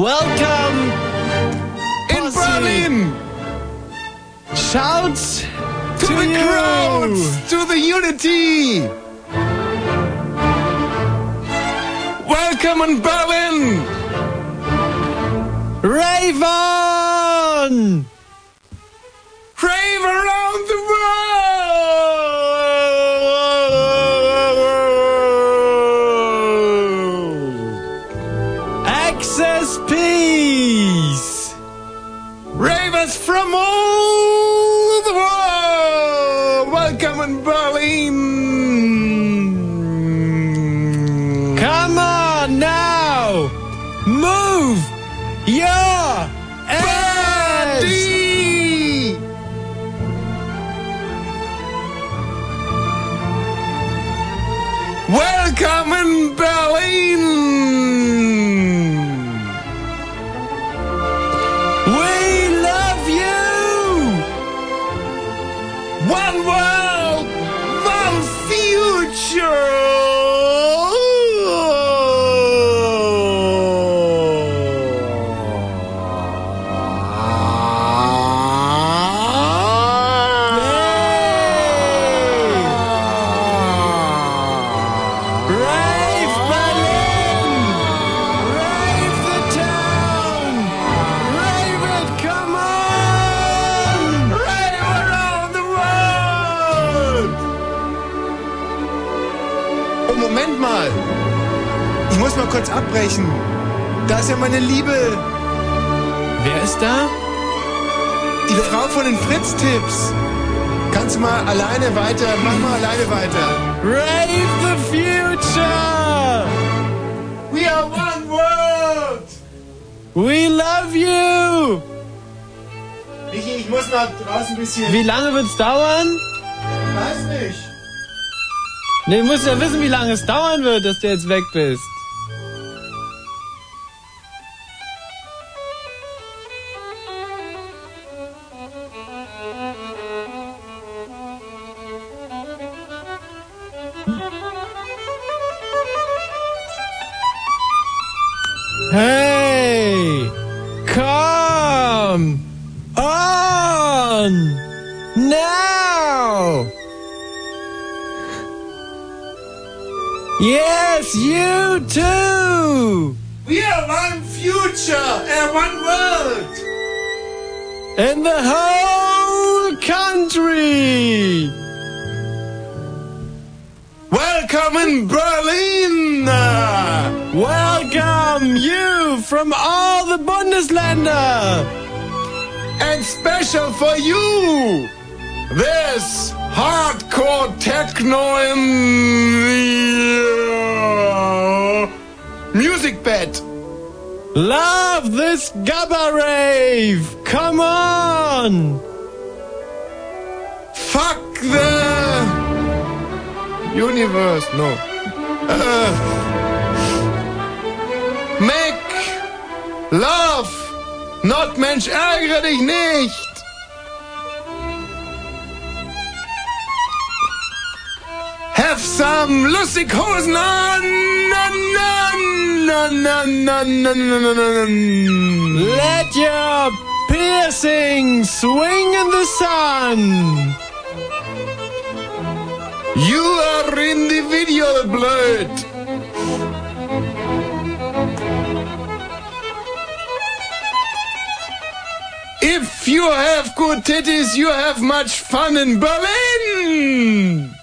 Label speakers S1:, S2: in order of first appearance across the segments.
S1: Welcome
S2: in
S1: Posse.
S2: Berlin
S1: Shouts
S2: to,
S1: to
S2: the
S1: you.
S2: crowds, to the unity. Welcome in Berlin. Rave the future! We are one world!
S1: We love you!
S2: Michi, ich muss nach draußen ein bisschen...
S1: Wie lange wird's dauern?
S2: Weiß nicht.
S1: Nee, du musst ja wissen, wie lange es dauern wird, dass du jetzt weg bist.
S2: Special for you, this hardcore techno in music bed.
S1: Love this Gabba rave! Come on!
S2: Fuck the universe. No. Uh, make love. Not Mensch, ärgere dich nicht! Hefsam, lustig Hosen an!
S1: Let your piercing swing in the sun!
S2: You are individual, blöd! If you have good titties, you have much fun in Berlin.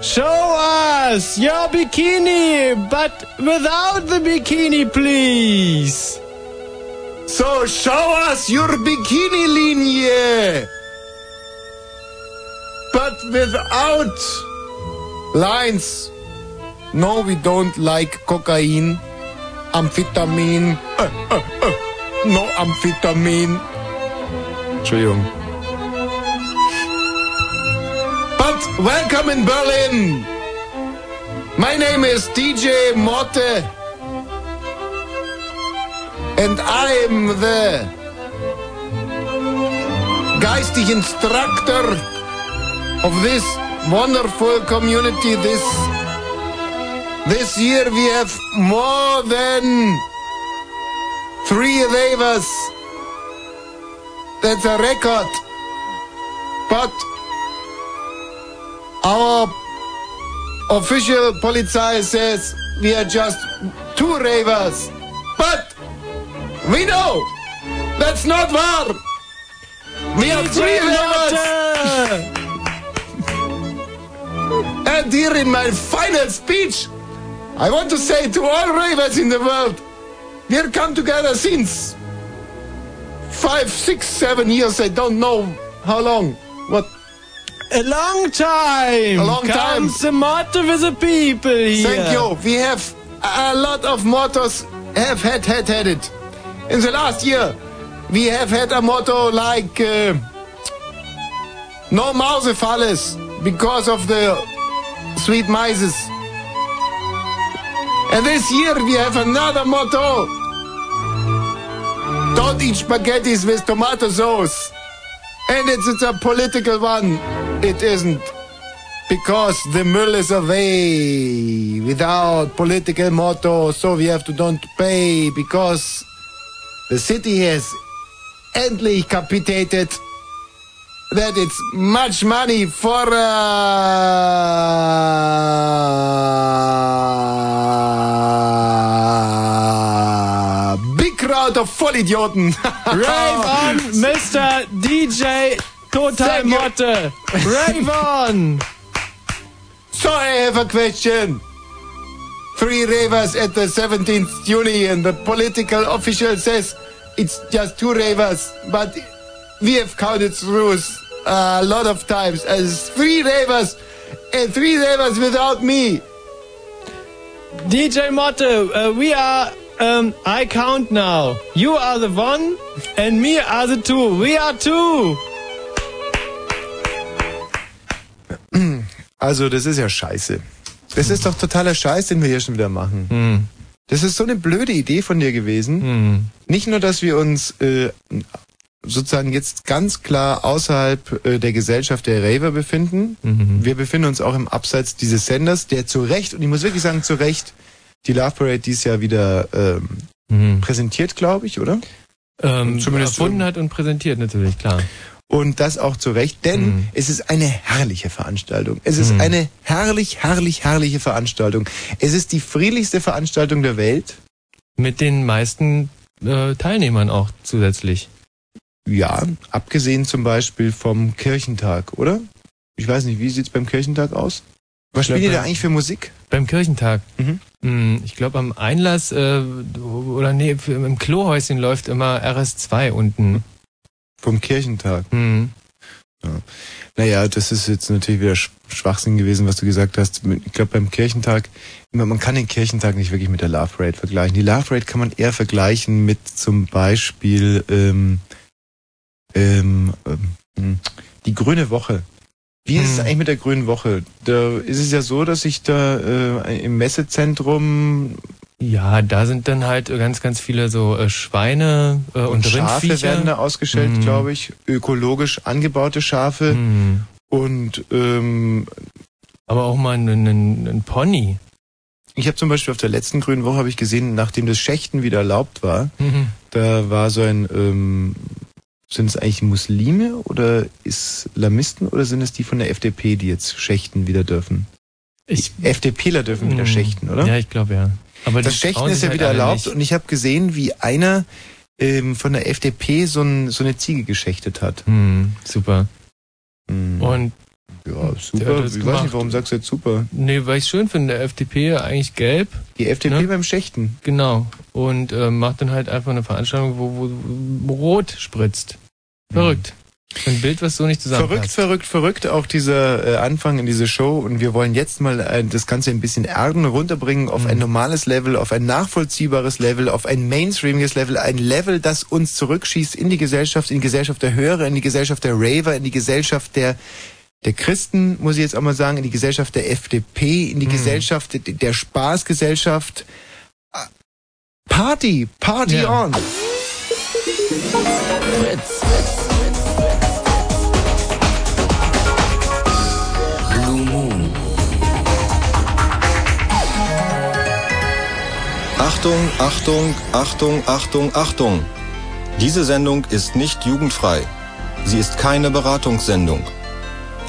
S1: Show us your bikini, but without the bikini, please!
S2: So show us your bikini linie. But without lines. No, we don't like cocaine, amphetamine. Uh, uh, amphetamine. Entschuldigung. But welcome in Berlin. My name is DJ Motte. And I'm the geistig instructor of this wonderful community. This this year we have more than Three ravers. That's a record. But our official police says we are just two ravers. But we know that's not war. We are three ravers. And here in my final speech, I want to say to all ravers in the world, we have come together since five, six, seven years. I don't know how long. What?
S1: A long time.
S2: A long time.
S1: Comes the motto with the people here.
S2: Thank you. We have a lot of mottos have had had had it. In the last year, we have had a motto like uh, no Mausefalles because of the sweet mices. And this year we have another motto. Don't eat spaghettis with tomato sauce. And it's, it's a political one. It isn't. Because the mill is away without political motto, so we have to don't pay because the city has endlich capitated that it's much money for a big crowd of Vollidioten.
S1: Rave on, Mr. DJ Total. Motte. Rave on.
S2: So I have a question. Three ravers at the 17th Juni and the political official says it's just two ravers, but we have counted through a lot of times as three ravers and three ravers without me.
S1: DJ Motte, uh, we are. Um, I count now. You are the one, and me are the two. We are two.
S2: Also, das ist ja scheiße. Das ist doch totaler Scheiß, den wir hier schon wieder machen. Das ist so eine blöde Idee von dir gewesen. Nicht nur, dass wir uns äh, sozusagen jetzt ganz klar außerhalb äh, der Gesellschaft der Raver befinden. Wir befinden uns auch im Abseits dieses Senders, der zu Recht, und ich muss wirklich sagen, zu Recht, die Love Parade dies Jahr wieder ähm, präsentiert, glaube ich, oder?
S1: Ähm,
S2: Zumindest
S1: erfunden hat und präsentiert natürlich, klar.
S2: Und das auch zu Recht, denn es ist eine herrliche Veranstaltung. Es ist eine herrlich, herrlich, herrliche Veranstaltung. Es ist die friedlichste Veranstaltung der Welt.
S1: Mit den meisten äh, Teilnehmern auch zusätzlich.
S2: Ja, abgesehen zum Beispiel vom Kirchentag, oder? Ich weiß nicht, wie sieht's beim Kirchentag aus? Was spielt ihr da
S1: ja.
S2: eigentlich für Musik?
S1: Beim Kirchentag.
S2: Mhm.
S1: Hm, Ich glaube am Einlass äh, oder nee, im Klohäuschen läuft immer RS2 unten.
S2: Vom Kirchentag.
S1: Hm.
S2: Naja, das ist jetzt natürlich wieder Sch- Schwachsinn gewesen, was du gesagt hast. Ich glaube, beim Kirchentag, man man kann den Kirchentag nicht wirklich mit der Love Parade vergleichen. Die Love Parade kann man eher vergleichen mit zum Beispiel ähm, ähm, ähm, die Grüne Woche. Wie ist es
S1: Hm.
S2: eigentlich mit der Grünen Woche? Da ist es ja so, dass ich da äh, im Messezentrum
S1: Ja, da sind dann halt ganz, ganz viele so äh, Schweine äh, und,
S2: und Schafe werden da ausgestellt,
S1: Mhm.
S2: glaube ich. Ökologisch angebaute Schafe
S1: Hm.
S2: und ähm,
S1: Aber auch mal ein, ein, ein Pony.
S2: Ich habe zum Beispiel auf der letzten Grünen Woche habe ich gesehen, nachdem das Schächten wieder erlaubt war,
S1: Mhm.
S2: da war so ein, ähm, sind es eigentlich Muslime oder Islamisten oder sind es die von der FDP, die jetzt schächten wieder dürfen?
S1: Ich,
S2: Die FDPler dürfen wieder
S1: Hm.
S2: schächten, oder?
S1: Ja, ich glaube ja. Aber
S2: das Schächten ist ja
S1: halt
S2: wieder erlaubt
S1: nicht.
S2: und ich habe gesehen, wie einer ähm, von der FDP so, ein, so eine Ziege geschächtet hat.
S1: Hm, super.
S2: Hm.
S1: Und
S2: ja,
S1: hat
S2: super. Ich weiß
S1: gemacht.
S2: nicht, warum sagst du jetzt super?
S1: nee, weil ich schön finde, der FDP eigentlich gelb,
S2: Die FDP
S1: Ne?
S2: beim Schächten.
S1: genau. Und äh, macht dann halt einfach eine Veranstaltung, wo, wo, Rot spritzt. Verrückt. Ein Bild, was so nicht
S2: Verrückt,
S1: zusammenpasst.
S2: verrückt, verrückt auch dieser äh, Anfang in diese Show und wir wollen jetzt mal äh, das Ganze ein bisschen erden, runterbringen auf ein normales Level, auf ein nachvollziehbares Level, auf ein mainstreamiges Level, ein Level, das uns zurückschießt in die Gesellschaft, in die Gesellschaft der Hörer, in die Gesellschaft der Raver, in die Gesellschaft der der Christen, muss ich jetzt auch mal sagen, in die Gesellschaft der FDP, in die Gesellschaft der, Spaßgesellschaft. Ah, Party, Party
S1: Ja.
S2: on!
S3: Blue Moon. Achtung, Achtung, Achtung, Achtung, Achtung. Diese Sendung ist nicht jugendfrei. Sie ist keine Beratungssendung.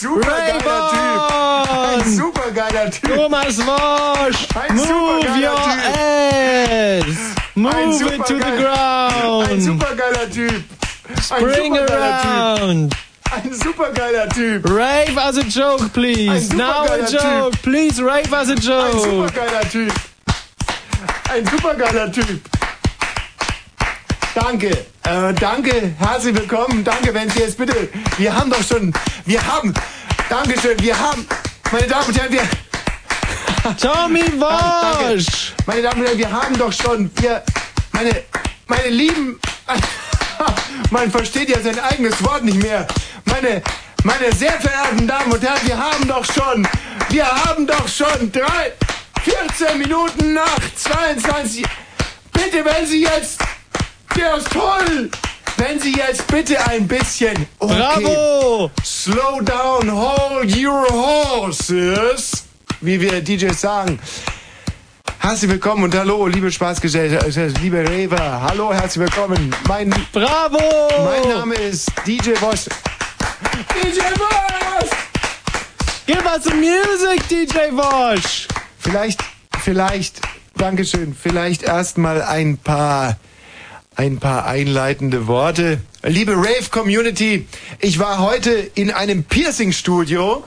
S2: Ein supergeiler Typ. Ein supergeiler Typ.
S1: Thomas Wosch!
S2: Ein
S1: Move your ass!
S2: Ein
S1: Move it to the
S2: supergeil- Ein
S1: ground!
S2: supergeiler Typ. Ein
S1: Bring
S2: supergeiler Typ.
S1: around!
S2: Ein supergeiler Typ.
S1: Rave as a joke, please!
S2: Ein
S1: Now a joke! Please rave as a
S2: Ein
S1: joke!
S2: supergeiler Typ. Ein supergeiler Typ. Danke, äh, danke, herzlich willkommen, danke, wenn Sie jetzt bitte, wir haben doch schon, wir haben, Dankeschön, wir haben, meine Damen und Herren, wir,
S1: Tommy
S2: danke.
S1: Wosch!
S2: meine Damen und Herren, wir haben doch schon, wir, meine, meine Lieben, man versteht ja sein eigenes Wort nicht mehr, meine, meine sehr verehrten Damen und Herren, wir haben doch schon, wir haben doch schon drei, 14 Minuten nach 22, bitte, wenn Sie jetzt, der ist toll, wenn Sie jetzt bitte ein bisschen, okay,
S1: Bravo!
S2: Slow down, hold your horses, wie wir DJs sagen. Herzlich willkommen und hallo, liebe Spaßgesellschaft, liebe Raver. Hallo, herzlich willkommen. Mein,
S1: Bravo!
S2: mein Name ist DJ Bosch. DJ Bosch!
S1: Give us some music, DJ Wosch!
S2: Vielleicht, vielleicht, Dankeschön, vielleicht erstmal ein paar, ein paar einleitende Worte. Liebe Rave Community, ich war heute in einem Piercing Studio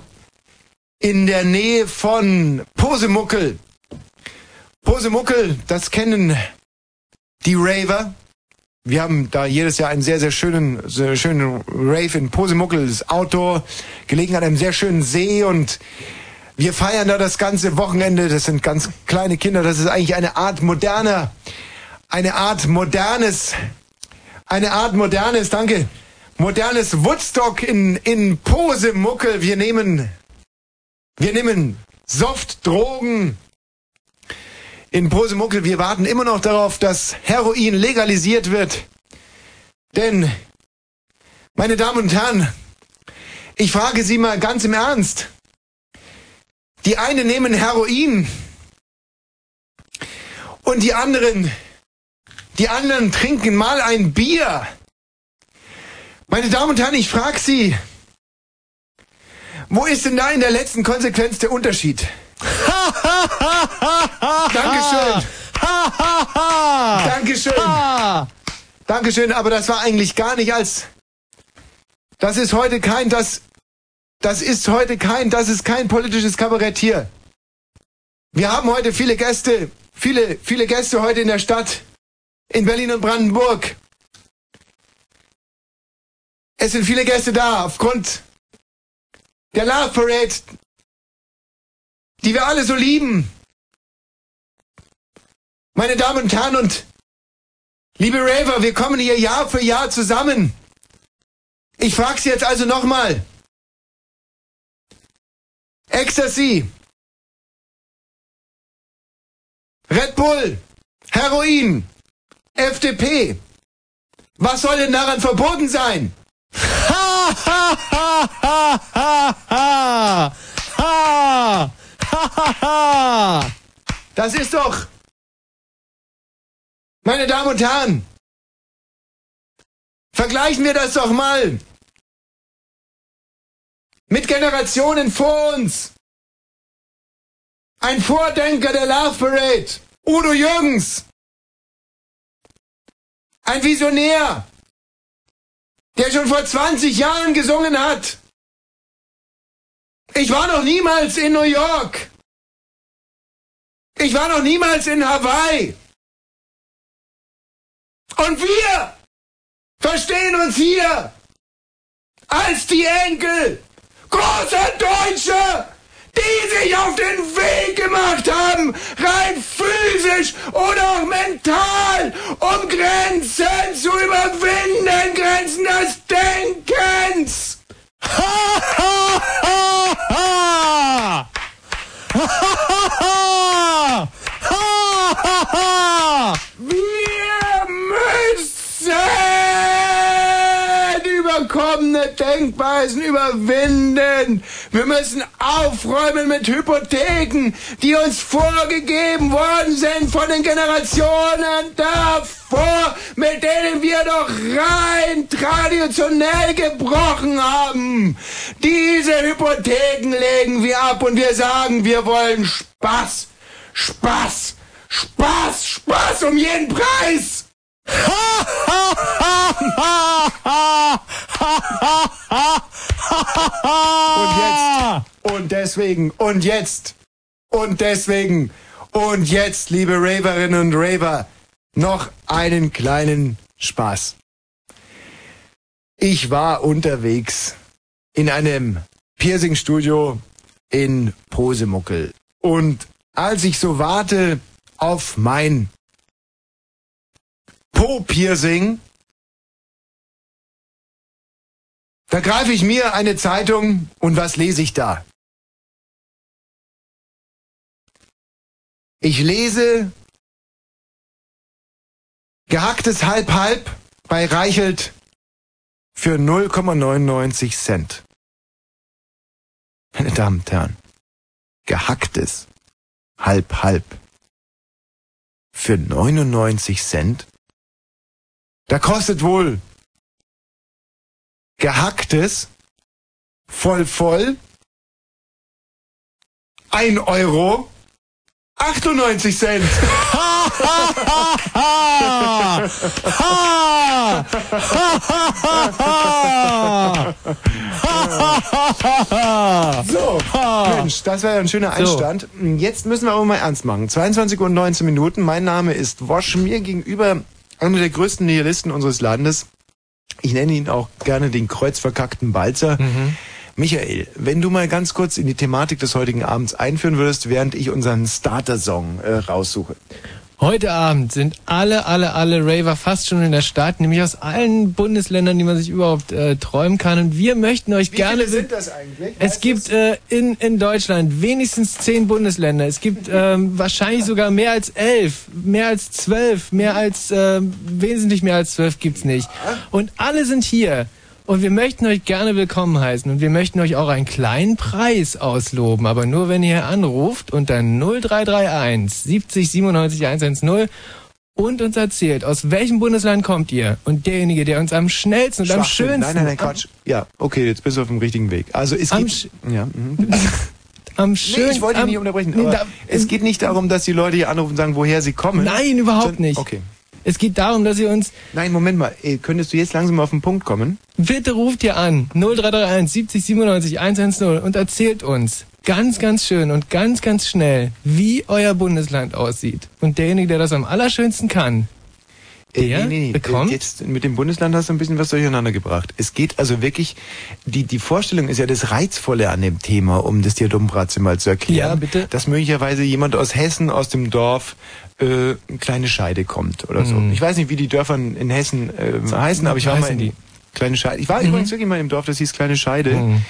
S2: in der Nähe von Posemuckel. Posemuckel, das kennen die Raver. Wir haben da jedes Jahr einen sehr, sehr schönen, sehr schönen Rave in Posemuckel, das Outdoor, gelegen an einem sehr schönen See und wir feiern da das ganze Wochenende. Das sind ganz kleine Kinder. Das ist eigentlich eine Art moderner, eine Art modernes, eine Art modernes, danke, modernes Woodstock in, in Posemuckel. Wir nehmen, wir nehmen Softdrogen in Posemuckel. Wir warten immer noch darauf, dass Heroin legalisiert wird. Denn, meine Damen und Herren, ich frage Sie mal ganz im Ernst. Die einen nehmen Heroin und die anderen, die anderen trinken mal ein Bier. Meine Damen und Herren, ich frage Sie, wo ist denn da in der letzten Konsequenz der Unterschied? Dankeschön. Dankeschön. Dankeschön, aber das war eigentlich gar nicht als. Das ist heute kein, das. Das ist heute kein, das ist kein politisches Kabarett hier. Wir haben heute viele Gäste, viele, viele Gäste heute in der Stadt, in Berlin und Brandenburg. Es sind viele Gäste da, aufgrund der Love Parade, die wir alle so lieben. Meine Damen und Herren und Liebe Raver, wir kommen hier Jahr für Jahr zusammen. Ich frage Sie jetzt also nochmal. Ecstasy. Red Bull. Heroin. FDP. Was soll denn daran verboten sein?
S1: Ha, ha, ha, ha, ha, ha. Ha, ha, ha, ha.
S2: Das ist doch, meine Damen und Herren, vergleichen wir das doch mal mit Generationen vor uns. Ein Vordenker der Love Parade, Udo Jürgens, ein Visionär. Der schon vor 20 Jahren gesungen hat. Ich war noch niemals in New York. Ich war noch niemals in Hawaii. Und wir verstehen uns hier als die Enkel großer Deutsche, die sich auf den Weg gemacht haben, rein physisch oder auch mental, um Grenzen zu überwinden, Grenzen des Denkens. Ha, ha, ha, ha! Ha, ha, ha! Ha, ha, ha! Wir überkommene Denkweisen überwinden. Wir müssen aufräumen mit Hypotheken, die uns vorgegeben worden sind von den Generationen davor, mit denen wir doch rein traditionell gebrochen haben. Diese Hypotheken legen wir ab und wir sagen, wir wollen Spaß, Spaß, Spaß, Spaß um jeden Preis. Und jetzt, und deswegen, und jetzt, und deswegen, und jetzt, liebe Raverinnen und Raver, noch einen kleinen Spaß. Ich war unterwegs in einem Piercing-Studio in Posemuckel. Und als ich so warte auf mein Po-Piercing, da greife ich mir eine Zeitung und was lese ich da? Ich lese gehacktes Halb-Halb bei Reichelt für 0,99 Cent. Meine Damen und Herren, gehacktes Halb-Halb für 99 Cent? Da kostet wohl gehacktes voll voll 1 Euro 98 Cent. Ha, ha, ha, ha. Ha. Ha. So, Mensch, das wäre ja ein schöner Einstand. Jetzt müssen wir aber mal ernst machen. 22 Uhr und 19 Minuten. Mein Name ist Wosch. Mir gegenüber einer der größten Nihilisten unseres Landes. Ich nenne ihn auch gerne den kreuzverkackten Balzer.
S1: Mhm.
S2: Michael, wenn du mal ganz kurz in die Thematik des heutigen Abends einführen würdest, während ich unseren Starter-Song äh, raussuche.
S1: Heute Abend sind alle, alle, alle Raver fast schon in der Stadt, nämlich aus allen Bundesländern, die man sich überhaupt äh, träumen kann. Und wir möchten euch
S2: Wie
S1: gerne.
S2: viele sind das eigentlich?
S1: Es
S2: Weißt
S1: gibt äh, in, in Deutschland wenigstens zehn Bundesländer. Es gibt ähm, wahrscheinlich sogar mehr als elf, mehr als zwölf, mehr als ähm, wesentlich mehr als zwölf gibt's nicht. Und alle sind hier. Und wir möchten euch gerne willkommen heißen und wir möchten euch auch einen kleinen Preis ausloben, aber nur wenn ihr anruft unter 0331 70 97 110 und uns erzählt, aus welchem Bundesland kommt ihr? Und derjenige, der uns am schnellsten und am schönsten
S2: Nein, nein, nein, Quatsch. Ja, okay, jetzt bist du auf dem richtigen Weg. Also es
S1: Am
S2: geht... Ja, mhm.
S1: am
S2: Nee,
S1: schönsten...
S2: ich wollte dich nicht unterbrechen.
S1: Nee, da-
S2: es geht nicht darum, dass die Leute hier anrufen und sagen, woher sie kommen.
S1: Nein, überhaupt nicht.
S2: Okay.
S1: Es geht darum, dass ihr uns,
S2: Nein, Moment mal. Ey, könntest du jetzt langsam mal auf den Punkt kommen?
S1: bitte ruft ihr an, 0331 70 97 110 und erzählt uns ganz, ganz schön und ganz, ganz schnell, wie euer Bundesland aussieht. Und derjenige, der das am allerschönsten kann,
S2: Äh,
S1: Der bekommt?
S2: Äh, Jetzt mit dem Bundesland hast du ein bisschen was durcheinander gebracht. Es geht also wirklich, die, die Vorstellung ist ja das Reizvolle an dem Thema, um das dir Dombratze mal zu erklären.
S1: Ja, bitte.
S2: Dass möglicherweise jemand aus Hessen, aus dem Dorf, äh, eine kleine Scheide kommt oder so.
S1: Mhm.
S2: Ich weiß nicht, wie die Dörfer in Hessen äh, heißen, aber ich war mal in
S1: die?
S2: Kleine Scheide. Ich war übrigens wirklich mal im Dorf, das hieß Kleine Scheide.
S1: Mhm.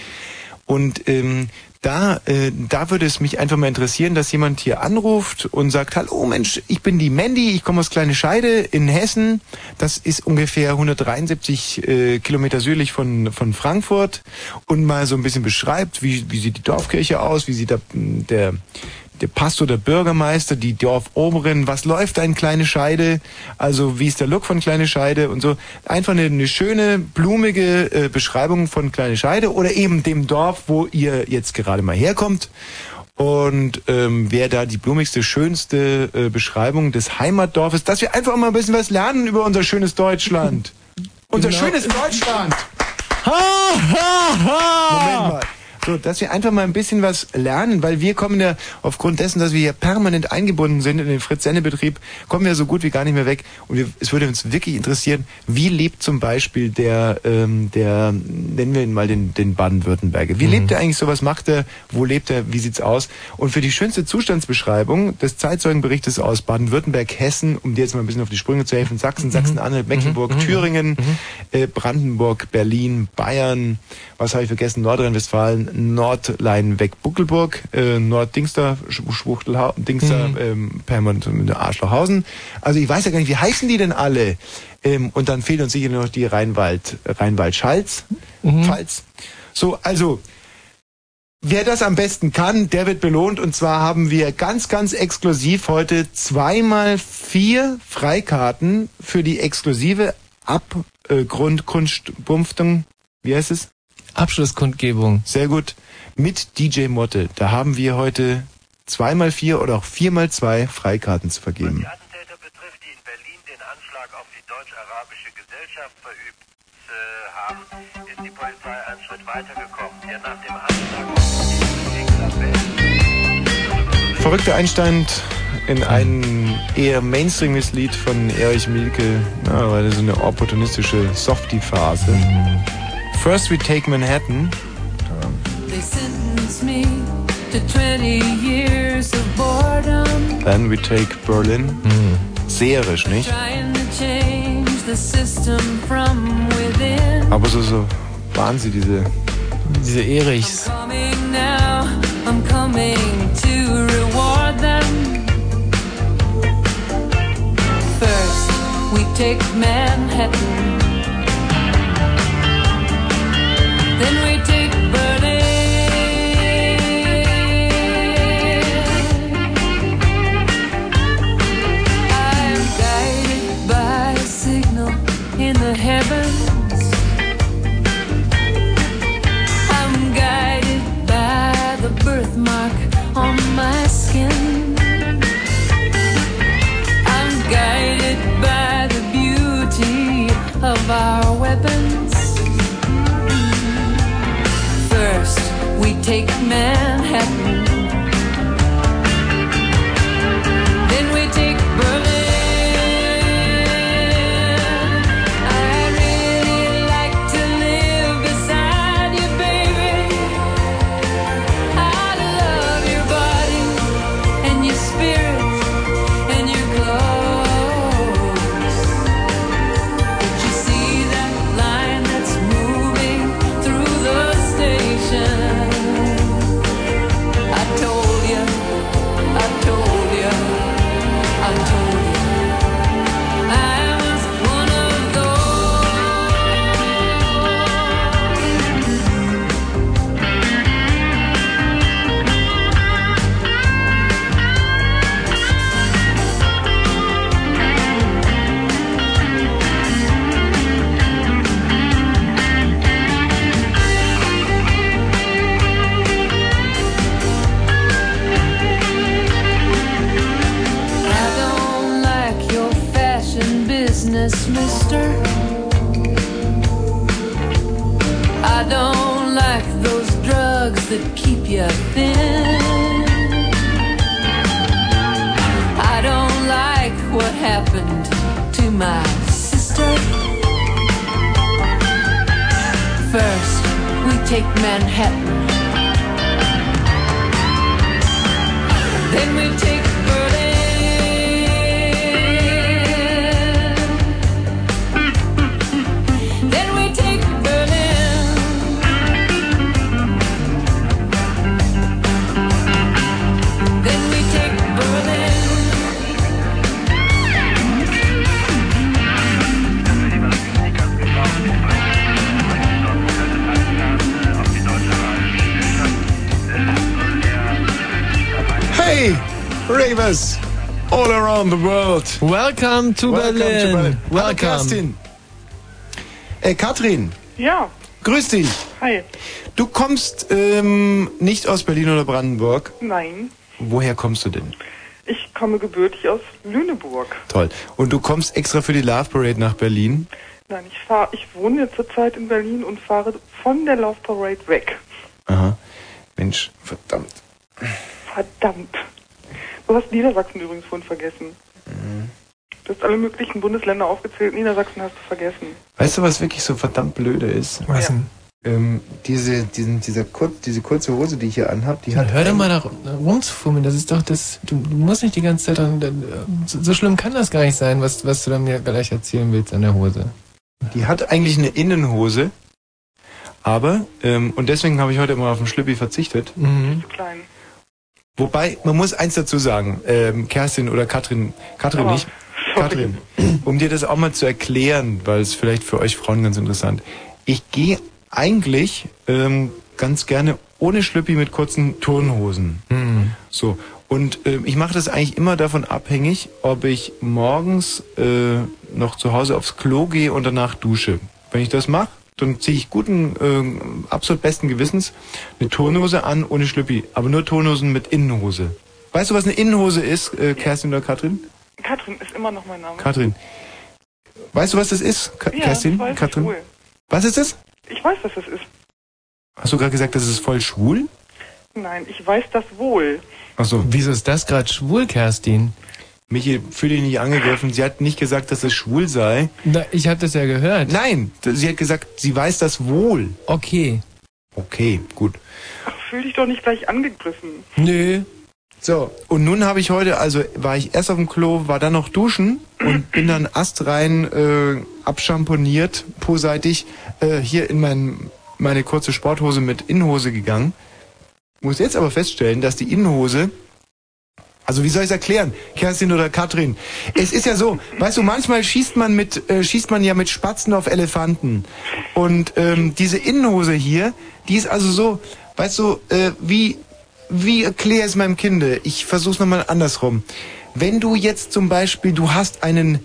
S2: Und ähm, da, äh, da würde es mich einfach mal interessieren, dass jemand hier anruft und sagt, hallo Mensch, ich bin die Mandy, ich komme aus Kleine Scheide in Hessen. Das ist ungefähr 173 äh, Kilometer südlich von, von Frankfurt und mal so ein bisschen beschreibt, wie, wie sieht die Dorfkirche aus, wie sieht der, der, der Pastor, der Bürgermeister, die Dorfoberin, was läuft da in Kleine Scheide, also wie ist der Look von Kleine Scheide und so. Einfach eine, eine schöne, blumige äh, Beschreibung von Kleine Scheide oder eben dem Dorf, wo ihr jetzt gerade mal herkommt. Und ähm, wer da die blumigste, schönste äh, Beschreibung des Heimatdorfes, dass wir einfach mal ein bisschen was lernen über unser schönes Deutschland. Unser
S1: Genau.
S2: schönes Deutschland.
S1: Ha, ha, ha.
S2: Moment mal. So, dass wir einfach mal ein bisschen was lernen, weil wir kommen ja aufgrund dessen, dass wir hier permanent eingebunden sind in den Fritz-Sende-Betrieb, kommen wir so gut wie gar nicht mehr weg. Und wir, es würde uns wirklich interessieren, wie lebt zum Beispiel der, ähm, der, nennen wir ihn mal den, den Baden-Württemberger. Wie mhm. lebt er eigentlich so? Was macht er? Wo lebt er? Wie sieht's aus? Und für die schönste Zustandsbeschreibung des Zeitzeugenberichtes aus Baden-Württemberg, Hessen, um dir jetzt mal ein bisschen auf die Sprünge zu helfen, Sachsen, mhm. Sachsen-Anhalt, Mecklenburg, mhm. Thüringen, mhm. äh, Brandenburg, Berlin, Bayern, was habe ich vergessen? Nordrhein-Westfalen, Nordlein-Weg-Buckelburg, äh, Nord-Dingster, Schwuchtel, Dingster, mhm. ähm, Permanent Arschlochhausen. Also ich weiß ja gar nicht, wie heißen die denn alle? Ähm, und dann fehlt uns sicher noch die Rheinwald, Rheinwald-Schalz, mhm. Pfalz. So, also, Wer das am besten kann, der wird belohnt. Und zwar haben wir ganz, ganz exklusiv heute zweimal vier Freikarten für die exklusive Abgrundkunstbumpftung. Wie heißt es?
S4: Abschlusskundgebung.
S2: Sehr gut. Mit DJ Motte. Da haben wir heute zweimal vier oder auch viermal zwei Freikarten zu vergeben. Was die Attentäter betrifft, die in Berlin den Anschlag auf die deutsch-arabische Gesellschaft verübt äh, haben, ist die Polizei einen Schritt weitergekommen. Der nach dem Anschlag Verrückter Einstein in ein eher mainstreamiges Lied von Erich Mielke, ja, weil das so eine opportunistische Softie-Phase. Mhm. First we take Manhattan. They sentence me to 20 years of boredom. Then we take Berlin. Hm. Seherisch, nicht? Aber so, so Wahnsinn, diese...
S4: Diese Erichs. I'm coming to reward them. First, we take Manhattan. Then we Welcome to Welcome Berlin. To Berlin.
S2: Welcome. Hallo Kerstin. Äh, Katrin.
S5: Ja.
S2: Grüß dich.
S5: Hi.
S2: Du kommst ähm, nicht aus Berlin oder Brandenburg?
S5: Nein.
S2: Woher kommst du denn?
S5: Ich komme gebürtig aus Lüneburg.
S2: Toll. Und du kommst extra für die Love Parade nach Berlin?
S5: Nein, ich fahre, ich wohne zurzeit in Berlin und fahre von der Love Parade weg.
S2: Aha. Mensch, verdammt.
S5: Verdammt. Du hast Niedersachsen übrigens vorhin vergessen. Hast alle möglichen Bundesländer aufgezählt. Niedersachsen hast du vergessen.
S2: Weißt du, was wirklich so verdammt blöde ist?
S1: Was denn?
S2: Ähm, diese, diesen, dieser kur diese kurze Hose, die ich hier anhab, die hat.
S1: Hör doch mal nach rumzufummeln, das ist doch das. Du, du musst nicht die ganze Zeit dran. So, so schlimm kann das gar nicht sein, was, was du dann mir gleich erzählen willst an der Hose.
S2: Die hat eigentlich eine Innenhose, aber, ähm, und deswegen habe ich heute mal auf den Schlüppi verzichtet.
S1: Mhm.
S5: Zu klein.
S2: Wobei, man muss eins dazu sagen, ähm, Kerstin oder Katrin, Katrin
S5: Oh,
S2: nicht, Katrin, um dir das auch mal zu erklären, weil es vielleicht für euch Frauen ganz interessant. Ich gehe eigentlich ähm, ganz gerne ohne Schlüppi mit kurzen Turnhosen.
S1: Mhm.
S2: So. Und ähm, ich mache das eigentlich immer davon abhängig, ob ich morgens äh, noch zu Hause aufs Klo gehe und danach dusche. Wenn ich das mache, dann ziehe ich guten, ähm, absolut besten Gewissens eine Turnhose an ohne Schlüppi. Aber nur Turnhosen mit Innenhose. Weißt du, was eine Innenhose ist, äh, Kerstin oder Katrin?
S5: Katrin ist immer noch mein Name.
S2: Katrin. Weißt du, was das ist, Ka
S5: ja,
S2: Kerstin?
S5: ich weiß,
S2: Katrin?
S5: Schwul.
S2: Was ist das?
S5: Ich weiß, was das ist.
S2: Hast du gerade gesagt, das ist voll schwul?
S5: Nein, ich weiß das wohl.
S2: Achso.
S1: Wieso ist das gerade schwul, Kerstin?
S2: Michi, fühl dich nicht angegriffen. Sie hat nicht gesagt, dass es schwul sei.
S1: Na, ich habe das ja gehört.
S2: Nein, sie hat gesagt, sie weiß das wohl.
S1: Okay.
S2: Okay, gut.
S5: Ach, fühl dich doch nicht gleich angegriffen.
S1: Nö.
S2: So, und nun habe ich heute, also war ich erst auf dem Klo, war dann noch duschen und bin dann astrein äh, abschamponiert, poseitig, äh, hier in mein, meine kurze Sporthose mit Innenhose gegangen. Muss jetzt aber feststellen, dass die Innenhose, also wie soll ich es erklären, Kerstin oder Katrin? Es ist ja so, weißt du, manchmal schießt man mit, äh, schießt man ja mit Spatzen auf Elefanten. Und ähm, diese Innenhose hier, die ist also so, weißt du, äh, wie, wie erkläre es meinem Kinde? Ich versuch's nochmal andersrum. Wenn du jetzt zum Beispiel, du hast einen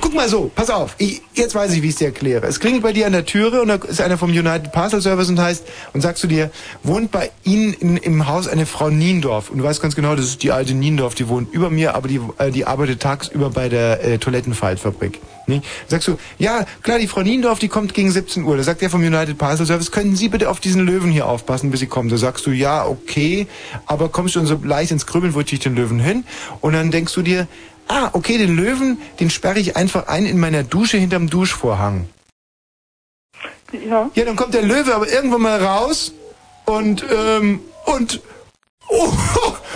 S2: Guck mal so, pass auf. Ich, jetzt weiß ich, wie ich es dir erkläre. Es klingelt bei dir an der Türe und da ist einer vom United Parcel Service und heißt, und sagst du dir, wohnt bei Ihnen in, im Haus eine Frau Niendorf. Und du weißt ganz genau, das ist die alte Niendorf, die wohnt über mir, aber die, äh, die arbeitet tagsüber bei der äh, Toilettenfaltfabrik. Ne? Sagst du, ja, klar, die Frau Niendorf, die kommt gegen 17 Uhr. Da sagt der vom United Parcel Service, können Sie bitte auf diesen Löwen hier aufpassen, bis sie kommen. Da sagst du, ja, okay, aber kommst schon so leicht ins Krübeln, wo ich den Löwen hin? Und dann denkst du dir, ah, okay, den Löwen, den sperre ich einfach ein in meiner Dusche hinterm Duschvorhang.
S5: Ja.
S2: Ja, dann kommt der Löwe aber irgendwann mal raus und, ähm, und, oh,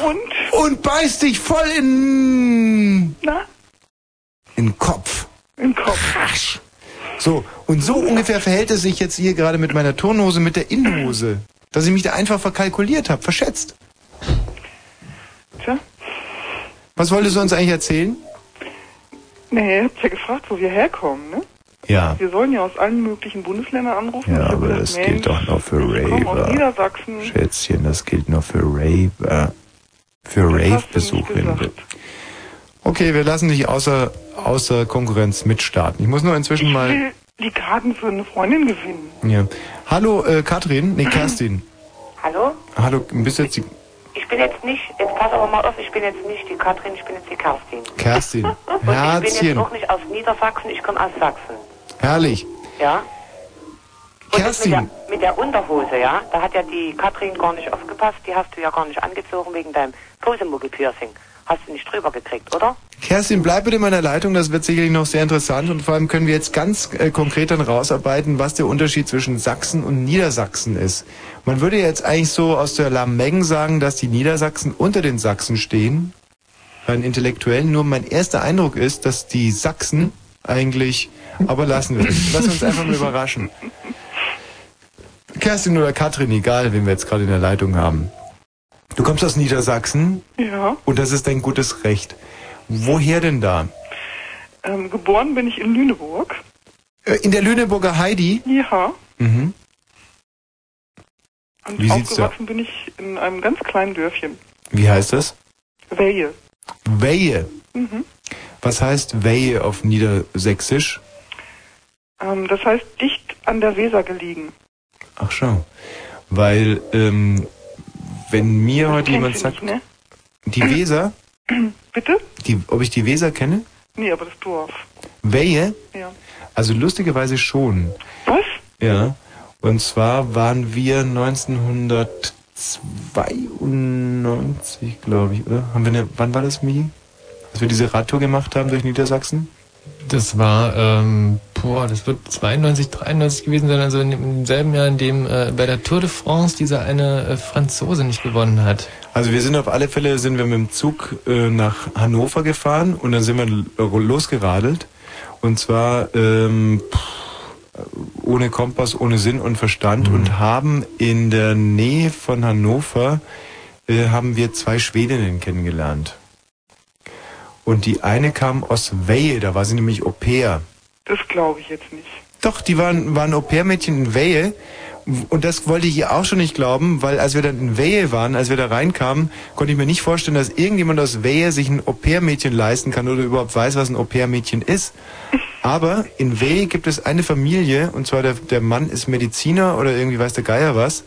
S5: Und?
S2: und beißt dich voll in,
S5: Na?
S2: in den Kopf.
S5: Im Kopf.
S2: So, und so ungefähr verhält es sich jetzt hier gerade mit meiner Turnhose, mit der Innenhose. Dass ich mich da einfach verkalkuliert habe, verschätzt.
S5: Tja.
S2: Was wolltest du uns eigentlich erzählen?
S5: Nee, ihr habt ja gefragt, wo wir herkommen, ne?
S2: Ja.
S5: Wir sollen ja aus allen möglichen Bundesländern anrufen.
S2: Ja, aber das
S5: Mensch,
S2: gilt doch nur für Raver.
S5: Niedersachsen.
S2: Schätzchen, das gilt nur für Raver. Für Rave-Besucherinnen. Okay, wir lassen dich außer, außer Konkurrenz mitstarten. Ich muss nur inzwischen
S5: Ich
S2: mal.
S5: will die Karten für eine Freundin gewinnen.
S2: Ja. Hallo, äh, Katrin? Nee, Kerstin.
S6: Hallo?
S2: Hallo, bist du jetzt die
S6: Ich bin jetzt nicht, jetzt pass aber mal auf, ich bin jetzt nicht die Katrin, ich bin jetzt die Kerstin.
S2: Kerstin?
S6: Und ich bin jetzt
S2: Herzchen.
S6: auch nicht aus Niedersachsen, ich komme aus Sachsen.
S2: Herrlich.
S6: Ja? Und das mit, der,
S2: Kerstin.
S6: mit der Unterhose, ja, da hat ja die Katrin gar nicht aufgepasst, die hast du ja gar nicht angezogen wegen deinem Posemuggel-Piercing. Hast du nicht drüber gekriegt, oder?
S2: Kerstin, bleib bitte in meiner Leitung, das wird sicherlich noch sehr interessant und vor allem können wir jetzt ganz äh, konkret dann rausarbeiten, was der Unterschied zwischen Sachsen und Niedersachsen ist. Man würde jetzt eigentlich so aus der Lameng sagen, dass die Niedersachsen unter den Sachsen stehen, rein intellektuellen. Nur mein erster Eindruck ist, dass die Sachsen eigentlich, aber lassen wir es. Uns einfach mal überraschen. Kerstin oder Katrin, egal, wen wir jetzt gerade in der Leitung haben. Du kommst aus Niedersachsen
S5: Ja.
S2: und das ist dein gutes Recht. Woher denn da?
S5: Ähm, geboren bin ich in Lüneburg.
S2: Äh, In der Lüneburger Heidi?
S5: Ja.
S2: Mhm.
S5: Und
S2: Wie sieht's da-
S5: bin ich in einem ganz kleinen Dörfchen.
S2: Wie heißt das?
S5: Wehe.
S2: Wehe.
S5: Mhm.
S2: Was heißt Wehe auf Niedersächsisch?
S5: Ähm, das heißt dicht an der Weser gelegen.
S2: Ach schau. Weil, ähm, wenn mir heute jemand sagt,
S5: nicht, ne?
S2: die Weser,
S5: Bitte?
S2: die, ob ich die Weser kenne?
S5: Nee, aber das Dorf.
S2: Wehe?
S5: Ja.
S2: Also lustigerweise schon.
S5: Was?
S2: Ja. Und zwar waren wir 92, glaube ich, oder? Haben wir eine, wann war das, Michi? Als wir diese Radtour gemacht haben durch Niedersachsen?
S1: Das war, ähm, boah, das wird 92, 93 gewesen sein, also in dem, im selben Jahr, in dem äh, bei der Tour de France dieser eine äh, Franzose nicht gewonnen hat.
S2: Also wir sind auf alle Fälle, sind wir mit dem Zug äh, nach Hannover gefahren und dann sind wir losgeradelt. Und zwar ähm, ohne Kompass, ohne Sinn und Verstand mhm. und haben in der Nähe von Hannover äh, haben wir zwei Schwedinnen kennengelernt. Und die eine kam aus Wehe, da war sie nämlich Au pair.
S5: Das glaube ich jetzt nicht.
S2: Doch, die waren, waren Au-pair-Mädchen in Wehe. Und das wollte ich ihr auch schon nicht glauben, weil als wir dann in Wehe waren, als wir da reinkamen, konnte ich mir nicht vorstellen, dass irgendjemand aus Wehe sich ein Au-pair-Mädchen leisten kann oder überhaupt weiß, was ein Au-pair-Mädchen ist. Aber in Wehe gibt es eine Familie, und zwar der, der Mann ist Mediziner oder irgendwie weiß der Geier was.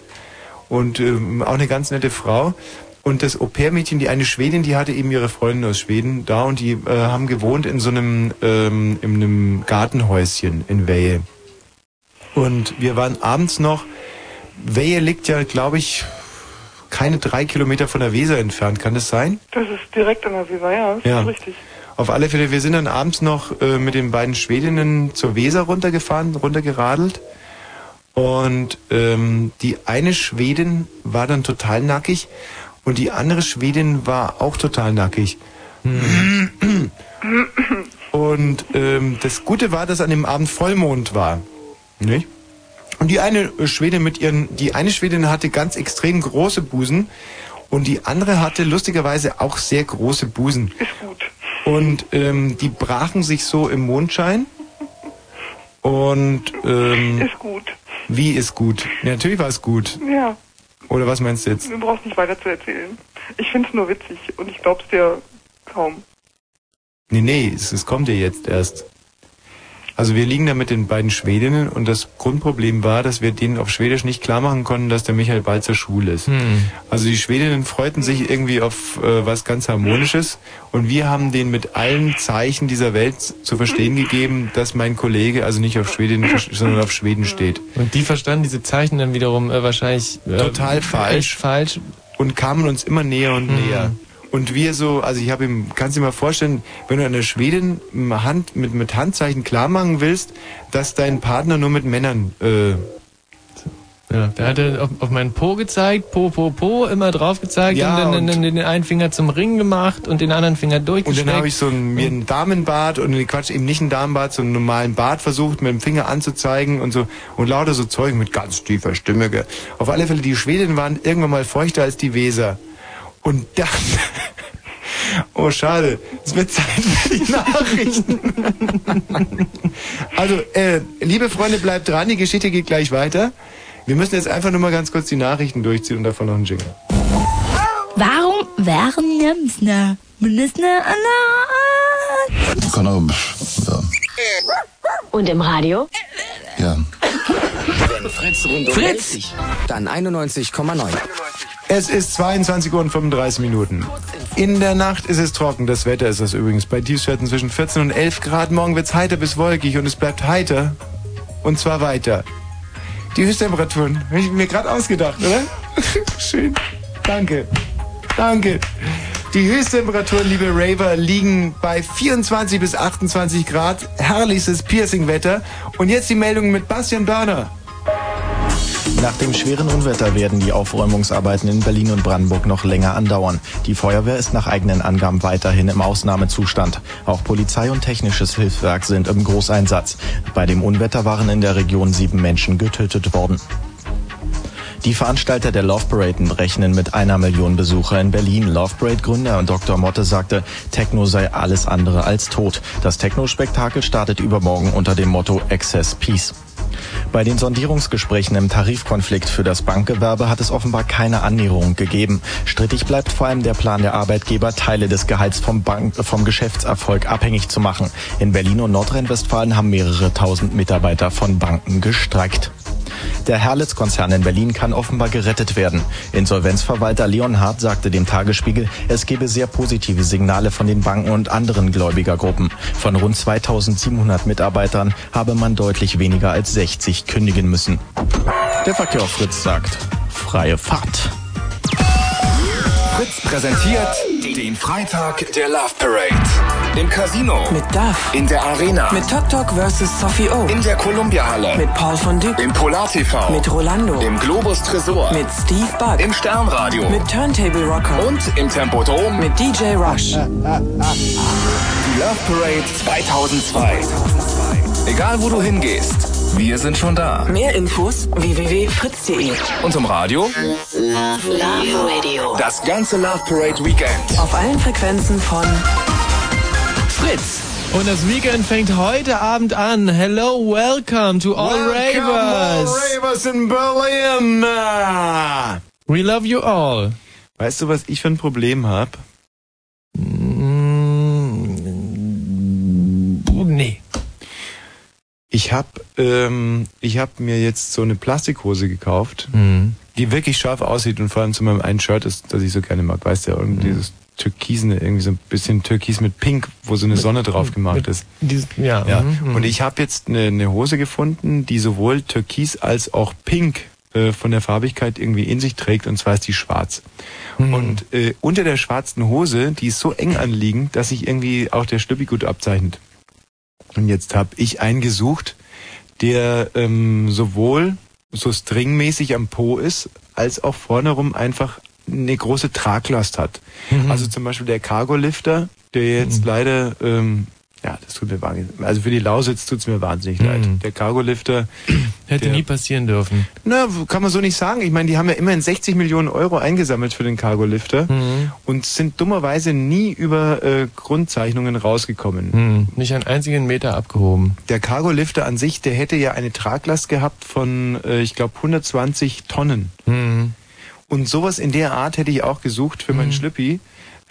S2: Und ähm, auch eine ganz nette Frau. Und das Au-pair-Mädchen, die eine Schwedin, die hatte eben ihre Freundin aus Schweden da und die äh, haben gewohnt in so einem, ähm, in einem Gartenhäuschen in Wehe. Und wir waren abends noch, Wehe liegt ja, glaube ich, keine drei Kilometer von der Weser entfernt. Kann das sein?
S5: Das ist direkt an der Weser, ja, das
S2: ja.
S5: ist richtig.
S2: Auf alle Fälle, wir sind dann abends noch äh, mit den beiden Schwedinnen zur Weser runtergefahren, runtergeradelt. Und ähm, die eine Schwedin war dann total nackig und die andere Schwedin war auch total nackig. Hm. Und ähm, das Gute war, dass an dem Abend Vollmond war. Nicht? Und die eine Schwedin mit ihren, die eine Schwedin hatte ganz extrem große Busen und die andere hatte lustigerweise auch sehr große Busen.
S5: Ist gut.
S2: Und ähm, die brachen sich so im Mondschein. Und ähm,
S5: ist gut.
S2: Wie ist gut? Ja, natürlich war es gut.
S5: Ja.
S2: Oder was meinst du jetzt?
S5: Du brauchst nicht weiter zu erzählen. Ich find's nur witzig und ich glaub's dir kaum.
S2: Nee, nee, es, es kommt dir jetzt erst. Also wir liegen da mit den beiden Schwedinnen und das Grundproblem war, dass wir denen auf Schwedisch nicht klar machen konnten, dass der Michael Balzer schwul ist. Hm. Also die Schwedinnen freuten sich irgendwie auf äh, was ganz Harmonisches und wir haben denen mit allen Zeichen dieser Welt zu verstehen gegeben, dass mein Kollege also nicht auf Schweden, sondern auf Schweden steht.
S1: Und die verstanden diese Zeichen dann wiederum äh, wahrscheinlich
S2: äh, total falsch.
S1: falsch
S2: und kamen uns immer näher und hm. näher. Und wir so, also ich habe ihm, kannst du dir mal vorstellen, wenn du einer Schwedin Hand, mit, mit Handzeichen klar machen willst, dass dein Partner nur mit Männern äh,
S1: ja, der hatte auf, auf meinen Po gezeigt, Po, Po, Po, immer drauf gezeigt ja, und dann, dann, den einen Finger zum Ring gemacht und den anderen Finger durchgesteckt.
S2: Und dann habe ich so ein, mir ein Damenbart und nee, Quatsch, eben nicht ein Damenbart, so einen normalen Bart versucht, mit dem Finger anzuzeigen und so und lauter so Zeug mit ganz tiefer Stimme. Auf alle Fälle, die Schwedinnen waren irgendwann mal feuchter als die Weser. Und dann, oh schade, es wird Zeit für die Nachrichten. also, äh, liebe Freunde, bleibt dran, die Geschichte geht gleich weiter. Wir müssen jetzt einfach nur mal ganz kurz die Nachrichten durchziehen und davon noch einen Jingle.
S7: Warum wären wir
S8: Kann auch, ja.
S7: Und im Radio?
S8: Ja.
S9: Wenn Fritz rund um Fritz! Dann 91,9.
S2: Es ist 22 Uhr und 35 Minuten. In der Nacht ist es trocken. Das Wetter ist das übrigens. Bei Tiefstwerten zwischen 14 und 11 Grad. Morgen wird es heiter bis wolkig und es bleibt heiter. Und zwar weiter. Die Höchsttemperaturen. Habe ich mir gerade ausgedacht, oder? Schön. Danke. Danke. Die Höchsttemperaturen, liebe Raver, liegen bei 24 bis 28 Grad. Herrlichstes Piercing-Wetter. Und jetzt die Meldung mit Bastian Börner.
S10: Nach dem schweren Unwetter werden die Aufräumungsarbeiten in Berlin und Brandenburg noch länger andauern. Die Feuerwehr ist nach eigenen Angaben weiterhin im Ausnahmezustand. Auch Polizei und technisches Hilfswerk sind im Großeinsatz. Bei dem Unwetter waren in der Region sieben Menschen getötet worden. Die Veranstalter der Love Parade rechnen mit einer Million Besucher in Berlin. Love Parade Gründer Dr. Motte sagte, Techno sei alles andere als tot. Das Techno-Spektakel startet übermorgen unter dem Motto Access Peace. Bei den Sondierungsgesprächen im Tarifkonflikt für das Bankgewerbe hat es offenbar keine Annäherung gegeben. Strittig bleibt vor allem der Plan der Arbeitgeber, Teile des Gehalts vom, Bank, vom Geschäftserfolg abhängig zu machen. In Berlin und Nordrhein-Westfalen haben mehrere tausend Mitarbeiter von Banken gestreikt. Der Herlitz-Konzern in Berlin kann offenbar gerettet werden. Insolvenzverwalter Leon Hart sagte dem Tagesspiegel, es gebe sehr positive Signale von den Banken und anderen Gläubigergruppen. Von rund 2700 Mitarbeitern habe man deutlich weniger als 60 kündigen müssen. Der Verkehr Fritz sagt, freie Fahrt.
S11: Fritz präsentiert den Freitag der Love Parade. Im Casino.
S9: Mit Duff.
S11: In der Arena.
S9: Mit Tok Tok vs. Sophie O.
S11: In der Columbia-Halle.
S9: Mit Paul von Dyk.
S11: Im Polar TV.
S9: Mit Rolando.
S11: Im Globus Tresor.
S9: Mit Steve Buck.
S11: Im Sternradio.
S9: Mit Turntable Rocker.
S11: Und im Tempodrom.
S9: Mit DJ Rush.
S11: Die Love Parade 2002. Egal wo du hingehst, wir sind schon da.
S9: Mehr Infos www.fritz.de.
S11: Und im Radio?
S7: Love Radio.
S11: Das ganze Love Parade Weekend.
S9: Auf allen Frequenzen von
S11: Fritz.
S1: Und das Weekend fängt heute Abend an. Hello, welcome to all Ravers.
S2: Ravers in Berlin.
S1: We love you all.
S2: Weißt du, was ich für ein Problem habe?
S1: Nee.
S2: Ich habe ähm, ich hab mir jetzt so eine Plastikhose gekauft,
S1: Mhm.
S2: die wirklich scharf aussieht und vor allem zu meinem einen Shirt ist, das ich so gerne mag. Weißt du, irgendwie dieses Türkisene, irgendwie so ein bisschen Türkis mit Pink, wo so eine Sonne drauf gemacht ist.
S1: Dieses, ja.
S2: Ja.
S1: mhm.
S2: Und ich habe jetzt eine, eine Hose gefunden, die sowohl Türkis als auch Pink äh, von der Farbigkeit irgendwie in sich trägt, und zwar ist die schwarz.
S1: Mhm.
S2: Und äh, unter der schwarzen Hose, die ist so eng anliegend, dass sich irgendwie auch der Schlüppi gut abzeichnet. Und jetzt habe ich einen gesucht, der ähm, sowohl so stringmäßig am Po ist, als auch vorne rum einfach eine große Traglast hat.
S1: Mhm.
S2: Also zum Beispiel der Cargo-Lifter, der jetzt leider, ähm, ja, das tut mir wahnsinnig, also für die Lausitz tut's mir wahnsinnig
S1: Mhm.
S2: leid. Der Cargo-Lifter,
S1: Hätte
S2: der-
S1: nie passieren dürfen.
S2: na, kann man so nicht sagen. Ich meine, die haben ja immerhin 60 Millionen Euro eingesammelt für den Cargo-Lifter
S1: Mhm.
S2: und sind dummerweise nie über äh, Grundzeichnungen rausgekommen.
S1: Hm. Nicht einen einzigen Meter abgehoben.
S2: Der Cargo-Lifter an sich, der hätte ja eine Traglast gehabt von, äh, ich glaube, 120 Tonnen.
S1: Mhm.
S2: Und sowas in der Art hätte ich auch gesucht für meinen Schlüppi.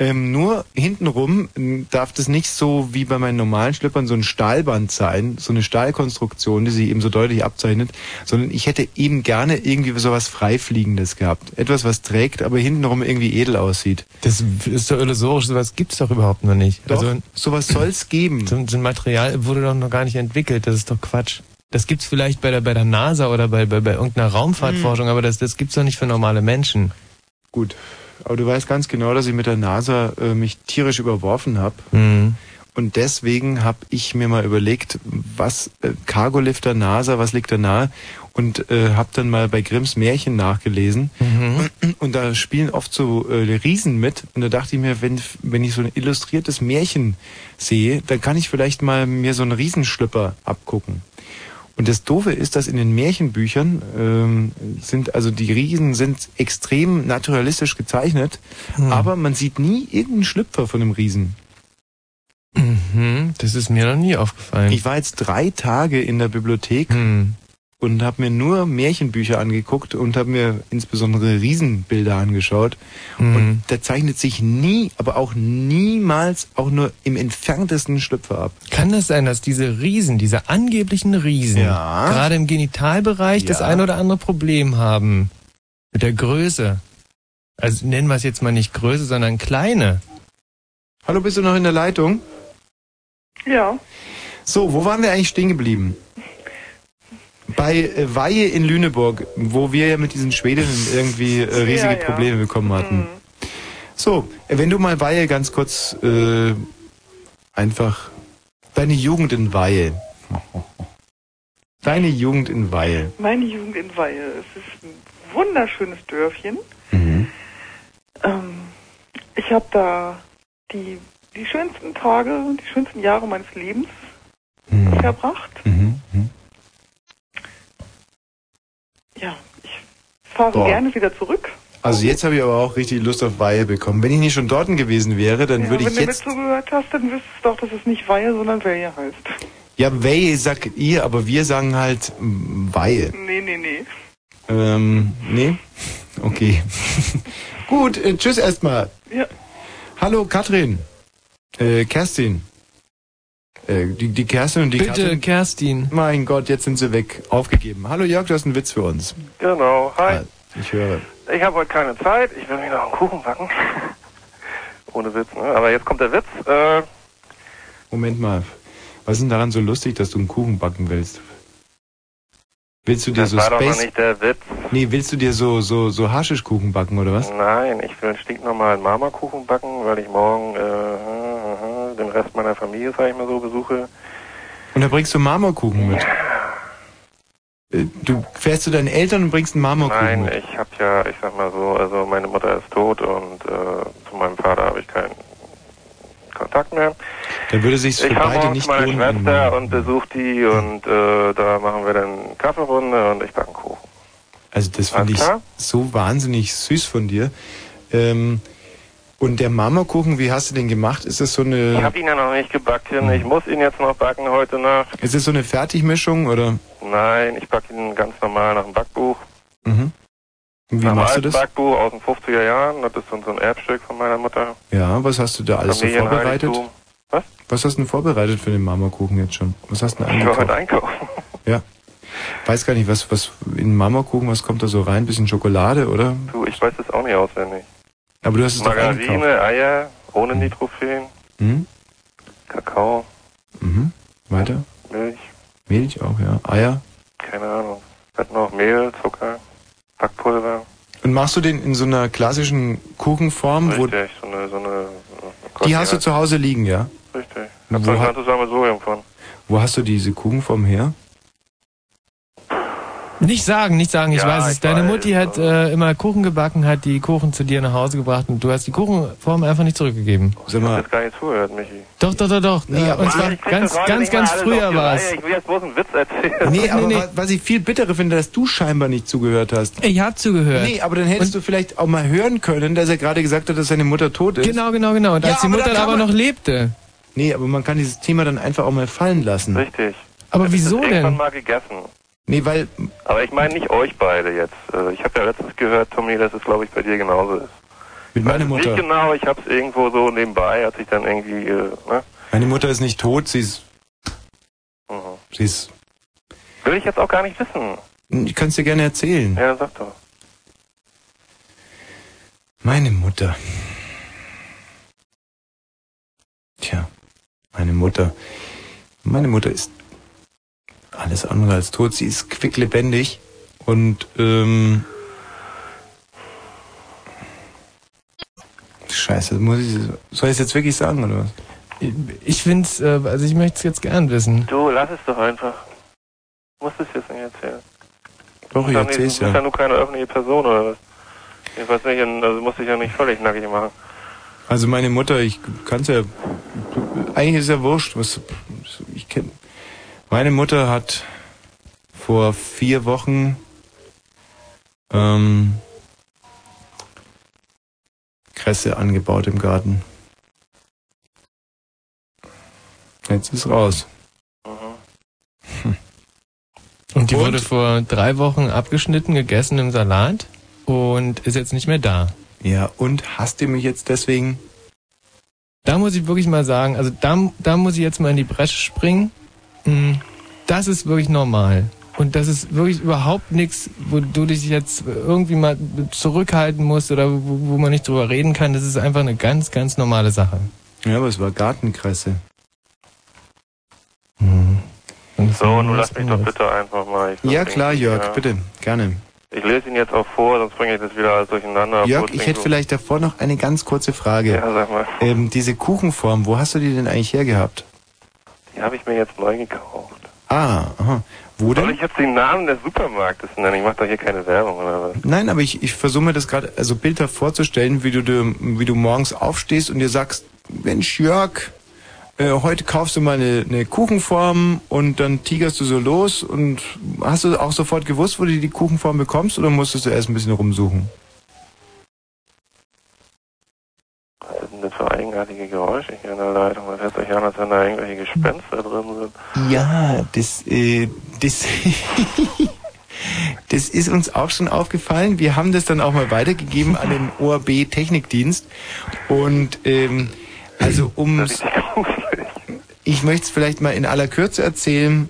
S2: Ähm, nur hintenrum ähm, darf das nicht so wie bei meinen normalen Schlüppern so ein Stahlband sein, so eine Stahlkonstruktion, die sie eben so deutlich abzeichnet, sondern ich hätte eben gerne irgendwie sowas Freifliegendes gehabt. Etwas, was trägt, aber hintenrum irgendwie edel aussieht.
S1: Das ist doch illusorisch, sowas gibt's doch überhaupt noch nicht.
S2: Doch,
S1: Also
S2: sowas soll's geben.
S1: so, so ein Material wurde doch noch gar nicht entwickelt, das ist doch Quatsch. Das gibt's vielleicht bei der bei der NASA oder bei, bei, bei irgendeiner Raumfahrtforschung, aber das, das gibt's doch nicht für normale Menschen.
S2: Gut. Aber du weißt ganz genau, dass ich mit der NASA äh, mich tierisch überworfen habe.
S1: Mhm.
S2: Und deswegen habe ich mir mal überlegt, was äh, Cargolifter NASA, was liegt da nahe? Und äh, habe dann mal bei Grimms Märchen nachgelesen.
S1: Mhm.
S2: Und da spielen oft so äh, Riesen mit. Und da dachte ich mir, wenn, wenn ich so ein illustriertes Märchen sehe, dann kann ich vielleicht mal mir so einen Riesenschlüpper abgucken. Und das Doofe ist, dass in den Märchenbüchern ähm, sind, also die Riesen sind extrem naturalistisch gezeichnet, aber man sieht nie irgendeinen Schlüpfer von einem Riesen.
S1: Mhm. Das ist mir noch nie aufgefallen.
S2: Ich war jetzt drei Tage in der Bibliothek
S1: Hm.
S2: Und habe mir nur Märchenbücher angeguckt und habe mir insbesondere Riesenbilder angeschaut.
S1: Mhm.
S2: Und da zeichnet sich nie, aber auch niemals auch nur im entferntesten Schlüpfer ab.
S1: Kann das sein, dass diese Riesen, diese angeblichen Riesen,
S2: Ja.
S1: gerade im Genitalbereich das
S2: Ja.
S1: ein oder andere Problem haben? Mit der Größe. Also nennen wir es jetzt mal nicht Größe, sondern kleine.
S2: Hallo, bist du noch in der Leitung?
S5: Ja.
S2: So, wo waren wir eigentlich stehen geblieben? Bei äh, Weihe in Lüneburg, wo wir ja mit diesen Schwedinnen irgendwie äh, riesige
S5: Ja, ja.
S2: Probleme bekommen hatten.
S5: Mhm.
S2: So, äh, wenn du mal Weihe ganz kurz äh, einfach deine Jugend in Weihe. Deine Jugend in Weihe.
S5: Meine Jugend in Weihe. Es ist ein wunderschönes Dörfchen.
S2: Mhm.
S5: Ähm, ich habe da die, die schönsten Tage und die schönsten Jahre meines Lebens
S2: Mhm.
S5: verbracht.
S2: Mhm.
S5: Ja, ich fahre
S2: Boah.
S5: gerne wieder zurück.
S2: Also jetzt habe ich aber auch richtig Lust auf Weihe bekommen. Wenn ich nicht schon dort gewesen wäre, dann
S5: Ja,
S2: würde
S5: wenn
S2: ich
S5: du mir
S2: jetzt...
S5: zugehört hast, dann wüsstest du doch, dass es nicht Weihe, sondern Weihe heißt.
S2: Ja, Weihe sagt ihr, aber wir sagen halt mm, Weihe.
S5: Nee, nee, nee.
S2: Ähm, nee? Okay. Gut, äh, tschüss erstmal.
S5: Ja.
S2: Hallo Katrin. Äh, Kerstin. Äh, die, die Kerstin und die
S1: Bitte,
S2: Katrin.
S1: Kerstin.
S2: Mein Gott, jetzt sind sie weg. Aufgegeben. Hallo Jörg, du hast einen Witz für uns.
S12: Genau, hi.
S2: Ah, ich höre.
S12: Ich habe heute keine Zeit. Ich will mir noch einen Kuchen backen. Ohne Witz, ne? Aber jetzt kommt der Witz. Äh,
S2: Moment mal. Was ist denn daran so lustig, dass du einen Kuchen backen willst? Willst du dir
S12: Das
S2: so
S12: war doch noch
S2: Space...
S12: nicht der Witz.
S2: Nee, willst du dir so, so, so Haschischkuchen backen, oder was?
S12: Nein, ich will einen stinknormalen Marmorkuchen backen, weil ich morgen äh, äh, den Rest meiner Familie, sag ich mal so, besuche.
S2: Und da bringst du Marmorkuchen mit. Äh, Du fährst zu deinen Eltern und bringst einen Marmorkuchen
S12: Nein,
S2: mit.
S12: ich habe ja, ich sag mal so, also meine Mutter ist tot und äh, zu meinem Vater habe ich keinen Kontakt mehr.
S2: Da würde sich's für beide nicht
S12: meine
S2: lohnen.
S12: Schwester und besuche die und äh, da machen wir dann Kaffeerunde und ich backe einen Kuchen.
S2: Also das finde ich so wahnsinnig süß von dir. Ähm, und der Marmorkuchen, wie hast du den gemacht? Ist das so
S12: Ich
S2: eine,
S12: habe ihn ja noch nicht gebacken, ich muss ihn jetzt noch backen heute Nacht.
S2: ist das so eine Fertigmischung oder?
S12: Nein, ich backe ihn ganz normal nach dem Backbuch.
S2: Mhm. Wie
S12: nach
S2: machst du das?
S12: Backbuch aus den 50er Jahren, das ist so so ein Erbstück von meiner Mutter.
S2: Ja, was hast du da alles so vorbereitet?
S12: Was?
S2: Was hast du denn vorbereitet für den Marmorkuchen jetzt schon? Was hast du denn
S12: Ich war heute
S2: eingekauft?
S12: einkaufen.
S2: Ja. Weiß gar nicht, was, was in Marmorkuchen, was kommt da so rein? Bisschen Schokolade, oder?
S12: Du, ich weiß das auch nicht auswendig.
S2: Aber du hast es doch eingekauft.
S12: Margarine, Eier, ohne Nitrophen,
S2: Mhm.
S12: Kakao,
S2: Mhm. Weiter?
S12: Milch,
S2: Milch auch, ja. Eier.
S12: keine Ahnung. Hat noch Mehl, Zucker, Backpulver.
S2: Und machst du den in so einer klassischen Kuchenform, wo
S12: Richtig, so eine, so eine. Gott,
S2: die hast du zu Hause liegen, ja?
S12: Richtig.
S2: Wo
S12: Hab ganzes Sammelsurium von.
S2: Wo hast du diese Kuchenform her?
S1: Nicht sagen, nicht sagen, ich
S12: Ja,
S1: weiß es.
S12: ich
S1: Deine
S12: weiß,
S1: Mutti hat äh, immer Kuchen gebacken, hat die Kuchen zu dir nach Hause gebracht und du hast die Kuchenform einfach nicht zurückgegeben.
S12: Ich hab jetzt gar nicht zugehört, Michi.
S1: Doch, doch, doch, doch.
S2: Nee, aber
S1: und zwar ganz, ganz, ganz früher war es.
S12: Ich will jetzt bloß einen Witz erzählen.
S2: Nee, aber
S1: nee.
S2: wa- was ich viel bitterer finde, dass du scheinbar nicht zugehört hast.
S1: Ich hab zugehört.
S2: Nee, aber dann hättest du vielleicht auch mal hören können, dass er gerade gesagt hat, dass seine Mutter tot ist.
S1: Genau, genau, genau. Und
S2: Ja,
S1: als die Mutter aber noch lebte.
S2: Nee, aber man kann dieses Thema dann einfach auch mal fallen lassen.
S12: Richtig.
S1: Aber
S12: Ich
S1: wieso
S12: das irgendwann
S1: denn?
S12: mal gegessen.
S2: Nee, weil,
S12: Aber ich meine nicht euch beide jetzt. Äh, Ich habe ja letztens gehört, Tommy, dass es glaube ich bei dir genauso ist.
S2: mit meiner
S12: Nicht
S2: Mutter.
S12: genau, ich habe es irgendwo so nebenbei, als ich dann irgendwie, äh, ne?
S2: Meine Mutter ist nicht tot, sie ist,
S12: Mhm.
S2: sie ist,
S12: Will ich jetzt auch gar nicht wissen.
S2: ich kann es dir gerne erzählen.
S12: Ja, sag doch.
S2: Meine Mutter. Tja, meine Mutter. Meine Mutter ist alles andere als tot. Sie ist quicklebendig und ähm, Scheiße, muss ich, soll ich es jetzt wirklich sagen oder was?
S1: Ich find's, äh, also ich möchte es jetzt gern wissen.
S12: Du, lass es doch einfach. Du musst es jetzt nicht erzählen.
S2: Doch, ich
S12: Du bist ja
S2: erzähl's
S12: Du bist ja nur keine öffentliche Person oder was? Ich weiß nicht, also du musst dich ja nicht völlig nackig machen.
S2: Also meine Mutter, ich kann's ja, eigentlich ist ja wurscht, was, ich kenn, meine Mutter hat vor vier Wochen, ähm, Kresse angebaut im Garten. Jetzt ist raus.
S1: Und die
S2: Und?
S1: wurde vor drei Wochen abgeschnitten, gegessen im Salat und ist jetzt nicht mehr da.
S2: Ja, und hasst ihr mich jetzt deswegen?
S1: Da muss ich wirklich mal sagen, also da, da muss ich jetzt mal in die Bresche springen. Mm, Das ist wirklich normal. Und das ist wirklich überhaupt nichts, wo du dich jetzt irgendwie mal zurückhalten musst oder wo, wo man nicht drüber reden kann. Das ist einfach eine ganz, ganz normale Sache.
S2: Ja, aber es war Gartenkresse.
S1: Und
S12: So, nun lass mich doch bitte einfach mal.
S2: Ja klar, Jörg,
S12: ja.
S2: bitte, gerne.
S12: Ich lese ihn jetzt auch vor, sonst bringe ich das wieder alles durcheinander.
S2: Jörg, ich hätte
S12: so-
S2: vielleicht davor noch eine ganz kurze Frage.
S12: Ja, sag mal.
S2: Ähm, diese Kuchenform, wo hast du die denn eigentlich hergehabt?
S12: Die habe ich mir jetzt neu gekauft.
S2: Ah, aha. Wo
S12: Soll
S2: denn?
S12: ich jetzt den Namen des Supermarktes nennen? Ich mache doch hier keine Werbung oder was?
S2: Nein, aber ich, ich versuche mir das gerade also bildhaft vorzustellen, wie du, wie du morgens aufstehst und dir sagst, Mensch, Jörg, äh, heute kaufst du mal eine, eine Kuchenform und dann tigerst du so los und hast du auch sofort gewusst, wo du die Kuchenform bekommst oder musstest du erst ein bisschen rumsuchen?
S12: Sind denn für eigenartige Geräusche hier in der Leitung? Das hört sich an, als wenn da irgendwelche Gespenster drin sind.
S2: Ja, das, äh, das, das ist uns auch schon aufgefallen. Wir haben das dann auch mal weitergegeben an den ORB Technikdienst. Und ähm, also um ich möchte es vielleicht mal in aller Kürze erzählen.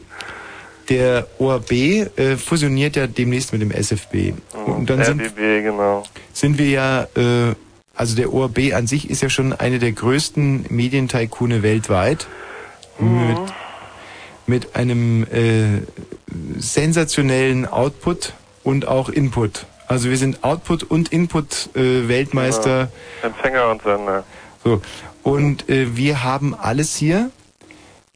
S2: Der ORB äh, fusioniert ja demnächst mit dem SFB. Und dann sind,
S12: RBB, genau.
S2: sind wir ja, äh, also der ORB an sich ist ja schon eine der größten Medientycoone weltweit. Mit, mit einem äh, sensationellen Output und auch Input. Also wir sind Output und Input äh, Weltmeister.
S12: Empfänger und Sender.
S2: So. Und äh, wir haben alles hier.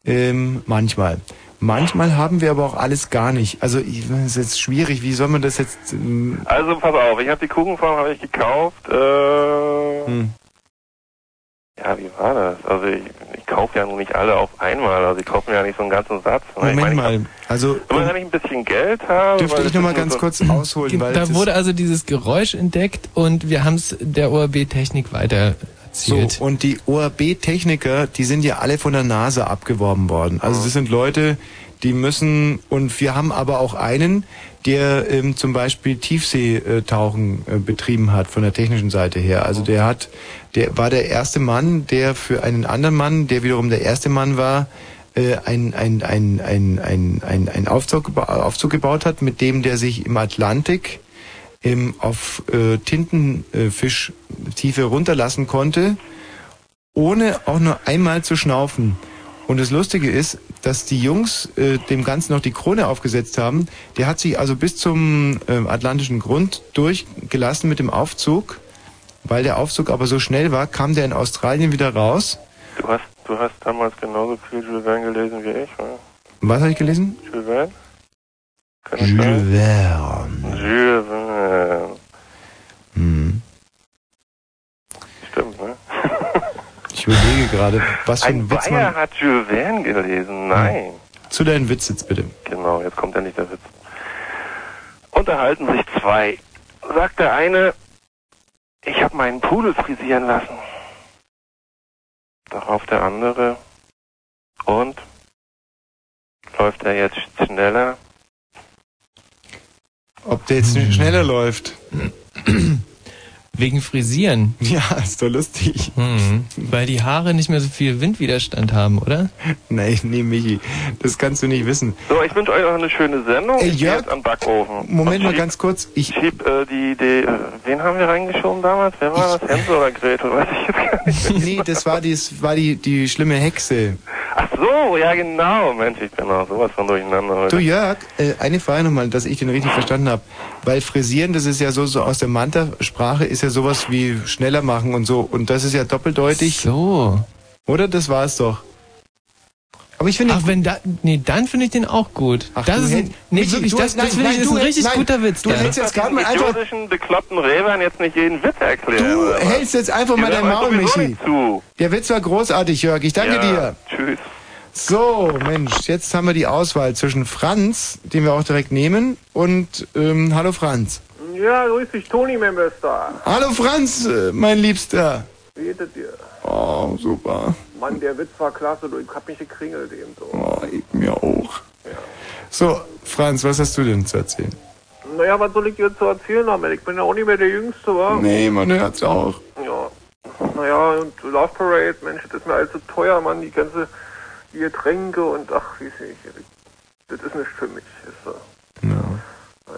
S2: Ähm, manchmal. Manchmal haben wir aber auch alles gar nicht. Also ich, das ist jetzt schwierig. Wie soll man das jetzt? Ähm,
S12: Also pass auf, ich habe die Kuchenform habe ich gekauft. Äh,
S2: hm.
S12: Ja, wie war das? Also ich, ich kaufe ja nun nicht alle auf einmal. Also ich kaufe mir ja nicht so einen ganzen Satz. ne? ich
S2: Moment
S12: meine,
S2: mal. Also
S12: Immer wenn ich ein bisschen Geld habe.
S2: dürfte ich
S12: das
S2: noch mal
S12: ist nur
S2: ganz
S12: so-
S2: kurz ausholen, weil
S1: Da wurde also dieses Geräusch entdeckt und wir haben es der ORB Technik weiter
S2: So,
S1: erzählt.
S2: und die ORB-Techniker, die sind ja alle von der NASA abgeworben worden. Also das sind Leute, die müssen, und wir haben aber auch einen, der ähm, zum Beispiel Tiefseetauchen äh, betrieben hat von der technischen Seite her. Also der hat, der war der erste Mann, der für einen anderen Mann, der wiederum der erste Mann war, äh, ein, ein, ein, ein, ein, ein, ein Aufzug, Aufzug gebaut hat, mit dem der sich im Atlantik ähm, auf äh, Tintenfischtiefe runterlassen konnte, ohne auch nur einmal zu schnaufen. Und das Lustige ist, dass die Jungs äh, dem Ganzen noch die Krone aufgesetzt haben. Der hat sich also bis zum ähm, atlantischen Grund durchgelassen mit dem Aufzug. Weil der Aufzug aber so schnell war, kam der in Australien wieder raus.
S12: Du hast, du hast damals genauso viel Jules Verne gelesen wie ich, oder?
S2: Was habe ich gelesen?
S12: Jules Verne?
S2: Jules? Verne.
S12: Jules Verne.
S2: Hm.
S12: Stimmt, ne?
S2: Ich überlege gerade, was für ein,
S12: Ein
S2: Witz
S12: Bayer
S2: man...
S12: hat Jules Verne gelesen. Nein.
S2: Zu deinem Witz jetzt bitte.
S12: Genau, jetzt kommt endlich der Witz. Unterhalten sich zwei. Sagt der eine, ich habe meinen Pudel frisieren lassen. Darauf der andere, und? Läuft er jetzt schneller?
S2: Ob der jetzt schneller läuft?
S1: Wegen Frisieren.
S2: Ja, ist doch lustig.
S1: Hm. Weil die Haare nicht mehr so viel Windwiderstand haben, oder?
S2: Nein, nee, Michi, das kannst du nicht wissen.
S12: So, ich wünsche euch noch eine schöne Sendung. Ich gehe
S2: Jörg,
S12: jetzt den Backofen.
S2: Moment
S12: Und
S2: mal
S12: schieb-
S2: ganz kurz. Ich
S12: Schieb äh, die, die, äh, wen haben wir reingeschoben damals? Wer war das? Hänsel oder Gretel? Weiß ich jetzt gar nicht.
S2: nee, das war die, das war die, die schlimme Hexe.
S12: Ach so, ja genau. Mensch, ich bin auch sowas von durcheinander heute.
S2: Du Jörg, äh, eine Frage nochmal, dass ich den richtig verstanden habe. Weil frisieren, das ist ja so, so aus der Manta-Sprache, ist ja sowas wie schneller machen und so. Und das ist ja doppeldeutig.
S1: So.
S2: Oder? Das war es doch. Aber ich finde.
S1: Ach, wenn da, nee, dann finde ich den auch gut.
S2: Ach,
S1: das
S2: du
S1: ist ein, nee,
S2: Michi,
S1: wirklich,
S2: du
S1: das,
S2: nein,
S1: das finde ich ist ein richtig
S2: nein,
S1: guter Witz.
S2: du
S1: Dan.
S2: hättest jetzt gerade mal einfach.
S12: bekloppten Rebern jetzt nicht jeden Witz erklären.
S2: Du
S12: oder
S2: hältst jetzt einfach
S12: Die
S2: mal dein Maul, Michi.
S12: zu.
S2: Der Witz war großartig, Jörg. Ich danke
S12: ja,
S2: dir.
S12: Tschüss.
S2: So, Mensch, jetzt haben wir die Auswahl zwischen Franz, den wir auch direkt nehmen, und ähm, hallo Franz.
S13: Ja, grüß dich, Toni, mein Bester.
S2: Hallo Franz, äh, mein Liebster.
S13: Wie geht es dir?
S2: Oh, super.
S13: Mann, der Witz war klasse, du, ich hab mich gekringelt eben so.
S2: Oh, ich mir auch. So, Franz, was hast du denn zu erzählen?
S13: Naja, was soll ich dir zu erzählen haben? Ich bin ja auch nicht mehr der Jüngste, wa?
S2: Nee, man hört's auch.
S13: Ja. Naja, und Love Parade, Mensch, das ist mir alles so teuer, Mann, die ganze, die Getränke und ach, wie ich, das ist nicht für mich. Ist so.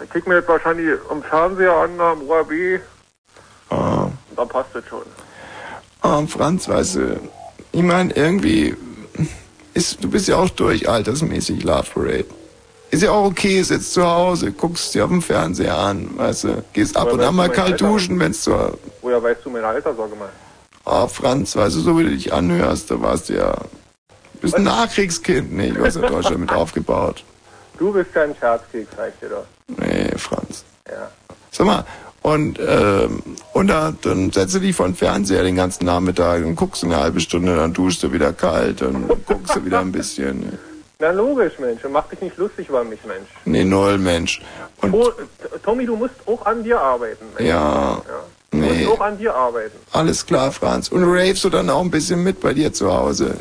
S13: Ich krieg mir das wahrscheinlich am Fernseher an, am
S2: Oh,
S13: und dann passt das schon.
S2: oh Franz, weißt du, ich meine, irgendwie, ist, du bist ja auch durch altersmäßig Love Parade. Ist ja auch okay, sitzt zu Hause, guckst dir auf dem Fernseher an, weißt du, gehst ab
S13: Woher
S2: und an mal kalt
S13: Alter?
S2: duschen, wenn's zur
S13: Woher weißt du mein Alter, sag mal?
S2: Oh, Franz, weißt du, so wie du dich anhörst, da warst du ja. Du bist ein Nachkriegskind, nee, du hast in Deutschland mit aufgebaut.
S13: Du bist ja ein Scherzkeks, ich dir doch.
S2: Nee, Franz.
S13: Ja.
S2: Sag mal, und, ähm, und da, dann setzt du dich vor den Fernseher den ganzen Nachmittag und guckst eine halbe Stunde, dann duschst du wieder kalt, dann guckst du wieder ein bisschen.
S13: Na logisch, Mensch. Und mach dich nicht lustig über mich, Mensch.
S2: Nee, null, Mensch. Und,
S13: Tommy, du musst auch an dir arbeiten. Mensch.
S2: ja,
S13: Du musst auch an dir arbeiten.
S2: alles klar, Franz. Und ravest du dann auch ein bisschen mit bei dir zu Hause?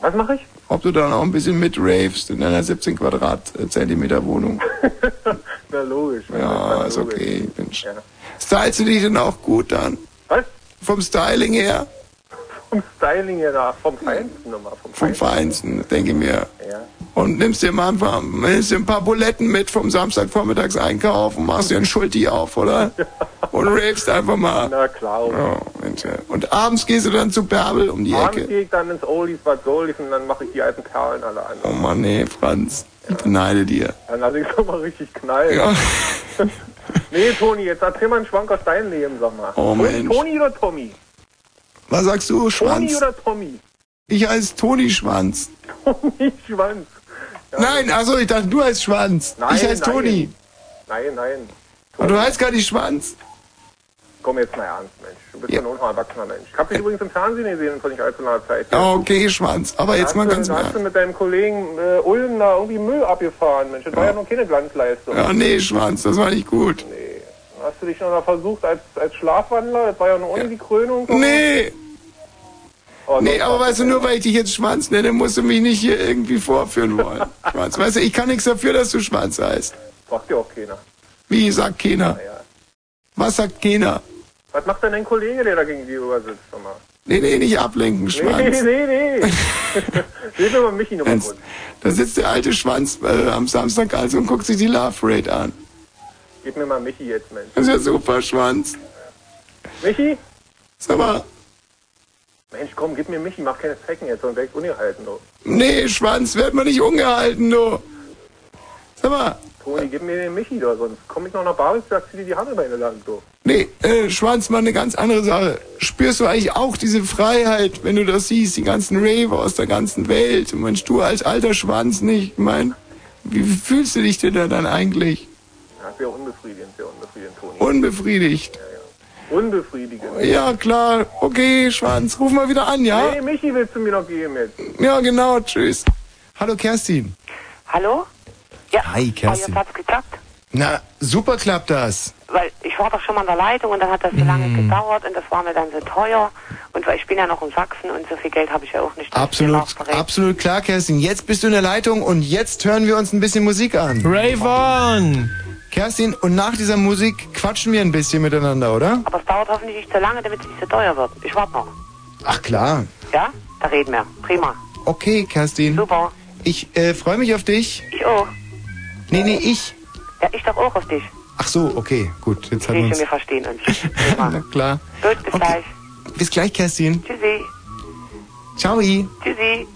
S13: Was mache ich?
S2: Ob du dann auch ein bisschen mit ravest in deiner 17 Quadratzentimeter Wohnung?
S13: Na logisch. Mensch.
S2: Ja, ist
S13: logisch.
S2: okay, Mensch.
S13: Ja.
S2: Stylst du dich denn auch gut dann?
S13: Was?
S2: Vom Styling her?
S13: Vom Styling her vom Feinsten nochmal. Vom,
S2: Vom Feinsten, denke ich mir.
S13: Ja.
S2: Und nimmst dir mal einfach, nimmst dir ein paar Buletten mit vom Samstagvormittags einkaufen, machst dir einen Schulti auf, oder? Und ravest einfach mal.
S13: Na klar.
S2: Ja, ja. Und abends gehst du dann zu Bärbel um die
S13: Abends
S2: Ecke.
S13: gehe ich dann ins Oldies Bad Goldies und dann mache ich die alten Perlen alle an.
S2: Oh Mann, nee, Franz. Ich beneide dir.
S13: Dann lass ich doch mal richtig knallen.
S2: Ja.
S13: nee, Toni, jetzt erzähl mal einen Schwank aus deinem Leben, sag mal.
S2: Oh,
S13: Toni,
S2: Mensch.
S13: Toni oder Tommy?
S2: Was sagst du,
S13: Toni
S2: Schwanz?
S13: oder Tommy?
S2: Ich heiße Toni Schwanz.
S13: Toni Schwanz.
S2: Nein, also ich dachte, du heißt Schwanz.
S13: Nein,
S2: ich heiße
S13: nein.
S2: Toni.
S13: Nein, nein.
S2: Und du heißt gar nicht Schwanz.
S13: Komm jetzt mal ernst, Mensch. Bist ja. ein unerwachsener Mensch. Ich hab dich übrigens im Fernsehen gesehen vor nicht allzu langer Zeit.
S2: Ja, okay, Schwanz. Aber jetzt
S13: da
S2: mal
S13: hast du,
S2: ganz
S13: da hast
S2: mal.
S13: du mit deinem Kollegen äh, Ulm da irgendwie Müll abgefahren, Mensch. Das war ja noch keine Glanzleistung.
S2: Ja, nee, Schwanz, das war nicht gut.
S13: Hast du dich noch mal versucht als, als Schlafwandler? Das war ja noch ohne die Krönung.
S2: Nee.
S13: Oh,
S2: Nee, aber weißt du, nur weil ich dich jetzt Schwanz nenne, musst du mich nicht hier irgendwie vorführen wollen. Schwanz, weißt du, ich kann nichts dafür, dass du Schwanz heißt.
S13: Sagt ja auch keiner.
S2: Wie sagt keiner? Was sagt keiner?
S13: Was macht denn dein Kollege, der da gegenüber sitzt? Sag mal?
S2: Nee, nee, nicht ablenken,
S13: Nee,
S2: Schwanz.
S13: nee, nee. Hilf mir mal Michi noch mal
S2: Wenn's-
S13: kurz.
S2: Da sitzt der alte Schwanz äh, am Samstag also und guckt sich die Love Parade an.
S13: Gib mir mal Michi jetzt, Mensch.
S2: Das ist ja super, Schwanz.
S13: Michi?
S2: Sag mal,
S13: Mensch, komm, gib mir Michi, mach keine Zecken jetzt und direkt ungehalten, du.
S2: nee, Schwanz, werd mal nicht ungehalten, du. Sag mal,
S13: Toni, gib mir den Michi da, sonst komm ich noch nach Babelsberg, zieh dir die Hammelbeine lang, du.
S2: nee, äh, Schwanz, mal eine ganz andere Sache. Spürst du eigentlich auch diese Freiheit, wenn du das siehst, die ganzen Raver aus der ganzen Welt? Mensch, du als alter Schwanz nicht, ich mein, wie fühlst du dich denn da dann eigentlich?
S13: Ja, sehr unbefriedigend, sehr unbefriedigend, Toni.
S2: Unbefriedigt.
S13: Unbefriedigend.
S2: Ja, klar, okay, Schwanz, ruf mal wieder an, ja?
S13: Nee, Michi willst du mir noch geben jetzt.
S2: Ja, genau, tschüss. Hallo, Kerstin.
S6: Hallo? Ja.
S2: Hi, Kerstin.
S6: hat's geklappt.
S2: Na, super klappt das.
S6: Weil ich war doch schon mal in der Leitung und dann hat das so lange
S2: Mhm.
S6: gedauert und das war mir dann so teuer. Und weil ich bin ja noch in Sachsen und so viel Geld habe ich ja auch nicht.
S2: Absolut, absolut klar, Kerstin. Jetzt bist du in der Leitung und jetzt hören wir uns ein bisschen Musik an.
S1: Rave on!
S2: Kerstin, und nach dieser Musik quatschen wir ein bisschen miteinander, oder?
S6: Aber es dauert hoffentlich nicht so lange, damit es nicht so teuer wird. Ich warte noch.
S2: Ach klar.
S6: Ja? Da reden wir. Prima.
S2: Okay, Kerstin.
S6: Super.
S2: Ich äh, freue mich auf dich.
S6: Ich auch.
S2: Nee, nee, ich.
S6: Ja, ich doch auch auf dich.
S2: Ach so, okay, gut. Jetzt haben wir uns.
S6: wir verstehen uns.
S2: Na klar.
S6: Gut, bis gleich.
S2: Bis gleich, Kerstin.
S6: Tschüssi.
S2: Ciao.
S6: Tschüssi.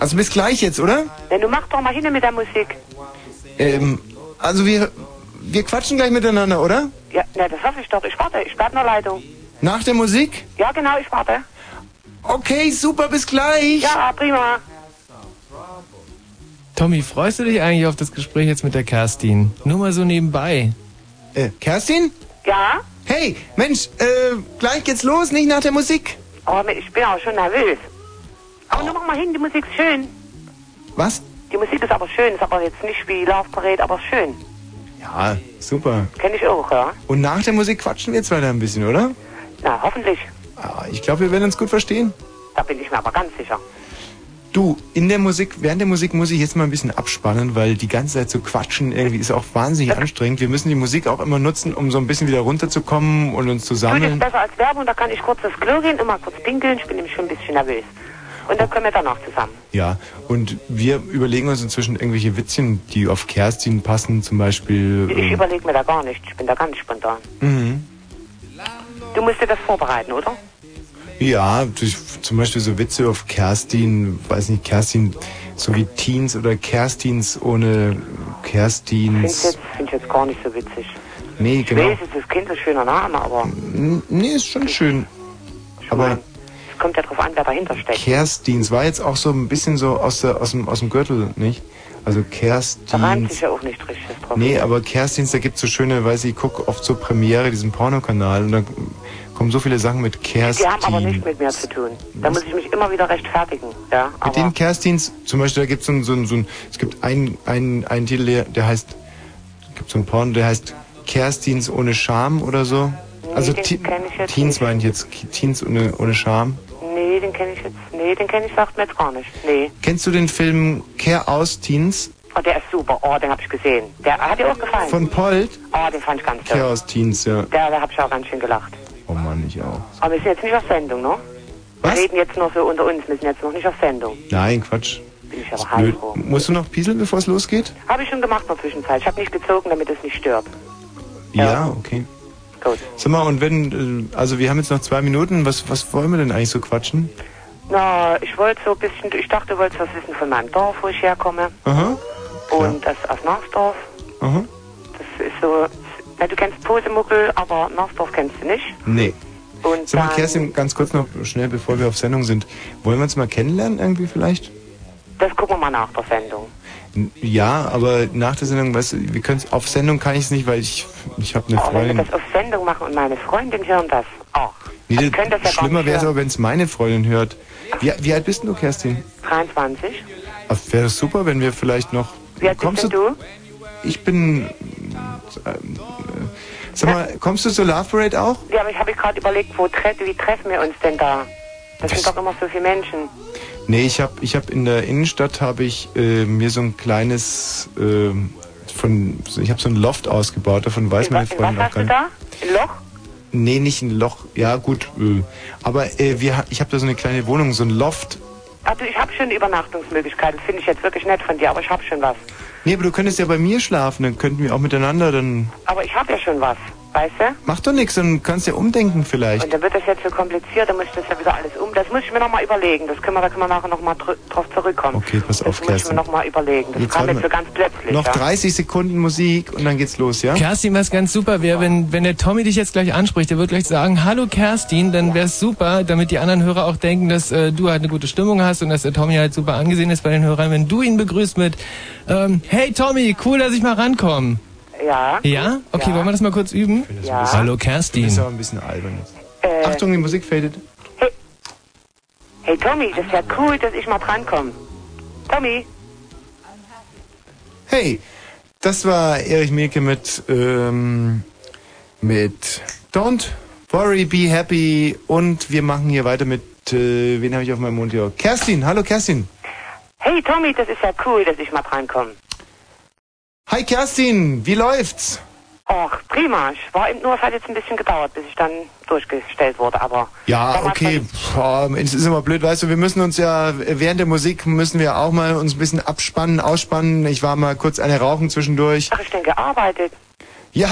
S2: Also bis gleich jetzt, oder?
S6: Denn du mach doch mal hin mit der Musik.
S2: Ähm, also wir, wir quatschen gleich miteinander, oder?
S6: Ja, na, das hoffe ich doch. Ich warte. Ich bleib in der Leitung.
S2: Nach der Musik?
S6: Ja, genau, ich warte.
S2: Okay, super, bis gleich.
S6: Ja, prima.
S1: Tommy, freust du dich eigentlich auf das Gespräch jetzt mit der Kerstin? Nur mal so nebenbei.
S2: Äh, Kerstin?
S6: Ja?
S2: Hey, Mensch, äh, gleich geht's los, nicht nach der Musik.
S6: Aber ich bin auch schon nervös. Aber nur mach mal hin, die Musik ist schön.
S2: Was?
S6: Die Musik ist aber schön, ist aber jetzt nicht wie Love Parade, aber schön.
S2: Ja, super.
S6: Kenn ich auch, ja?
S2: Und nach der Musik quatschen wir jetzt weiter ein bisschen, oder?
S6: Na, hoffentlich.
S2: Ah, ich glaube, wir werden uns gut verstehen.
S6: Da bin ich mir aber ganz sicher.
S2: Du, in der Musik, während der Musik muss ich jetzt mal ein bisschen abspannen, weil die ganze Zeit zu quatschen irgendwie ist auch wahnsinnig anstrengend. Wir müssen die Musik auch immer nutzen, um so ein bisschen wieder runterzukommen und uns zu
S6: Du, das ist besser als Werbung, da kann ich kurz das Klo gehen, immer kurz pinkeln, ich bin nämlich schon ein bisschen nervös. Und dann können wir danach zusammen.
S2: Ja, und wir überlegen uns inzwischen irgendwelche Witzchen, die auf Kerstin passen, zum Beispiel.
S6: Ich
S2: ähm,
S6: überlege mir da gar nichts, ich bin da ganz spontan.
S2: mhm.
S6: Du musst dir das vorbereiten, oder?
S2: Ja, durch, zum Beispiel so Witze auf Kerstin, weiß nicht, Kerstin, so wie Teens oder Kerstins ohne
S6: Finde ich,
S2: Kerstins.
S6: find ich jetzt gar nicht so witzig.
S2: Nee,
S6: Ich
S2: genau.
S6: weiß, es ist Kind ein schöner Name, aber
S2: Nee, ist schon schön. Aber
S6: es kommt ja drauf an, wer dahinter steckt.
S2: Kerstins war jetzt auch so ein bisschen so aus, der, aus, dem, aus dem Gürtel, nicht? Also
S6: Da reimt
S2: Kerstins.
S6: sich ja auch nicht richtig drauf.
S2: Nee, aber Kerstins, da gibt's so schöne, weiß ich, ich guck oft so Premiere, diesen Pornokanal und da kommen so viele Sachen mit Kerstin.
S6: Die haben aber nichts mit mir zu tun. Da muss ich mich immer wieder rechtfertigen. Ja,
S2: Mit den Kerstins, zum Beispiel, da gibt's so ein, so ein, so es gibt einen, einen, einen Titel, der, der heißt, gibt so ein Porno, der heißt Kerstins ohne Scham oder so. also
S6: den
S2: Te- Teens meine ich jetzt, Teens ohne, ohne Scham.
S6: nee, den kenne ich jetzt, nee, den kenne ich, sagt mir jetzt gar nicht. Nee.
S2: Kennst du den Film Care aus Teens
S6: Oh, der ist super. Oh, den habe ich gesehen. Der hat dir auch gefallen.
S2: von Polt?
S6: Oh, den fand ich ganz
S2: Care
S6: toll.
S2: aus Teens, ja.
S6: Der, da habe ich auch ganz schön gelacht.
S2: Oh Mann, ich auch.
S6: Aber wir sind jetzt nicht auf Sendung, ne? Wir
S2: Was?
S6: reden jetzt nur so unter uns. Wir sind jetzt noch nicht auf Sendung.
S2: Nein, Quatsch.
S6: Bin ich aber
S2: Blöd.
S6: heilfroh.
S2: Musst du noch pieseln, bevor es losgeht?
S6: Habe ich schon gemacht in der Zwischenzeit. Ich habe nicht gezogen, damit es nicht stört.
S2: Ja, okay.
S6: Gut.
S2: Sag mal, und wenn, äh, also wir haben jetzt noch zwei Minuten, was, was wollen wir denn eigentlich so quatschen?
S6: Na, ich wollte so ein bisschen, ich dachte, du wolltest was wissen von meinem Dorf, wo ich herkomme.
S2: Aha.
S6: Und das aus Narsdorf.
S2: Aha.
S6: Das ist so, na, du kennst Posemuckel, aber Narsdorf kennst du nicht.
S2: Nee.
S6: Und
S2: Sag mal,
S6: dann-
S2: Kerstin, ganz kurz noch schnell, bevor wir auf Sendung sind. Wollen wir uns mal kennenlernen irgendwie vielleicht?
S6: Das gucken wir mal nach der Sendung.
S2: Ja, aber nach der Sendung, weißt du, wir können auf Sendung kann ich es nicht, weil ich ich habe eine
S6: Oh, wenn wir
S2: Freundin.
S6: das auf Sendung machen und meine Freundin hören das. Ach,
S2: Nee,
S6: können das ja
S2: schlimmer wäre es aber, wenn es meine Freundin hört. Wie, wie alt bist denn du, Kerstin?
S6: 23.
S2: Wäre super, wenn wir vielleicht noch.
S6: Wie alt bist denn du?
S2: Ich bin. Äh, sag mal, kommst du zur Love Parade auch?
S6: Ja, aber ich habe gerade überlegt, wo tre wie treffen wir uns denn da? Das, sind doch immer so viele Menschen.
S2: Nee, ich habe ich hab in der Innenstadt habe ich äh, mir so ein kleines ähm, von ich habe so ein Loft ausgebaut, davon weiß meine
S6: Was
S2: Freundin auch
S6: hast
S2: gar
S6: du
S2: nicht.
S6: da? Ein Loch?
S2: Nee, nicht ein Loch. Ja, gut. Äh, aber äh, wir, ich habe da so eine kleine Wohnung, so ein Loft.
S6: Du, ich habe schon Übernachtungsmöglichkeiten. Finde ich jetzt wirklich nett von dir, aber ich habe schon was.
S2: Nee, aber du könntest ja bei mir schlafen, dann könnten wir auch miteinander, dann
S6: Aber ich habe ja schon was, weißt du?
S2: mach doch nichts, dann kannst du ja umdenken vielleicht.
S6: Und dann wird das jetzt so kompliziert, dann muss ich das ja wieder alles um. Das muss ich mir nochmal überlegen. Das können wir, da können wir nachher nochmal drauf zurückkommen.
S2: Okay, pass auf,
S6: Das muss ich mir
S2: Kerstin.
S6: nochmal überlegen. Das
S2: Jetzt
S6: kam jetzt so
S2: mal.
S6: ganz plötzlich.
S2: Noch
S6: ja?
S2: 30 Sekunden Musik und dann geht's los, ja?
S1: Kerstin, was ganz super wäre, wenn, wenn der Tommy dich jetzt gleich anspricht, der wird gleich sagen, hallo Kerstin, dann wäre es super, damit die anderen Hörer auch denken, dass äh, du halt eine gute Stimmung hast und dass der Tommy halt super angesehen ist bei den Hörern, wenn du ihn begrüßt mit, ähm, hey Tommy, cool, dass ich mal rankomme.
S6: Ja.
S1: Ja? Okay, wollen wir das mal kurz üben?
S6: Ja.
S1: Hallo Kerstin.
S2: Das ist aber ein bisschen albern.
S6: Äh,
S2: Achtung, die Musik fadet.
S6: Hey Tommy, das wäre cool, dass ich mal drankomme. Tommy,
S2: Hey, das war Erich Mielke mit, ähm, mit Don't Worry, Be Happy und wir machen hier weiter mit, äh, wen habe ich auf meinem Monitor? Kerstin, hallo Kerstin.
S6: hey Tommy, das ist ja cool, dass ich mal drankomme.
S2: Hi Kerstin, wie läuft's?
S6: Ach, prima. Ich war eben nur, es hat jetzt ein bisschen gedauert, bis ich dann durchgestellt wurde, aber
S2: Ja, okay. Boah, es ist immer blöd, weißt du, wir müssen uns ja während der Musik müssen wir auch mal uns ein bisschen abspannen, ausspannen. Ich war mal kurz eine rauchen zwischendurch.
S6: ach, ich denn gearbeitet.
S2: Ja,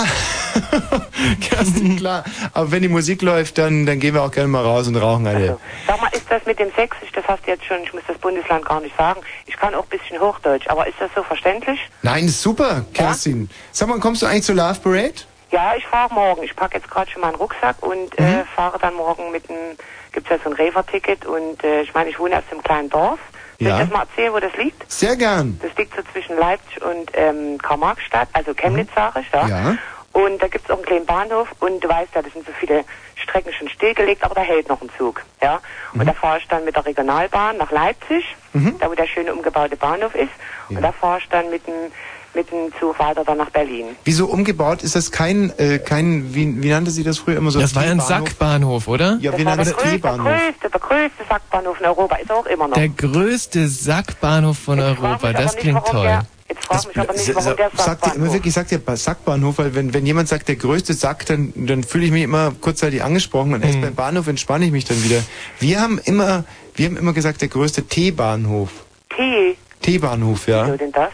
S2: Kerstin, klar. Aber wenn die Musik läuft, dann, dann gehen wir auch gerne mal raus und rauchen eine.
S6: Sag mal, ist das mit dem Sächsisch, das hast du jetzt schon, ich muss das Bundesland gar nicht sagen. Ich kann auch ein bisschen Hochdeutsch, aber ist das so verständlich?
S2: Nein, ist super, Kerstin. Sag mal, kommst du eigentlich zur Love Parade?
S6: Ja, ich fahre morgen. Ich packe jetzt gerade schon meinen Rucksack und äh, fahre dann morgen mit einem, gibt's ja so ein Rever-Ticket und äh, ich meine, ich wohne aus einem kleinen Dorf. Soll
S2: Ja.
S6: ich das mal erzählen, wo das liegt?
S2: Sehr gern.
S6: Das liegt so zwischen Leipzig und ähm, Karl-Marx-Stadt, also Chemnitz, ich, ja.
S2: Ja.
S6: Und da gibt's auch einen kleinen Bahnhof und du weißt ja, das sind so viele Strecken schon stillgelegt, aber da hält noch ein Zug, ja. Und da fahre ich dann mit der Regionalbahn nach Leipzig, da wo der schöne umgebaute Bahnhof ist. Und da fahre ich dann mit dem mit dem Zug weiter dann nach Berlin.
S2: Wieso umgebaut? Ist das kein, äh, kein, wie, wie nannte sie das früher immer so?
S1: Das war ja ein
S2: T-Bahnhof?
S1: Sackbahnhof, oder?
S2: Ja, wie
S6: Das war
S2: nannte
S6: der größte, der
S2: T-Bahnhof?
S6: größte, der größte Sackbahnhof in Europa, ist auch immer noch.
S1: Der größte Sackbahnhof von Europa, das klingt toll.
S6: Jetzt frag mich aber nicht, warum der
S2: sa- sagt ihr immer wirklich, sagt ihr Sackbahnhof, weil wenn, wenn jemand sagt, der größte Sack, dann, dann fühle ich mich immer kurzzeitig angesprochen und erst
S1: Hm.
S2: beim Bahnhof entspanne ich mich dann wieder. Wir haben immer, wir haben immer gesagt, der größte T-Bahnhof.
S6: T,
S2: T-Bahnhof, ja.
S6: wieso denn das?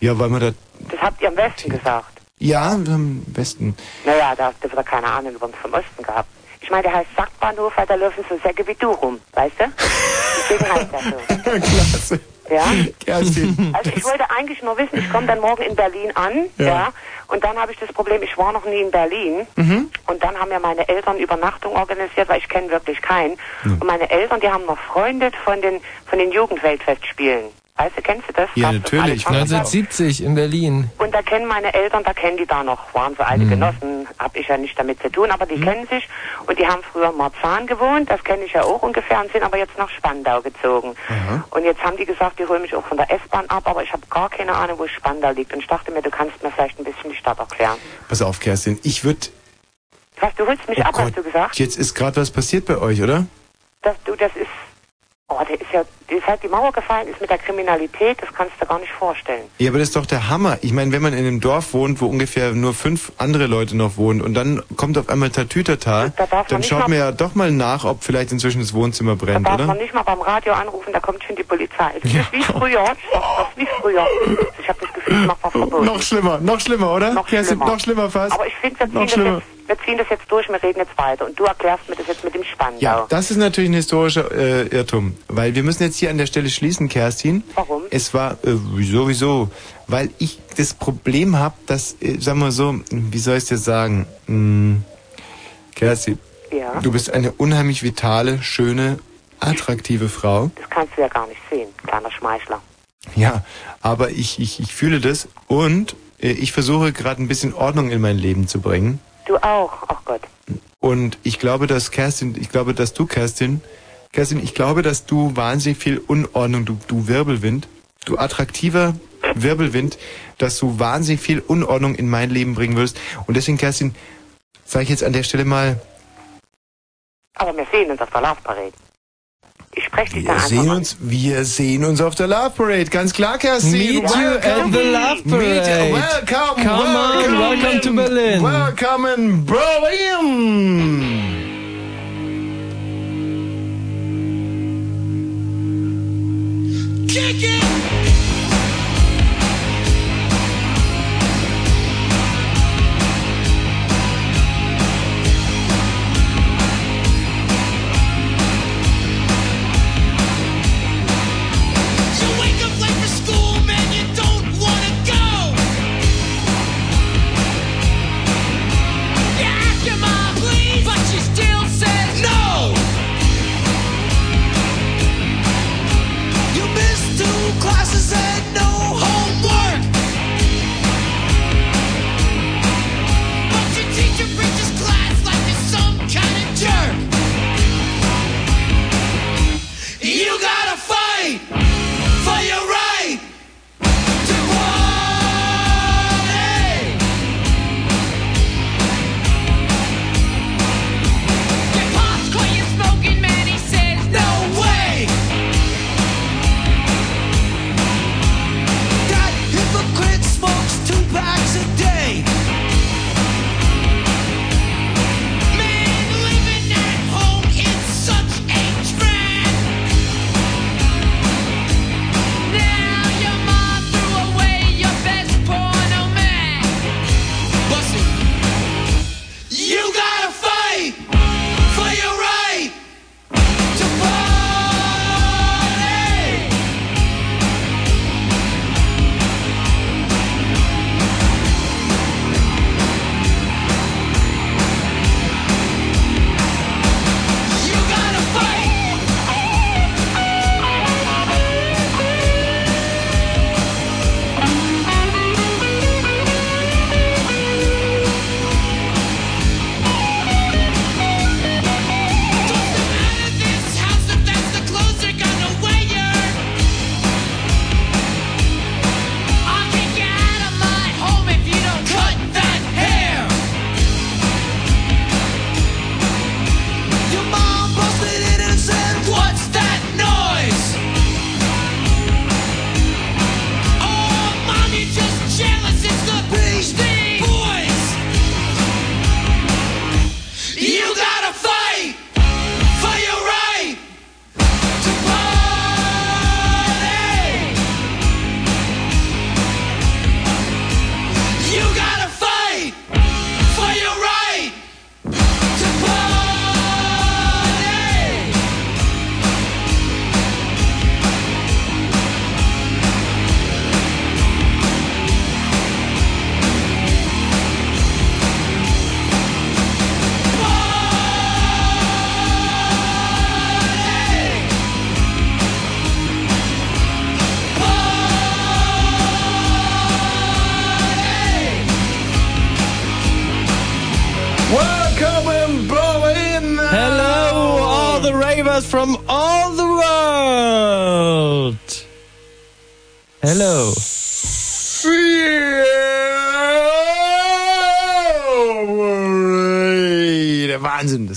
S2: Ja, weil man da,
S6: Das habt ihr am Westen gesagt.
S2: ja, am besten.
S6: Naja, da habt ihr wieder keine Ahnung über uns vom Osten gehabt. Ich meine, der heißt Sackbahnhof, weil da laufen so Säcke wie du rum, weißt du? Deswegen heißt das so.
S2: Klasse.
S6: Ja?
S2: Kerstin.
S6: Also ich wollte eigentlich nur wissen, ich komme dann morgen in Berlin an,
S2: Ja.
S6: ja, und dann habe ich das Problem, ich war noch nie in Berlin
S2: Mhm.
S6: und dann haben ja meine Eltern Übernachtung organisiert, weil ich kenne wirklich keinen. Und meine Eltern, die haben noch Freunde von den von den Jugendweltfestspielen. Weißt du, kennst du das?
S1: Ja,
S6: Gab's das
S1: natürlich.
S6: alles schon?
S1: 1970 in Berlin.
S6: Und da kennen meine Eltern, da kennen die da noch, waren so
S2: Mhm.
S6: alte Genossen, hab ich ja nicht damit zu tun, aber die kennen sich und die haben früher in Marzahn gewohnt, das kenne ich ja auch ungefähr und sind aber jetzt nach Spandau gezogen. Und jetzt haben die gesagt, die holen mich auch von der S-Bahn ab, aber ich habe gar keine Ahnung, wo Spandau liegt und ich dachte mir, du kannst mir vielleicht ein bisschen die Stadt erklären.
S2: Pass auf, Kerstin. Ich würde,
S6: Was, du holst mich
S2: Oh
S6: ab,
S2: Gott.
S6: hast du gesagt?
S2: jetzt ist gerade was passiert bei euch, oder?
S6: Dass du, das ist, oh, der ist ja, seit die Mauer gefallen ist mit der Kriminalität, das kannst du gar nicht vorstellen.
S2: Ja, aber das ist doch der Hammer. Ich meine, wenn man in einem Dorf wohnt, wo ungefähr nur fünf andere Leute noch wohnen und dann kommt auf einmal Tatütata,
S6: Da
S2: dann schaut man ja doch mal nach, ob vielleicht inzwischen das Wohnzimmer
S6: Da
S2: brennt,
S6: darf
S2: oder?
S6: man nicht mal beim Radio anrufen, da kommt schon die Polizei. Das ist wie früher, das wie früher. Ich habe das Gefühl, ich mach was verboten.
S2: Noch schlimmer, noch schlimmer, oder?
S6: Noch schlimmer.
S2: noch schlimmer fast.
S6: Aber ich finde, wir
S2: Noch
S6: das
S2: schlimmer.
S6: jetzt, wir ziehen das jetzt durch, wir reden jetzt weiter. Und du erklärst mir das jetzt mit dem Spandau.
S2: Ja, das ist natürlich ein historischer äh, Irrtum, weil wir müssen jetzt hier an der Stelle schließen, Kerstin.
S6: Warum?
S2: Es war äh, wieso, wieso? Weil ich das Problem habe, dass, äh, sagen wir so, wie soll ich es dir sagen? Hm, Kerstin,
S6: Ja.
S2: du bist eine unheimlich vitale, schöne, attraktive Frau.
S6: Das kannst du ja gar nicht sehen, kleiner Schmeichler.
S2: Ja, aber ich, ich, ich fühle das und äh, ich versuche gerade ein bisschen Ordnung in mein Leben zu bringen.
S6: Du auch, ach Gott.
S2: Und ich glaube, dass Kerstin, ich glaube, dass du, Kerstin, Kerstin, ich glaube, dass du wahnsinnig viel Unordnung, du, du Wirbelwind, du attraktiver Wirbelwind, dass du wahnsinnig viel Unordnung in mein Leben bringen würdest. Und deswegen, Kerstin, sage ich jetzt an der Stelle mal,
S6: Aber wir sehen uns auf der Love Parade. Ich spreche dich da
S2: wir
S6: einfach
S2: sehen
S6: mal.
S2: uns, wir sehen uns auf der Love Parade, ganz klar, Kerstin.
S1: Meet you at the Love
S2: Meet,
S1: Parade.
S2: welcome,
S1: Come on, welcome to Berlin.
S2: Welcome in Berlin.
S14: Kick it!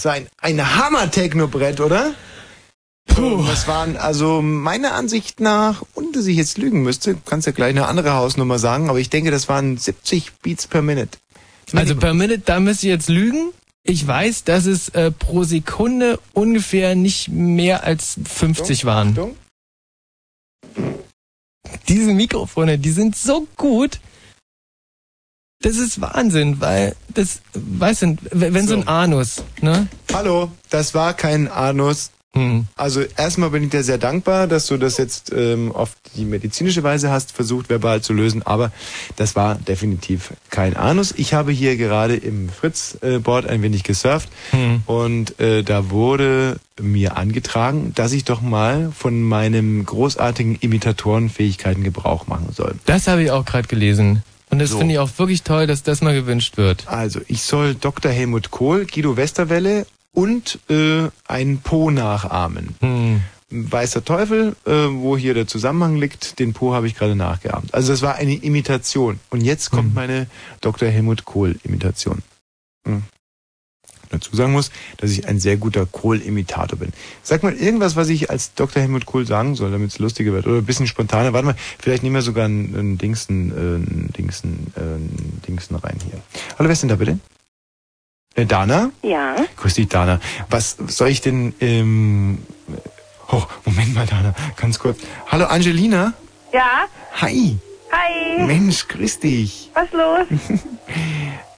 S2: War ein, Hammer-Techno-Brett, oder? Puh. Das waren also meiner Ansicht nach, und dass ich jetzt lügen müsste, kannst ja gleich eine andere Hausnummer sagen, aber ich denke, das waren 70 Beats per Minute.
S1: Also per Minute, da müsst ihr jetzt lügen. Ich weiß, dass es äh, pro Sekunde ungefähr nicht mehr als 50 waren.
S2: Achtung.
S1: Diese Mikrofone, die sind so gut. Das ist Wahnsinn, weil das, weißt du, wenn wenn so ein Anus, ne?
S2: Hallo, das war kein Anus.
S1: Hm.
S2: Also erstmal bin ich dir sehr dankbar, dass du das jetzt ähm, auf die medizinische Weise hast versucht, verbal zu lösen, aber das war definitiv kein Anus. Ich habe hier gerade im Fritz-Board ein wenig gesurft
S1: Hm.
S2: und äh, da wurde mir angetragen, dass ich doch mal von meinem großartigen Imitatorenfähigkeiten Gebrauch machen soll.
S1: Das habe ich auch gerade gelesen. Und das
S2: So.
S1: finde ich auch wirklich toll, dass das mal gewünscht wird.
S2: Also, ich soll Dr. Helmut Kohl, Guido Westerwelle und äh, ein Po nachahmen.
S1: Hm.
S2: Weißer Teufel, äh, wo hier der Zusammenhang liegt, den Po habe ich gerade nachgeahmt. Also das war eine Imitation. Und jetzt kommt meine Dr. Helmut Kohl-Imitation. Hm. Dazu sagen muss, dass ich ein sehr guter Kohl-Imitator bin. Sag mal irgendwas, was ich als Dr. Helmut Kohl sagen soll, damit es lustiger wird. Oder ein bisschen spontaner. Warte mal, vielleicht nehmen wir sogar einen, einen Dingsen, äh, einen Dingsen, äh, einen Dingsen rein hier. Hallo, wer ist denn da bitte? Äh, Dana?
S15: Ja.
S2: Grüß dich, Dana. Was soll ich denn, ähm, oh, Moment mal, Dana, ganz kurz. Hallo, Angelina?
S15: Ja.
S2: Hi.
S15: Hi.
S2: Mensch, grüß dich.
S15: Was los?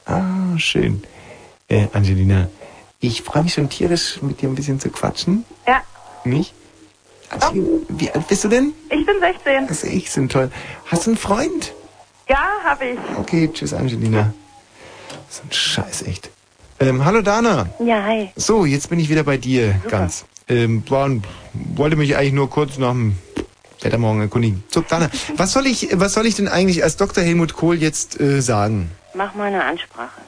S2: Ah, schön. Äh, Angelina, ich freue mich schon tierisch, mit dir ein bisschen zu quatschen.
S15: Ja.
S2: Nicht? Angelina, wie alt bist du denn?
S15: Ich bin 16.
S2: Das ich sind toll. Hast du einen Freund?
S15: Ja, habe ich.
S2: Okay, tschüss, Angelina. So ein Scheiß, echt. Ähm, hallo, Dana.
S15: Ja, hi.
S2: So, jetzt bin ich wieder bei dir, ganz. Ähm, war, wollte mich eigentlich nur kurz nach dem Wettermorgen erkundigen. So, Dana, was soll ich, was soll ich denn eigentlich als Dr. Helmut Kohl jetzt äh, sagen?
S15: Mach mal eine Ansprache.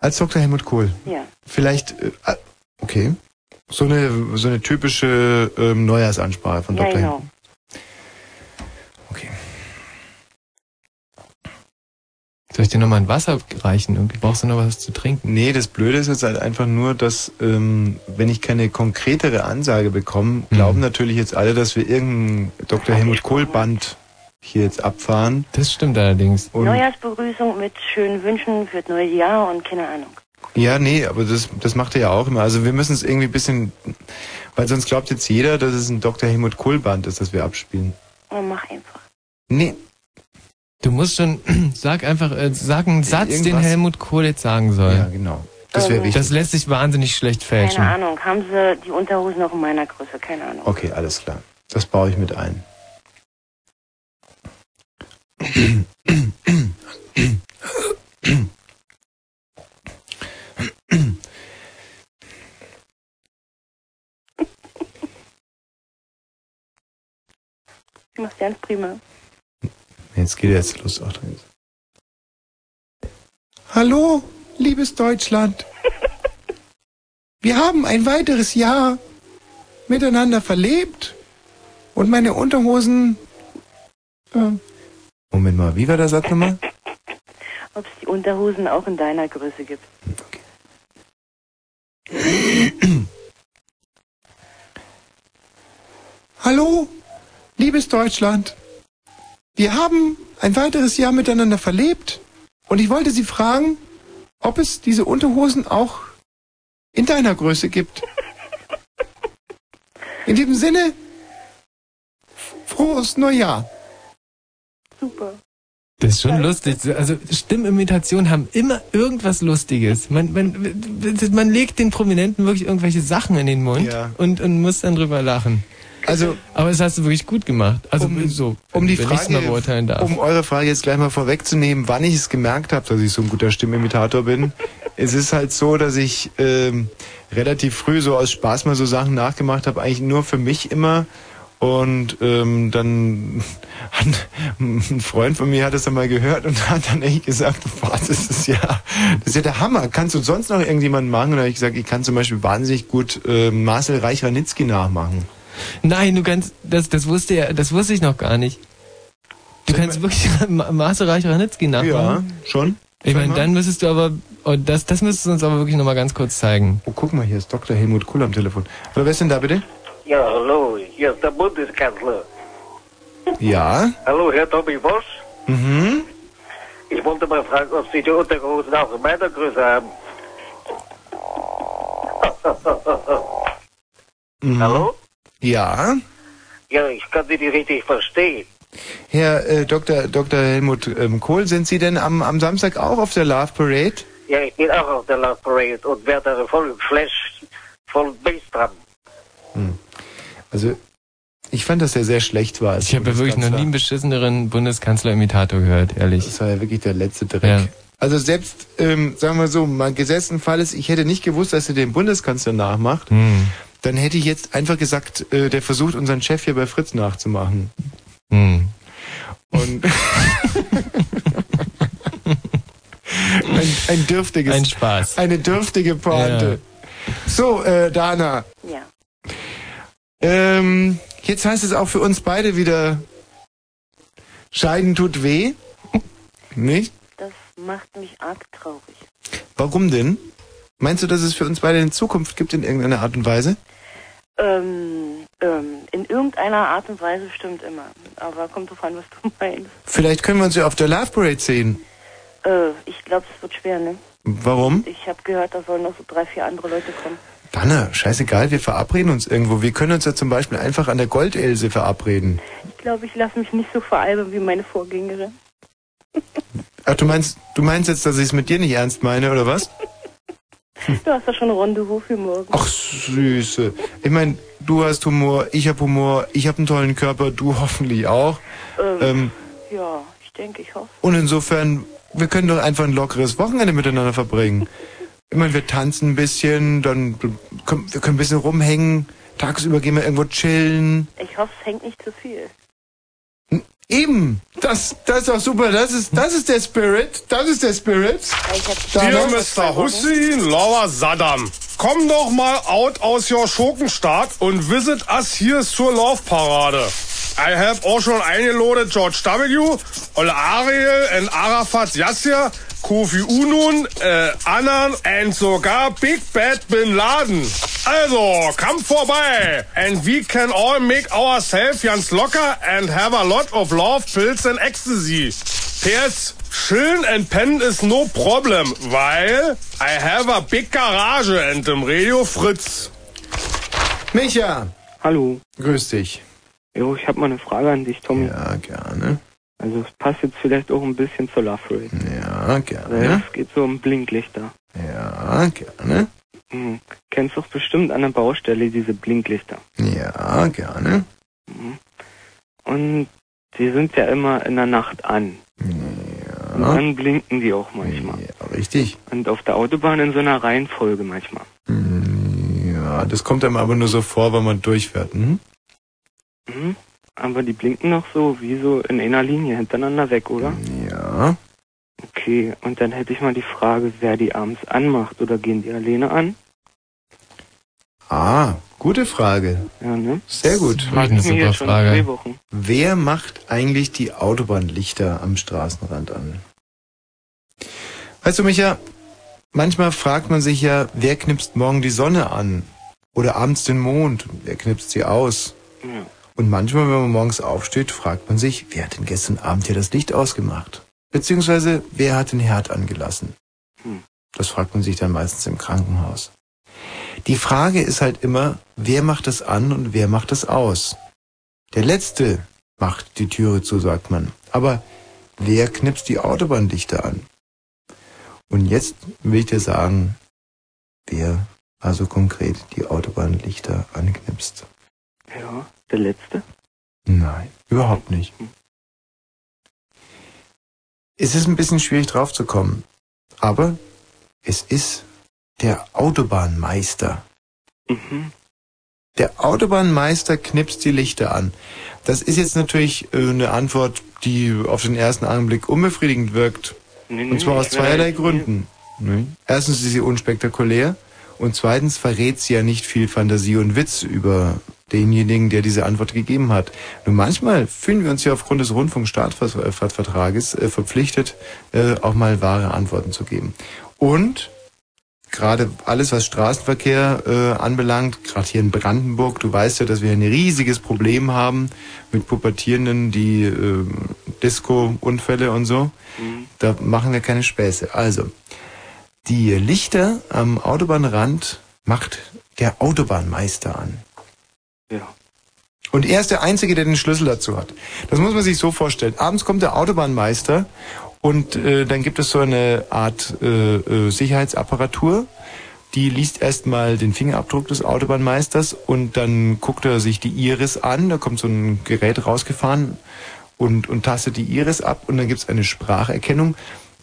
S2: Als Dr. Helmut Kohl?
S15: Ja.
S2: Vielleicht, äh, ah, okay. So eine, so eine typische ähm, Neujahrsansprache von
S15: Ja,
S2: Dr.
S15: genau.
S2: Helmut.
S1: Soll ich dir nochmal ein Wasser reichen? Irgendwie brauchst du noch was zu trinken.
S2: Nee, das Blöde ist jetzt halt einfach nur, dass ähm, wenn ich keine konkretere Ansage bekomme, glauben natürlich jetzt alle, dass wir irgendein Dr. Helmut Kohl Band hier jetzt abfahren.
S1: Das stimmt allerdings.
S2: Und
S15: Neujahrsbegrüßung mit schönen Wünschen für das neue Jahr und keine Ahnung.
S2: ja, nee, aber das, das macht er ja auch immer. Also wir müssen es irgendwie ein bisschen, weil sonst glaubt jetzt jeder, dass es ein Dr. Helmut Kohl Band ist, das wir abspielen.
S15: Und mach einfach.
S2: Nee.
S1: Du musst schon, sag einfach, äh, sag einen Satz, den
S2: Irgendwas.
S1: Helmut Kohl jetzt sagen soll.
S2: Ja, genau. Das wäre
S15: Ähm,
S2: wichtig.
S1: Das lässt sich wahnsinnig schlecht fälschen.
S15: Keine Ahnung. Haben sie die Unterhosen noch in meiner Größe? Keine Ahnung.
S2: Okay, alles klar. Das baue ich mit ein.
S15: Du machst ganz prima.
S2: Jetzt geht jetzt los. Ach, drin. Hallo, liebes Deutschland. Wir haben ein weiteres Jahr miteinander verlebt und meine Unterhosen. Äh, Moment mal, wie war der Satz nochmal?
S15: Ob es die Unterhosen auch in deiner Größe gibt.
S2: Hallo, liebes Deutschland. Wir haben ein weiteres Jahr miteinander verlebt und ich wollte Sie fragen, ob es diese Unterhosen auch in deiner Größe gibt. In diesem Sinne, frohes Neujahr.
S15: Super.
S1: Das ist schon lustig. Also Stimmimitationen haben immer irgendwas Lustiges. Man, man, man legt den Prominenten wirklich irgendwelche Sachen in den Mund
S2: Ja.
S1: und, und muss dann drüber lachen.
S2: Also,
S1: aber das hast du wirklich gut gemacht. Also
S2: Um-
S1: so,
S2: Um die
S1: ich's mal
S2: Frage,
S1: beurteilen darf.
S2: um eure Frage jetzt gleich mal vorwegzunehmen, wann ich es gemerkt habe, dass ich so ein guter Stimmimitator bin. es ist halt so, dass ich ähm, relativ früh so aus Spaß mal so Sachen nachgemacht habe, eigentlich nur für mich immer. Und ähm, dann hat ein Freund von mir hat das dann mal gehört und hat dann echt gesagt, boah, das ist ja, das ist ja der Hammer. Kannst du sonst noch irgendjemanden machen? Und dann habe ich gesagt, ich kann zum Beispiel wahnsinnig gut äh, Marcel Reich-Ranitzky nachmachen.
S1: Nein, du kannst, das, das wusste ja, das wusste ich noch gar nicht. Du kannst wirklich Ma- Marcel Reich-Ranitzky nachmachen?
S2: Ja, schon.
S1: Ich meine, dann müsstest du aber, oh, das, das müsstest du uns aber wirklich nochmal ganz kurz zeigen.
S2: Oh, guck mal, hier ist Dr. Helmut Kohl am Telefon. Hallo, wer ist denn da bitte?
S16: Ja, hallo, hier ist der Bundeskanzler.
S2: Ja.
S16: Hallo, Herr Tommy Bosch.
S2: Mhm.
S16: Ich wollte mal fragen, ob Sie die Unterhosen auch in meiner Größe haben.
S2: mhm.
S16: Hallo?
S2: Ja.
S16: Ja, ich kann Sie nicht richtig verstehen.
S2: Herr äh, Dr. Dr. Helmut ähm, Kohl, sind Sie denn am, am Samstag auch auf der Love Parade?
S16: Ja, ich bin auch auf der Love Parade und werde voll Flash, voll Bass dran.
S2: Also, ich fand, dass er sehr schlecht war.
S1: Ich habe ja wirklich noch nie einen beschisseneren Bundeskanzler-Imitator gehört, ehrlich.
S2: Das war ja wirklich der letzte Dreck.
S1: Ja.
S2: Also selbst, ähm, sagen wir so, mal gesetzten Fall ist, ich hätte nicht gewusst, dass er den Bundeskanzler nachmacht,
S1: Hm.
S2: dann hätte ich jetzt einfach gesagt, äh, der versucht unseren Chef hier bei Fritz nachzumachen.
S1: Hm.
S2: Und ein, ein dürftiges,
S1: Ein Spaß.
S2: eine dürftige Pointe. So, äh, Dana,
S15: Ja.
S2: Ähm, jetzt heißt es auch für uns beide wieder, Scheiden tut weh. Nicht?
S15: Das macht mich arg traurig.
S2: Warum denn? Meinst du, dass es für uns beide eine Zukunft gibt in irgendeiner Art und Weise?
S15: Ähm, ähm, in irgendeiner Art und Weise stimmt immer. Aber kommt drauf an, was du meinst.
S2: Vielleicht können wir uns ja auf der Love Parade sehen.
S15: Äh, ich glaube, es wird schwer, ne?
S2: Warum?
S15: Ich habe gehört, da sollen noch so drei, vier andere Leute kommen.
S2: Dana, scheißegal, wir verabreden uns irgendwo. Wir können uns ja zum Beispiel einfach an der Goldelse verabreden.
S15: Ich glaube, ich lasse mich nicht so veralbern wie meine Vorgängerin.
S2: Ach, du meinst, du meinst jetzt, dass ich es mit dir nicht ernst meine, oder was?
S15: Du hast ja schon ein Rendezvous für morgen.
S2: Ach, Süße. Ich meine, du hast Humor, ich hab Humor, ich hab einen tollen Körper, du hoffentlich auch.
S15: Ähm,
S2: Ähm,
S15: ja, ich denke, ich hoffe.
S2: und insofern, wir können doch einfach ein lockeres Wochenende miteinander verbringen. Ich meine, wir tanzen ein bisschen, dann können, wir können ein bisschen rumhängen, tagsüber gehen wir irgendwo chillen.
S15: Ich hoffe, es hängt nicht zu viel.
S2: Eben, das, das ist doch super, das ist, das ist der Spirit, das ist der Spirit.
S17: Dear Mr. Hussein, Laura Saddam, komm doch mal out aus your Schurkenstaat und visit us hier zur Laufparade. I have auch schon eingelodet George W., Olle Ariel und Arafat Yassir, Kofi Unun, äh, Annan und sogar Big Bad Bin Laden. Also, komm vorbei and we can all make ourselves ganz locker and have a lot of love, pills and ecstasy. PS, chillen and pennen is no problem, weil I have a big garage and im Radio Fritz.
S2: Micha.
S18: Hallo.
S2: Grüß dich.
S18: Jo, ich habe mal eine Frage an dich, Tommy.
S2: Ja, gerne.
S18: Also es passt jetzt vielleicht auch ein bisschen zur Love Rate.
S2: Ja, gerne.
S18: Es geht so um Blinklichter.
S2: Ja, gerne.
S18: Hm. Kennst doch bestimmt an der Baustelle diese Blinklichter.
S2: Ja, gerne.
S18: Mhm. Und die sind ja immer in der Nacht an. Und
S2: Ja.
S18: dann blinken die auch manchmal.
S2: Ja, richtig.
S18: Und auf der Autobahn in so einer Reihenfolge manchmal.
S2: Ja, das kommt einem aber nur so vor, wenn man durchfährt. Hm?
S18: Mhm. Aber die blinken noch so wie so in einer Linie hintereinander weg, oder?
S2: Ja.
S18: Okay, und dann hätte ich mal die Frage, wer die abends anmacht oder gehen die alleine an?
S2: Ah, gute Frage.
S18: Ja, ne?
S2: Sehr gut.
S18: Frag ich mir jetzt schon zwei Wochen.
S2: Wer macht eigentlich die Autobahnlichter am Straßenrand an? Weißt du, Micha, manchmal fragt man sich ja, wer knipst morgen die Sonne an? Oder abends den Mond? Wer knipst sie aus?
S18: Ja.
S2: Und manchmal, wenn man morgens aufsteht, fragt man sich, wer hat denn gestern Abend hier das Licht ausgemacht? Beziehungsweise, wer hat den Herd angelassen?
S18: Hm.
S2: Das fragt man sich dann meistens im Krankenhaus. Die Frage ist halt immer, wer macht das an und wer macht das aus? Der Letzte macht die Türe zu, sagt man. Aber wer knipst die Autobahnlichter an? Und jetzt will ich dir sagen, wer also konkret die Autobahnlichter anknipst.
S18: Ja, der letzte?
S2: Nein, überhaupt nicht. Es ist ein bisschen schwierig drauf zu kommen, aber es ist der Autobahnmeister.
S18: Mhm.
S2: Der Autobahnmeister knipst die Lichter an. Das ist jetzt natürlich äh, eine Antwort, die auf den ersten Augenblick unbefriedigend wirkt.
S18: Nee, nee,
S2: Und zwar aus zweierlei Gründen. Erstens ist sie unspektakulär und zweitens verrät sie ja nicht viel Fantasie und Witz über denjenigen, der diese Antwort gegeben hat. Nur manchmal fühlen wir uns ja aufgrund des Rundfunkstaatsvertrages äh, verpflichtet, äh, auch mal wahre Antworten zu geben. Und gerade alles, was Straßenverkehr äh, anbelangt, gerade hier in Brandenburg, du weißt ja, dass wir ein riesiges Problem haben mit Pubertierenden, die äh, Disco-Unfälle und so. Da machen wir keine Späße. Also, die Lichter am Autobahnrand macht der Autobahnmeister an.
S18: Ja.
S2: Und er ist der Einzige, der den Schlüssel dazu hat. Das muss man sich so vorstellen. Abends kommt der Autobahnmeister und äh, dann gibt es so eine Art äh, äh, Sicherheitsapparatur. Die liest erstmal den Fingerabdruck des Autobahnmeisters und dann guckt er sich die Iris an. Da kommt so ein Gerät rausgefahren und, und tastet die Iris ab und dann gibt es eine Spracherkennung.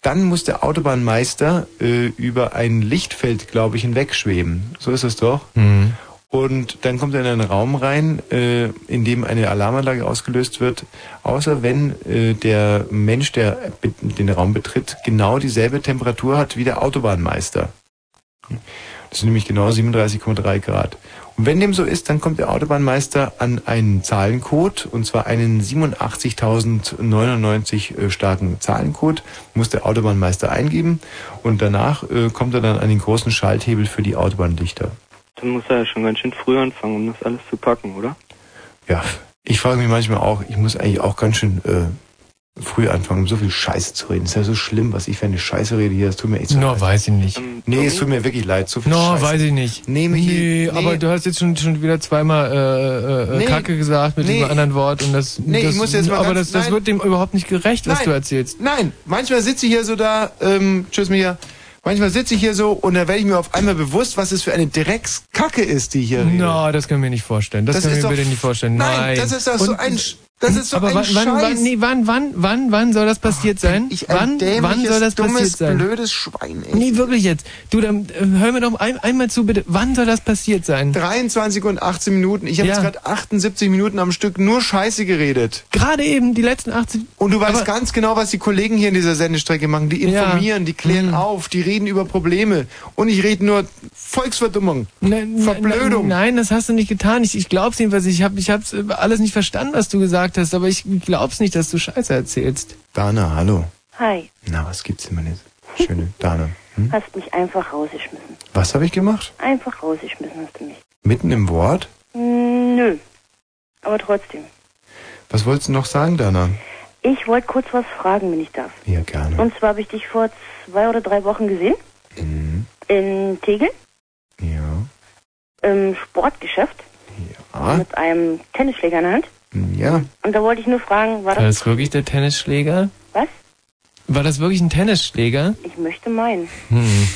S2: Dann muss der Autobahnmeister äh, über ein Lichtfeld, glaube ich, hinwegschweben. So ist es doch.
S1: Mhm.
S2: Und dann kommt er in einen Raum rein, äh, in dem eine Alarmanlage ausgelöst wird, außer wenn äh, der Mensch, der den Raum betritt, genau dieselbe Temperatur hat wie der Autobahnmeister. Das sind nämlich genau 37,3 Grad. Und wenn dem so ist, dann kommt der Autobahnmeister an einen Zahlencode, und zwar einen 87.099 äh, starken Zahlencode, muss der Autobahnmeister eingeben und danach äh, kommt er dann an den großen Schalthebel für die Autobahnlichter.
S18: Dann muss er ja schon ganz schön früh anfangen, um das alles zu packen, oder?
S2: Ja, ich frage mich manchmal auch, ich muss eigentlich auch ganz schön äh, früh anfangen, um so viel Scheiße zu reden. Ist ja so schlimm, was ich für eine Scheiße rede hier. Es tut mir echt so
S1: No,
S2: leid.
S1: weiß ich nicht.
S2: Nee, es tut mir wirklich leid. So viel
S1: No,
S2: Scheiße.
S1: weiß ich nicht.
S2: Nee, Michi,
S1: nee, aber du hast jetzt schon, schon wieder zweimal äh, äh,
S2: Nee.
S1: Kacke gesagt mit
S2: Nee.
S1: diesem anderen Wort und das,
S2: Nee, ich
S1: das
S2: muss jetzt mal
S1: aber
S2: ganz-
S1: das, das
S2: nein.
S1: wird dem überhaupt nicht gerecht, was
S2: Nein.
S1: du erzählst.
S2: Nein, manchmal sitze ich hier so da, ähm, tschüss Mia, manchmal sitze ich hier so und da werde ich mir auf einmal bewusst, was es für eine Dreckskacke ist, die hier redet.
S1: No, das können wir nicht vorstellen. Das,
S2: Das
S1: können wir bitte nicht vorstellen.
S2: Nein,
S1: Nein,
S2: das ist doch so
S1: Und-
S2: ein Sch- das ist so
S1: aber
S2: ein
S1: wann, wann,
S2: Scheiß.
S1: wann, nee, wann, wann, wann, wann soll das passiert sein?
S2: ich ein
S1: wann, wann soll das
S2: dummes,
S1: passiert sein?
S2: blödes Schwein, ey.
S1: Nee, wirklich jetzt. Du, dann äh, hör mir doch ein, einmal zu, bitte. Wann soll das passiert sein?
S2: 23 und 18 Minuten. Ich habe
S1: Ja.
S2: jetzt gerade 78 Minuten am Stück nur Scheiße geredet.
S1: Gerade eben, die letzten 18...
S2: Und du weißt ganz genau, was die Kollegen hier in dieser Sendestrecke machen. Die
S1: Ja.
S2: informieren, die klären auf, die reden über Probleme. Und ich rede nur Volksverdummung.
S1: Nein,
S2: Verblödung.
S1: Nein, das hast du nicht getan. Ich, ich glaub's jedenfalls. Ich habe ich hab's äh, alles nicht verstanden, was du gesagt hast, aber ich glaub's nicht, dass du Scheiße erzählst.
S2: Dana, hallo.
S19: Hi,
S2: Na, was gibt's denn, meine schöne Dana? Hm?
S19: hast mich einfach rausgeschmissen.
S2: Was habe ich gemacht?
S19: Einfach rausgeschmissen hast du mich.
S2: Mitten im Wort?
S19: Hm, Nö. Aber trotzdem.
S2: Was wolltest du noch sagen, Dana?
S19: Ich wollte kurz was fragen, wenn ich darf.
S2: Ja, gerne.
S19: Und zwar habe ich dich vor zwei oder drei Wochen gesehen. In Tegel.
S2: Ja.
S19: Im Sportgeschäft.
S2: Ah,
S19: Mit einem Tennisschläger in der Hand.
S2: Ja.
S19: Und da wollte ich nur fragen, war
S1: War
S19: das...
S1: das wirklich der Tennisschläger?
S19: Was?
S1: War das wirklich ein Tennisschläger?
S19: Ich möchte meinen.
S1: Hm.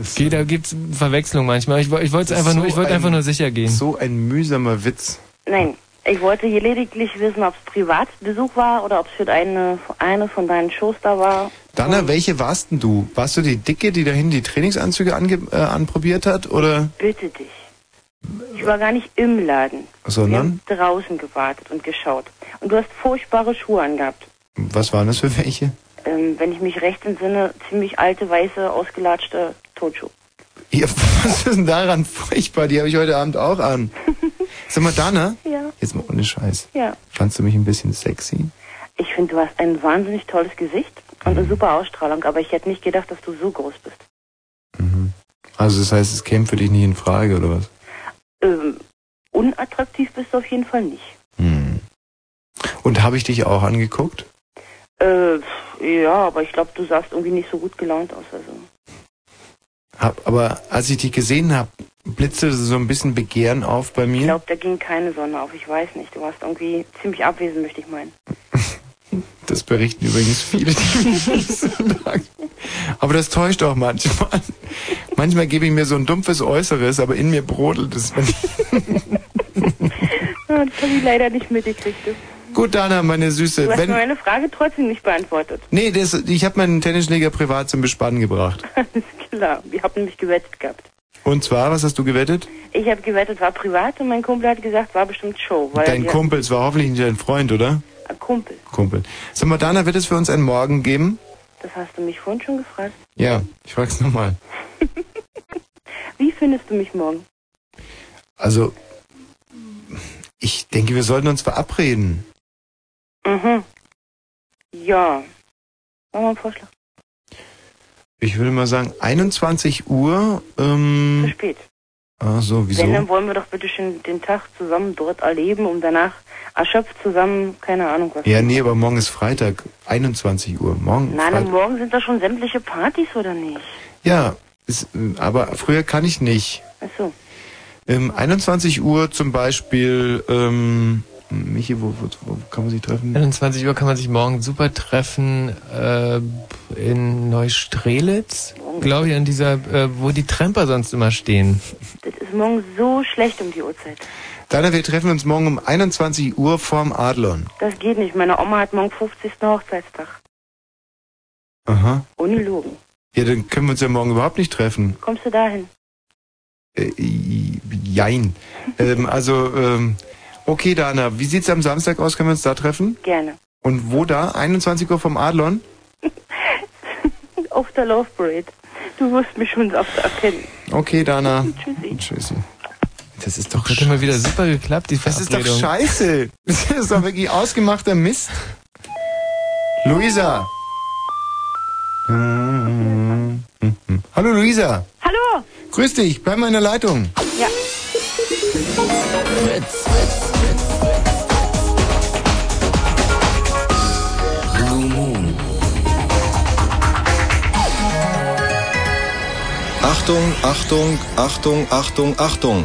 S1: Okay, da gibt's Verwechslung manchmal. Ich, ich wollte
S2: Das
S1: einfach nur,
S2: so
S1: ich wollte
S2: ein-
S1: einfach nur sicher gehen.
S2: So ein mühsamer Witz.
S19: Nein, ich wollte hier lediglich wissen, ob es Privatbesuch war oder ob es für eine, eine von deinen Shows da war.
S2: Dana, welche warst denn du? Warst du die Dicke, die dahin die Trainingsanzüge ange äh, anprobiert hat? Oder?
S19: Bitte dich. Ich war gar nicht im Laden. Wir
S2: Sondern?
S19: haben draußen gewartet und geschaut. Und du hast furchtbare Schuhe angehabt.
S2: Was waren das für welche?
S19: Ähm, wenn ich mich recht entsinne, ziemlich alte, weiße, ausgelatschte Turnschuhe.
S2: Ja, was ist denn daran furchtbar? Die habe ich heute Abend auch an. Sag mal, Dana,
S19: Ja.
S2: jetzt mal ohne Scheiß.
S19: Ja.
S2: Fandst du mich ein bisschen sexy?
S19: Ich finde, du hast ein wahnsinnig tolles Gesicht und eine super Ausstrahlung, aber ich hätte nicht gedacht, dass du so groß bist.
S2: Also das heißt, es käme für dich nicht in Frage, oder was?
S19: Ähm, unattraktiv bist du auf jeden Fall nicht.
S2: Und habe ich dich auch angeguckt?
S19: Äh, ja, aber ich glaube, du sahst irgendwie nicht so gut gelaunt aus. Also.
S2: Hab, aber als ich dich gesehen habe, blitzte so ein bisschen Begehren auf bei
S19: Ich
S2: mir.
S19: glaube, da ging keine Sonne auf. Ich weiß nicht. Du warst irgendwie ziemlich abwesend, möchte ich meinen.
S2: Das berichten übrigens viele, die mir das sagen. Aber das täuscht auch manchmal. Manchmal gebe ich mir so ein dumpfes Äußeres, aber in mir brodelt es. wenn ich-
S19: Ja, das habe ich leider nicht mitgekriegt.
S2: Gut, Dana, meine Süße.
S19: Du hast
S2: Wenn,
S19: meine Frage trotzdem nicht beantwortet.
S2: nee, das, ich habe meinen Tennisschläger privat zum Bespannen gebracht.
S19: Alles klar. Wir haben nämlich gewettet gehabt.
S2: Und zwar, was hast du gewettet?
S19: Ich habe gewettet, war privat und mein Kumpel hat gesagt, war bestimmt Show.
S2: Dein Kumpel, es war hoffentlich nicht dein Freund, oder?
S19: Kumpel.
S2: Kumpel. Sag mal, Dana, wird es für uns einen Morgen geben?
S19: Das hast du mich vorhin schon gefragt.
S2: Ja, ich frag's nochmal.
S19: Wie findest du mich morgen?
S2: Also, ich denke, wir sollten uns verabreden.
S19: Mhm. Ja. Machen wir einen Vorschlag.
S2: Ich würde mal sagen, 21 Uhr. Ähm,
S19: Zu spät.
S2: Ah, so, wieso?
S19: Wenn, dann wollen wir doch bitte schön den Tag zusammen dort erleben, um danach erschöpft zusammen, keine Ahnung was.
S2: Ja, nee, aber morgen ist Freitag, 21 Uhr. Morgen.
S19: Nein,
S2: Freitag.
S19: am Morgen sind da schon sämtliche Partys, oder nicht?
S2: Ja, ist, aber früher kann ich nicht.
S19: Ach so.
S2: Ähm, 21 Uhr zum Beispiel, ähm, Michi, wo, wo, wo kann man sich treffen?
S1: 21 Uhr kann man sich morgen super treffen äh, in Neustrelitz, glaube ich, an dieser, äh, wo die Tramper sonst immer stehen.
S15: Das ist morgen so schlecht um die Uhrzeit.
S2: Dana, wir treffen uns morgen um 21 Uhr vorm Adlon.
S15: Das geht nicht. Meine Oma hat morgen 50. Hochzeitstag.
S2: Aha.
S15: Ungelogen.
S2: Ja, dann können wir uns ja morgen überhaupt nicht treffen.
S15: Kommst du dahin?
S2: Äh, jein. ähm, also, ähm, okay, Dana, wie sieht's am Samstag aus? Können wir uns da treffen?
S15: Gerne.
S2: Und wo da? 21 Uhr vom Adlon?
S15: Auf der Love Parade. Du wirst mich schon oft erkennen.
S2: Okay, Dana.
S15: Tschüssi.
S2: Tschüssi. Das ist doch
S1: Hat immer wieder super geklappt, die
S2: Das ist doch
S1: Verabredung.
S2: scheiße. Das ist doch wirklich ausgemachter Mist. Luisa. Hallo Luisa.
S15: Hallo.
S2: Grüß dich, bleib mal in der Leitung.
S15: Ja.
S3: Achtung, Achtung, Achtung, Achtung, Achtung.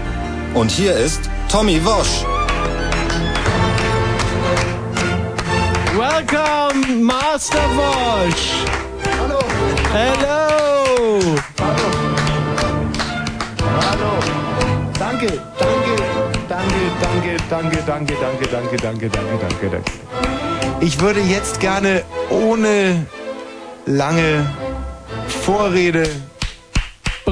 S3: Und hier ist Tommy Wosch.
S1: Welcome, Master Wosch.
S2: Hallo.
S1: Hello.
S2: Hallo. Danke, danke, danke, danke, danke, danke, danke, danke, danke, danke, danke, danke. Ich würde jetzt gerne ohne lange Vorrede.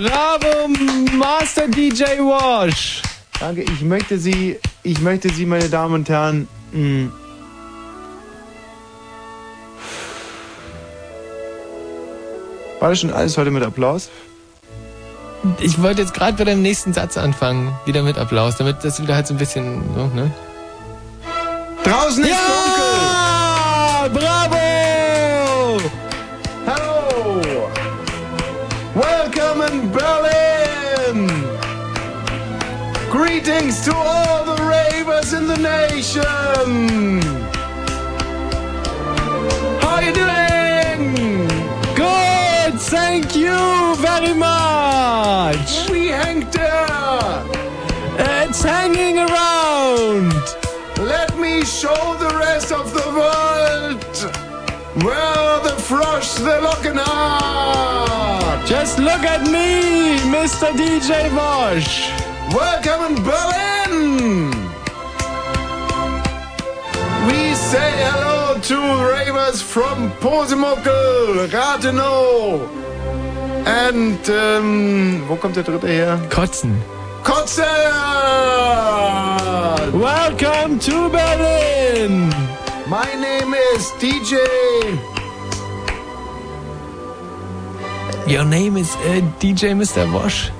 S1: Bravo, Master DJ Wash.
S2: Danke, ich möchte Sie, ich möchte Sie, meine Damen und Herren, mh, War das schon alles heute mit Applaus?
S1: Ich wollte jetzt gerade bei deinem nächsten Satz anfangen, wieder mit Applaus, damit das wieder halt so ein bisschen so, ne?
S2: Draußen ist
S1: ja!
S2: Greetings to all the ravers in the nation!
S1: How you doing? Good, thank you very much.
S2: We hang there!
S1: It's hanging around.
S2: Let me show the rest of the world where the frosh the looking are.
S1: Just look at me, Mr. DJ Bosch.
S2: Welcome in Berlin! We say hello to ravers from Posemuckel, Rathenow and, ähm, wo kommt der dritte her?
S1: Kotzen.
S2: Kotze!
S1: Welcome to Berlin.
S2: My name is DJ.
S1: Your name is uh, DJ Mr. Wash.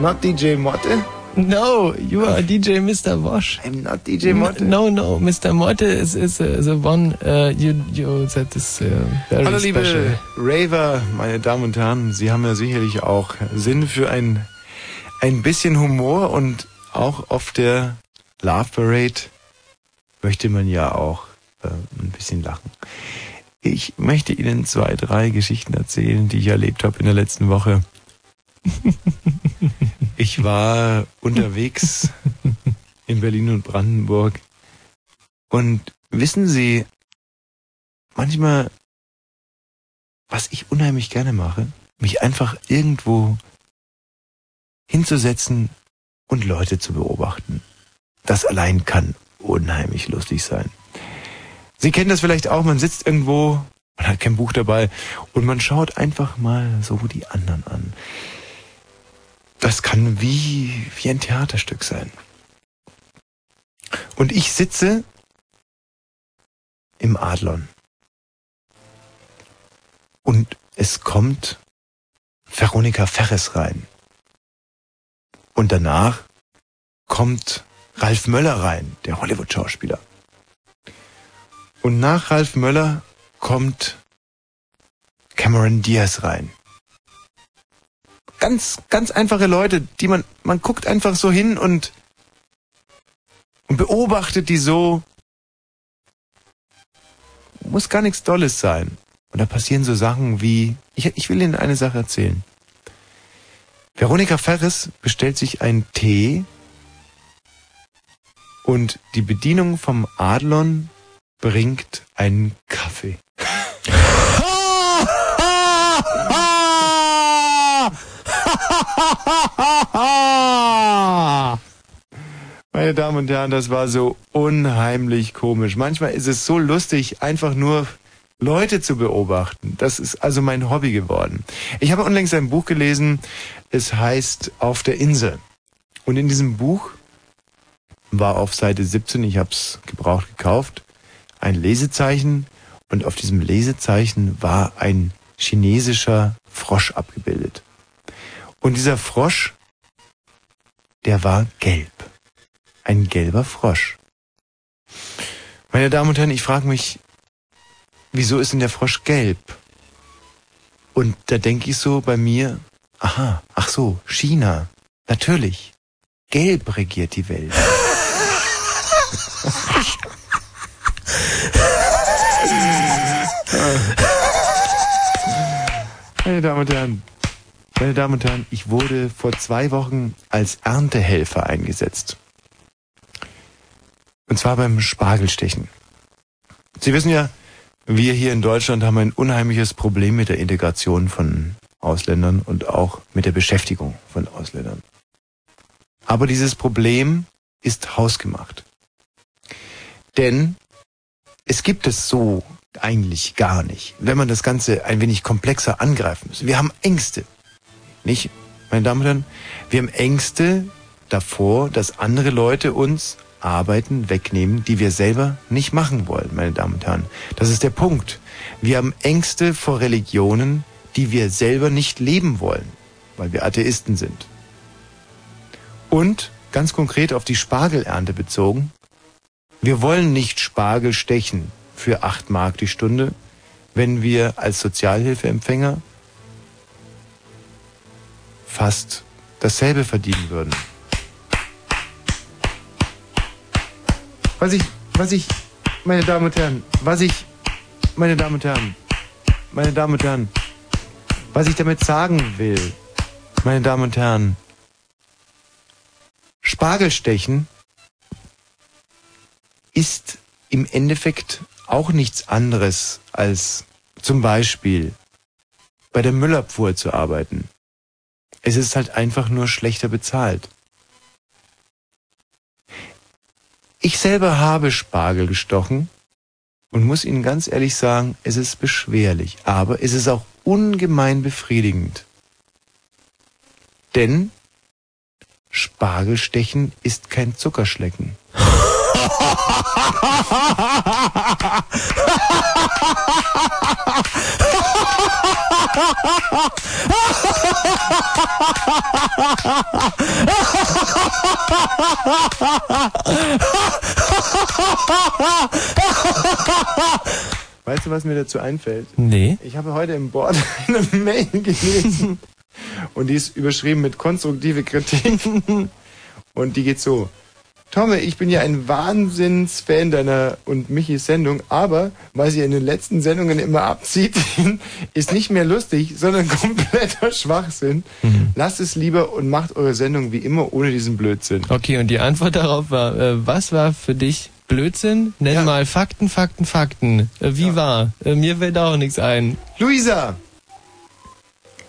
S2: Not DJ Motte?
S1: No, you are DJ Mr. Wash.
S2: I'm not DJ Motte.
S1: No, no, Mr. Motte is, is uh, the one uh, you, you that is uh, very
S2: Hallo liebe
S1: special.
S2: Raver, meine Damen und Herren, Sie haben ja sicherlich auch Sinn für ein, ein bisschen Humor und auch auf der Love Parade möchte man ja auch äh, ein bisschen lachen. Ich möchte Ihnen zwei, drei Geschichten erzählen, die ich erlebt habe in der letzten Woche. Ich war unterwegs in Berlin und Brandenburg und wissen Sie, manchmal, was ich unheimlich gerne mache, mich einfach irgendwo hinzusetzen und Leute zu beobachten. Das allein kann unheimlich lustig sein. Sie kennen das vielleicht auch, man sitzt irgendwo, man hat kein Buch dabei und man schaut einfach mal so die anderen an. Das kann wie, wie ein Theaterstück sein. Und ich sitze im Adlon. Und es kommt Veronika Ferres rein. Und danach kommt Ralf Möller rein, der Hollywood-Schauspieler. Und nach Ralf Möller kommt Cameron Diaz rein. Ganz, ganz einfache Leute, die man, man guckt einfach so hin und, und beobachtet die so. Muss gar nichts Dolles sein. Und da passieren so Sachen wie, ich, ich will Ihnen eine Sache erzählen. Veronika Ferres bestellt sich einen Tee und die Bedienung vom Adlon bringt einen Kaffee. Meine Damen und Herren, das war so unheimlich komisch. Manchmal ist es so lustig, einfach nur Leute zu beobachten. Das ist also mein Hobby geworden. Ich habe unlängst ein Buch gelesen, es heißt Auf der Insel. Und in diesem Buch war auf Seite 17, ich habe es gebraucht gekauft, ein Lesezeichen und auf diesem Lesezeichen war ein chinesischer Frosch abgebildet. Und dieser Frosch, der war gelb. Ein gelber Frosch. Meine Damen und Herren, ich frage mich, wieso ist denn der Frosch gelb? Und da denke ich so bei mir, aha, ach so, China. Natürlich. Gelb regiert die Welt. Meine Damen und Herren, meine Damen und Herren, ich wurde vor zwei Wochen als Erntehelfer eingesetzt. Und zwar beim Spargelstechen. Sie wissen ja, wir hier in Deutschland haben ein unheimliches Problem mit der Integration von Ausländern und auch mit der Beschäftigung von Ausländern. Aber dieses Problem ist hausgemacht. Denn es gibt es so eigentlich gar nicht, wenn man das Ganze ein wenig komplexer angreifen muss. Wir haben Ängste. Nicht, meine Damen und Herren? Wir haben Ängste davor, dass andere Leute uns Arbeiten wegnehmen, die wir selber nicht machen wollen, meine Damen und Herren. Das ist der Punkt. Wir haben Ängste vor Religionen, die wir selber nicht leben wollen, weil wir Atheisten sind. Und ganz konkret auf die Spargelernte bezogen, wir wollen nicht Spargel stechen für acht Mark die Stunde, wenn wir als Sozialhilfeempfänger fast dasselbe verdienen würden. Was ich, was ich, meine Damen und Herren, was ich, meine Damen und Herren, meine Damen und Herren, was ich damit sagen will, meine Damen und Herren, Spargelstechen ist im Endeffekt auch nichts anderes als zum Beispiel bei der Müllabfuhr zu arbeiten. Es ist halt einfach nur schlechter bezahlt. Ich selber habe Spargel gestochen und muss Ihnen ganz ehrlich sagen, es ist beschwerlich, aber es ist auch ungemein befriedigend. Denn Spargelstechen ist kein Zuckerschlecken. Weißt du, was mir dazu einfällt?
S1: Nee.
S2: Ich habe heute im Board eine Mail gelesen und die ist überschrieben mit konstruktive Kritik und die geht so. Tomme, ich bin ja ein Wahnsinnsfan deiner und Michis Sendung, aber was ihr in den letzten Sendungen immer abzieht, ist nicht mehr lustig, sondern kompletter Schwachsinn. Lasst es lieber und macht eure Sendung wie immer ohne diesen Blödsinn.
S1: Okay, und die Antwort darauf war, äh, was war für dich Blödsinn? Nenn mal Fakten, Fakten, Fakten. Äh, wie war? Äh, mir fällt auch nichts ein.
S2: Luisa!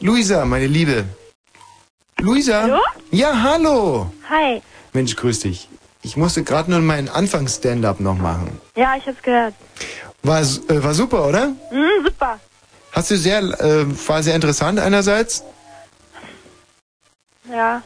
S2: Luisa, meine Liebe. Luisa?
S20: Hallo?
S2: Ja, hallo.
S20: Hi.
S2: Mensch, grüß dich. Ich musste gerade nur meinen Anfangs-Stand-up noch machen.
S20: Ja, ich hab's gehört.
S2: War, äh, war super, oder?
S20: Mhm, super.
S2: Hast du sehr, äh, war sehr interessant einerseits
S20: Ja.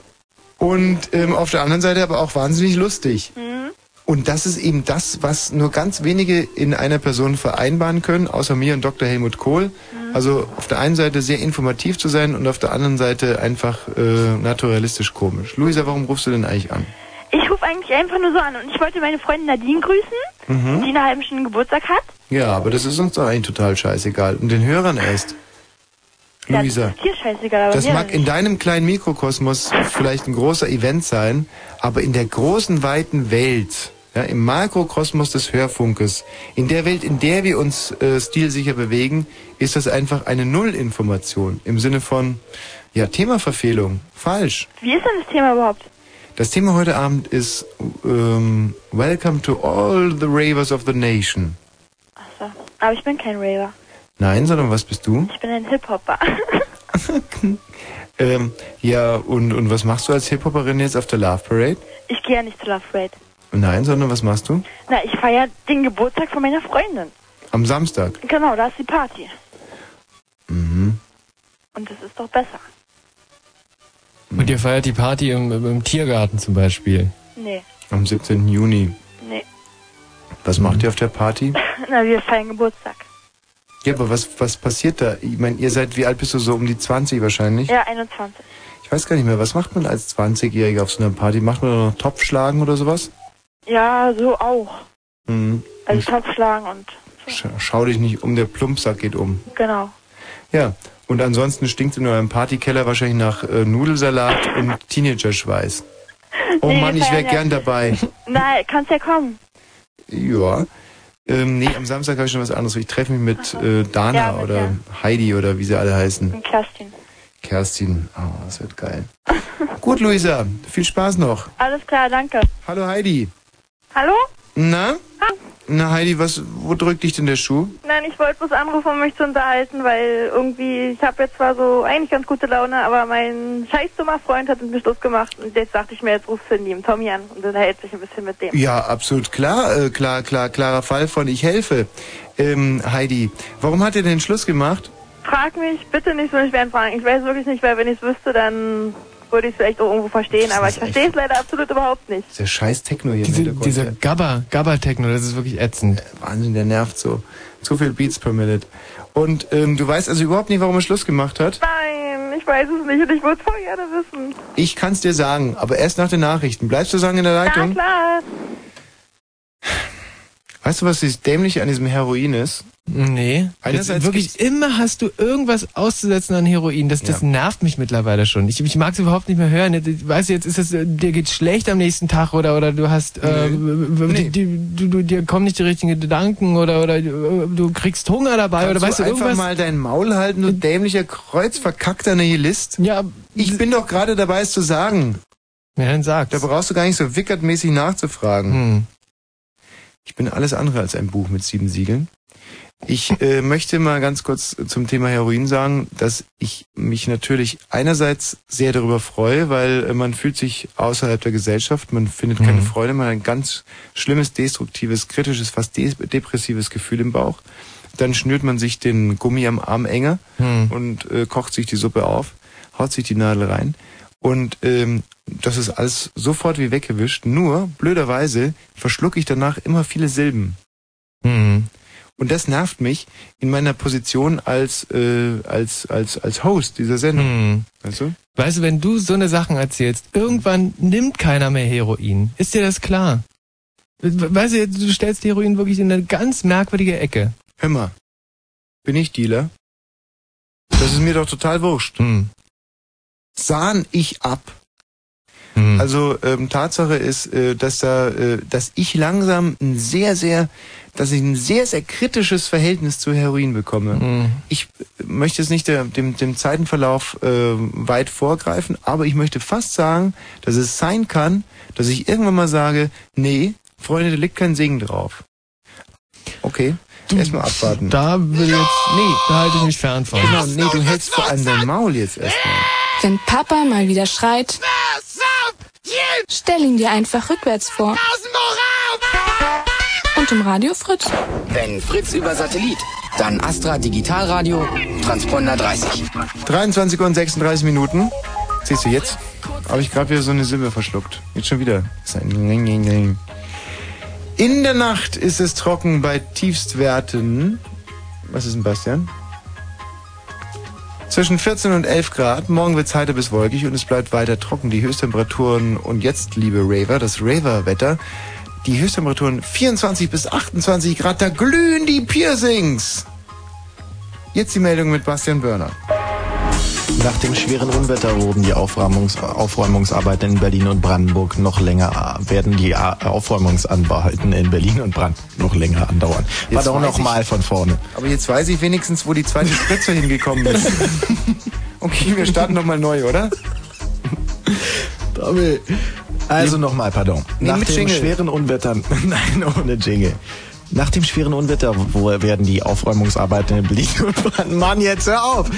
S2: und ähm, auf der anderen Seite aber auch wahnsinnig lustig.
S20: Mhm.
S2: Und das ist eben das, was nur ganz wenige in einer Person vereinbaren können, außer mir und Dr. Helmut Kohl.
S20: Mhm.
S2: Also auf der einen Seite sehr informativ zu sein und auf der anderen Seite einfach äh, naturalistisch komisch. Luisa, warum rufst du denn eigentlich an?
S20: Eigentlich einfach nur so an und ich wollte meine Freundin Nadine grüßen,
S2: Mhm.
S20: die in einer halben Stunde Geburtstag hat.
S2: Ja, aber das ist uns doch eigentlich total scheißegal. Und den Hörern erst.
S20: Ja,
S2: Luisa,
S20: das ist scheißegal, aber
S2: das mag in deinem kleinen Mikrokosmos vielleicht ein großer Event sein, aber in der großen, weiten Welt, ja, im Makrokosmos des Hörfunkes, in der Welt, in der wir uns äh, stilsicher bewegen, ist das einfach eine Nullinformation. Im Sinne von, ja, Themaverfehlung. Falsch.
S20: Wie ist denn das Thema überhaupt?
S2: Das Thema heute Abend ist ähm, Welcome to all the Ravers of the Nation.
S20: Achso. Aber ich bin kein Raver.
S2: Nein, sondern was bist du?
S20: Ich bin ein Hip-Hopper.
S2: Ähm, ja, und, und was machst du als Hip-Hopperin jetzt auf der Love Parade?
S20: Ich gehe ja nicht zu Love Parade.
S2: Nein, sondern was machst du?
S20: Na, ich feiere den Geburtstag von meiner Freundin.
S2: Am Samstag.
S20: Genau, da ist die Party.
S2: Mhm.
S20: Und das ist doch besser.
S1: Und ihr feiert die Party im, im, im Tiergarten zum Beispiel.
S20: Nee,
S2: Am 17. Juni.
S20: nee.
S2: Was macht ihr auf der Party?
S20: Na, wir feiern Geburtstag.
S2: Ja, aber was, was passiert da? Ich meine, ihr seid, wie alt bist du so? Um die 20 wahrscheinlich?
S20: Ja, 21.
S2: Ich weiß gar nicht mehr. Was macht man als 20-Jähriger auf so einer Party? Macht man da noch Topfschlagen oder sowas?
S20: Ja, so auch.
S2: Mhm.
S20: Also Topf schlagen und
S2: Sch schau dich nicht um, der Plumpsack geht um.
S20: genau.
S2: Ja, und ansonsten stinkt in eurem Partykeller wahrscheinlich nach äh, Nudelsalat und Teenager-Schweiß. Oh
S20: Nee,
S2: Mann, ich wäre
S20: ja-
S2: gern dabei.
S20: Nein, kannst ja kommen.
S2: Ja. Ähm, nee, am Samstag habe ich schon was anderes. Ich treffe mich mit äh, Dana
S20: Ja, mit
S2: oder Heidi oder wie sie alle heißen.
S20: Und Kerstin.
S2: Kerstin. Oh, das wird geil. Gut, Luisa. Viel Spaß noch.
S20: Alles klar, danke.
S2: Hallo Heidi.
S20: Hallo?
S2: Na? Na Heidi, was, wo drückt dich denn der Schuh?
S20: Nein, ich wollte bloß anrufen, um mich zu unterhalten, weil irgendwie, ich habe jetzt zwar so eigentlich ganz gute Laune, aber mein scheiß dummer Freund hat mit mir Schluss gemacht und jetzt dachte ich mir, jetzt rufst du den lieben Tommy an und unterhält sich ein bisschen mit dem.
S2: Ja, absolut klar, äh, klar, klar, klarer Fall von ich helfe. Ähm, Heidi, warum hat er denn Schluss gemacht?
S20: Frag mich bitte nicht so eine schweren Fragen. Ich weiß wirklich nicht, weil wenn ich es wüsste, dann würde ich es vielleicht auch irgendwo verstehen, aber ich verstehe es leider absolut überhaupt nicht.
S2: Der scheiß Techno hier im
S1: Diese,
S2: Hintergrund.
S1: dieser Gabba, Gabba-Techno, das ist wirklich ätzend.
S2: Wahnsinn, der nervt so. Zu viel Beats per Minute. Und ähm, du weißt also überhaupt nicht, warum er Schluss gemacht hat?
S20: Nein, ich weiß es nicht und ich würde es voll gerne wissen.
S2: Ich kann's dir sagen, aber erst nach den Nachrichten. Bleibst du sagen in der
S20: Na
S2: Leitung?
S20: klar.
S2: Weißt du, was das Dämliche an diesem Heroin ist?
S1: Nee.
S2: Einerseits
S1: wirklich immer hast du irgendwas auszusetzen an Heroin. Das, das
S2: Ja.
S1: nervt mich mittlerweile schon. Ich, ich mag es überhaupt nicht mehr hören. Ich weiß jetzt, ist es, äh, dir geht's schlecht am nächsten Tag oder oder du hast, äh, die, die, du, du, dir kommen nicht die richtigen Gedanken oder oder du, du kriegst Hunger dabei
S2: Kannst
S1: oder weißt
S2: du
S1: du
S2: einfach
S1: irgendwas.
S2: mal dein Maul halten, du dämlicher kreuzverkackter Nihilist?
S1: Ja.
S2: Ich bin doch gerade dabei, es zu sagen.
S1: Ja, dann sag's.
S2: Da brauchst du gar nicht so wickertmäßig nachzufragen.
S1: Hm.
S2: Ich bin alles andere als ein Buch mit sieben Siegeln. Ich äh, möchte mal ganz kurz zum Thema Heroin sagen, dass ich mich natürlich einerseits sehr darüber freue, weil äh, man fühlt sich außerhalb der Gesellschaft, man findet keine
S1: Mhm.
S2: Freude, man hat ein ganz schlimmes, destruktives, kritisches, fast de depressives Gefühl im Bauch. Dann schnürt man sich den Gummi am Arm enger
S1: Hm.
S2: und äh, kocht sich die Suppe auf, haut sich die Nadel rein und ähm, das ist alles sofort wie weggewischt. Nur, blöderweise, verschlucke ich danach immer viele Silben.
S1: Hm.
S2: Und das nervt mich in meiner Position als, äh, als, als, als Host dieser Sendung.
S1: Hm.
S2: Weißt du?
S1: Weißt du, wenn du so eine Sachen erzählst, irgendwann nimmt keiner mehr Heroin. Ist dir das klar? Weißt du, du stellst Heroin wirklich in eine ganz merkwürdige Ecke.
S2: Hör mal, bin ich Dealer? Das ist mir doch total wurscht.
S1: Hm.
S2: Sahn ich ab.
S1: Hm.
S2: Also ähm, Tatsache ist, äh, dass da, äh, dass ich langsam ein sehr, sehr, dass ich ein sehr, sehr kritisches Verhältnis zu Heroin bekomme.
S1: Hm.
S2: Ich möchte jetzt nicht dem, dem Zeitenverlauf äh, weit vorgreifen, aber ich möchte fast sagen, dass es sein kann, dass ich irgendwann mal sage, nee, Freunde, da liegt kein Segen drauf. Okay, erstmal abwarten.
S1: Da will ich jetzt, nee, da halte ich mich fern von.
S2: Genau, nee, du hältst vor allem dein Maul jetzt erstmal.
S21: Wenn Papa mal wieder schreit, stell ihn dir einfach rückwärts vor. Und im Radio Fritz.
S9: Wenn Fritz über Satellit, dann Astra Digitalradio, Transponder 30.
S2: 23 Uhr und 36 Minuten. Siehst du, jetzt habe ich gerade wieder so eine Silbe verschluckt. Jetzt schon wieder. In der Nacht ist es trocken bei Tiefstwerten. Was ist denn, Bastian? Zwischen 14 und 11 Grad. Morgen wird es heiter bis wolkig und es bleibt weiter trocken. Die Höchsttemperaturen und jetzt, liebe Raver, das Raver-Wetter. Die Höchsttemperaturen 24 bis 28 Grad. Da glühen die Piercings. Jetzt die Meldung mit Bastian Börner.
S10: Nach dem schweren Unwetter wurden die Aufräumungs Aufräumungsarbeiten in Berlin und Brandenburg noch länger, werden die A- Aufräumungsanbauten in Berlin und Brandenburg noch länger andauern. War
S2: Jetzt
S10: doch noch
S2: ich-
S10: mal von vorne.
S2: Aber jetzt weiß ich wenigstens, wo die zweite Spritze hingekommen ist. Okay, wir starten nochmal neu, oder?
S10: Tommy. Also nochmal, pardon.
S2: Nee,
S10: Nach dem
S2: Jingle.
S10: schweren Unwetter, nein, ohne Jingle. Nach dem schweren Unwetter wo werden die Aufräumungsarbeiten in Berlin und Brandenburg, Mann, jetzt hör auf!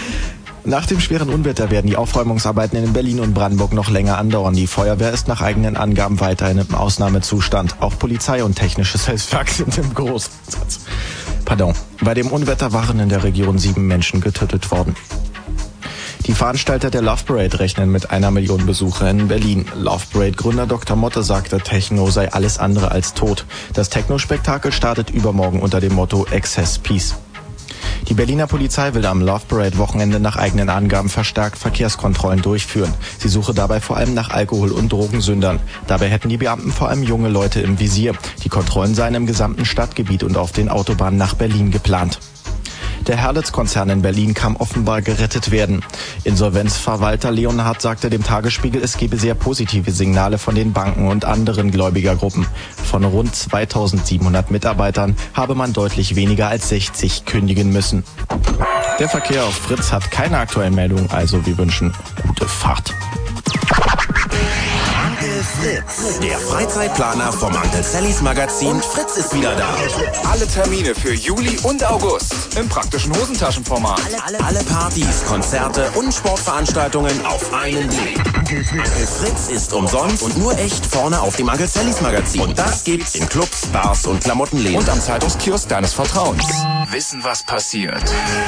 S10: Nach dem schweren Unwetter werden die Aufräumungsarbeiten in Berlin und Brandenburg noch länger andauern. Die Feuerwehr ist nach eigenen Angaben weiterhin im Ausnahmezustand. Auch Polizei und technisches Hilfswerk sind im Großsatz. Pardon. Bei dem Unwetter waren in der Region sieben Menschen getötet worden. Die Veranstalter der Love Parade rechnen mit einer Million Besucher in Berlin. Love Parade Gründer Dr. Motte sagte, Techno sei alles andere als tot. Das Techno-Spektakel startet übermorgen unter dem Motto Excess Peace. Die Berliner Polizei will am Love Parade Wochenende nach eigenen Angaben verstärkt Verkehrskontrollen durchführen. Sie suche dabei vor allem nach Alkohol- und Drogensündern. Dabei hätten die Beamten vor allem junge Leute im Visier. Die Kontrollen seien im gesamten Stadtgebiet und auf den Autobahnen nach Berlin geplant. Der Herlitz-Konzern in Berlin kann offenbar gerettet werden. Insolvenzverwalter Leonhard sagte dem Tagesspiegel, es gebe sehr positive Signale von den Banken und anderen Gläubigergruppen. Von rund 2700 Mitarbeitern habe man deutlich weniger als 60 kündigen müssen. Der Verkehr auf Fritz hat keine aktuellen Meldungen, also wir wünschen gute Fahrt.
S22: Onkel Fritz, der Freizeitplaner vom Onkel Sallys Magazin Fritz ist wieder da.
S11: Alle Termine für Juli und August im praktischen Hosentaschenformat.
S22: Alle, alle Partys, Konzerte und Sportveranstaltungen auf einen Blick. Onkel Fritz ist umsonst und nur echt vorne auf dem Onkel Sallys Magazin. Und das gibt's in Clubs, Bars und Klamottenläden.
S11: Und am Zeitungskiosk deines Vertrauens. Wissen, was passiert.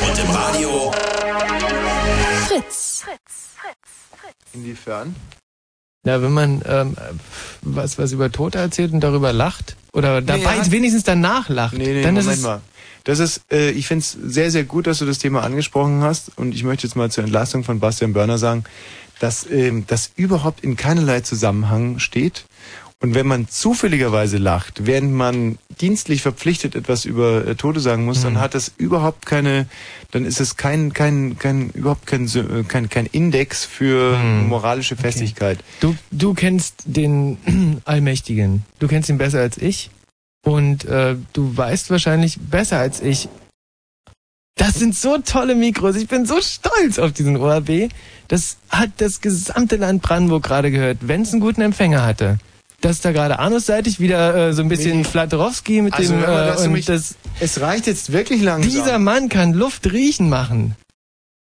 S22: Und im Radio.
S21: Fritz.
S2: Inwiefern?
S1: Ja, wenn man ähm, was, was über Tote erzählt und darüber lacht, oder dabei
S2: hat-
S1: wenigstens danach lacht,
S2: Nee, nee,
S1: dann ist
S2: Moment
S1: es,
S2: mal. Das ist, äh, ich finde es sehr, sehr gut, dass du das Thema angesprochen hast. Und ich möchte jetzt mal zur Entlastung von Bastian Börner sagen, dass ähm, das überhaupt in keinerlei Zusammenhang steht. Und wenn man zufälligerweise lacht, während man dienstlich verpflichtet etwas über äh, Tote sagen muss, dann hat das überhaupt keine, dann ist es kein, kein, kein, überhaupt kein, äh, kein, kein Index für moralische Festigkeit.
S1: du, du kennst den Allmächtigen, du kennst ihn besser als ich und äh, du weißt wahrscheinlich besser als ich. Das sind so tolle Mikros, ich bin so stolz auf diesen ORB. Das hat das gesamte Land Brandenburg gerade gehört, wenn es einen guten Empfänger hatte. Dass da gerade anusseitig wieder äh, so ein bisschen Flatterowski mit
S2: Also
S1: dem
S2: mal,
S1: äh, und das
S2: Es reicht jetzt wirklich langsam.
S1: Dieser Mann kann Luft riechen machen.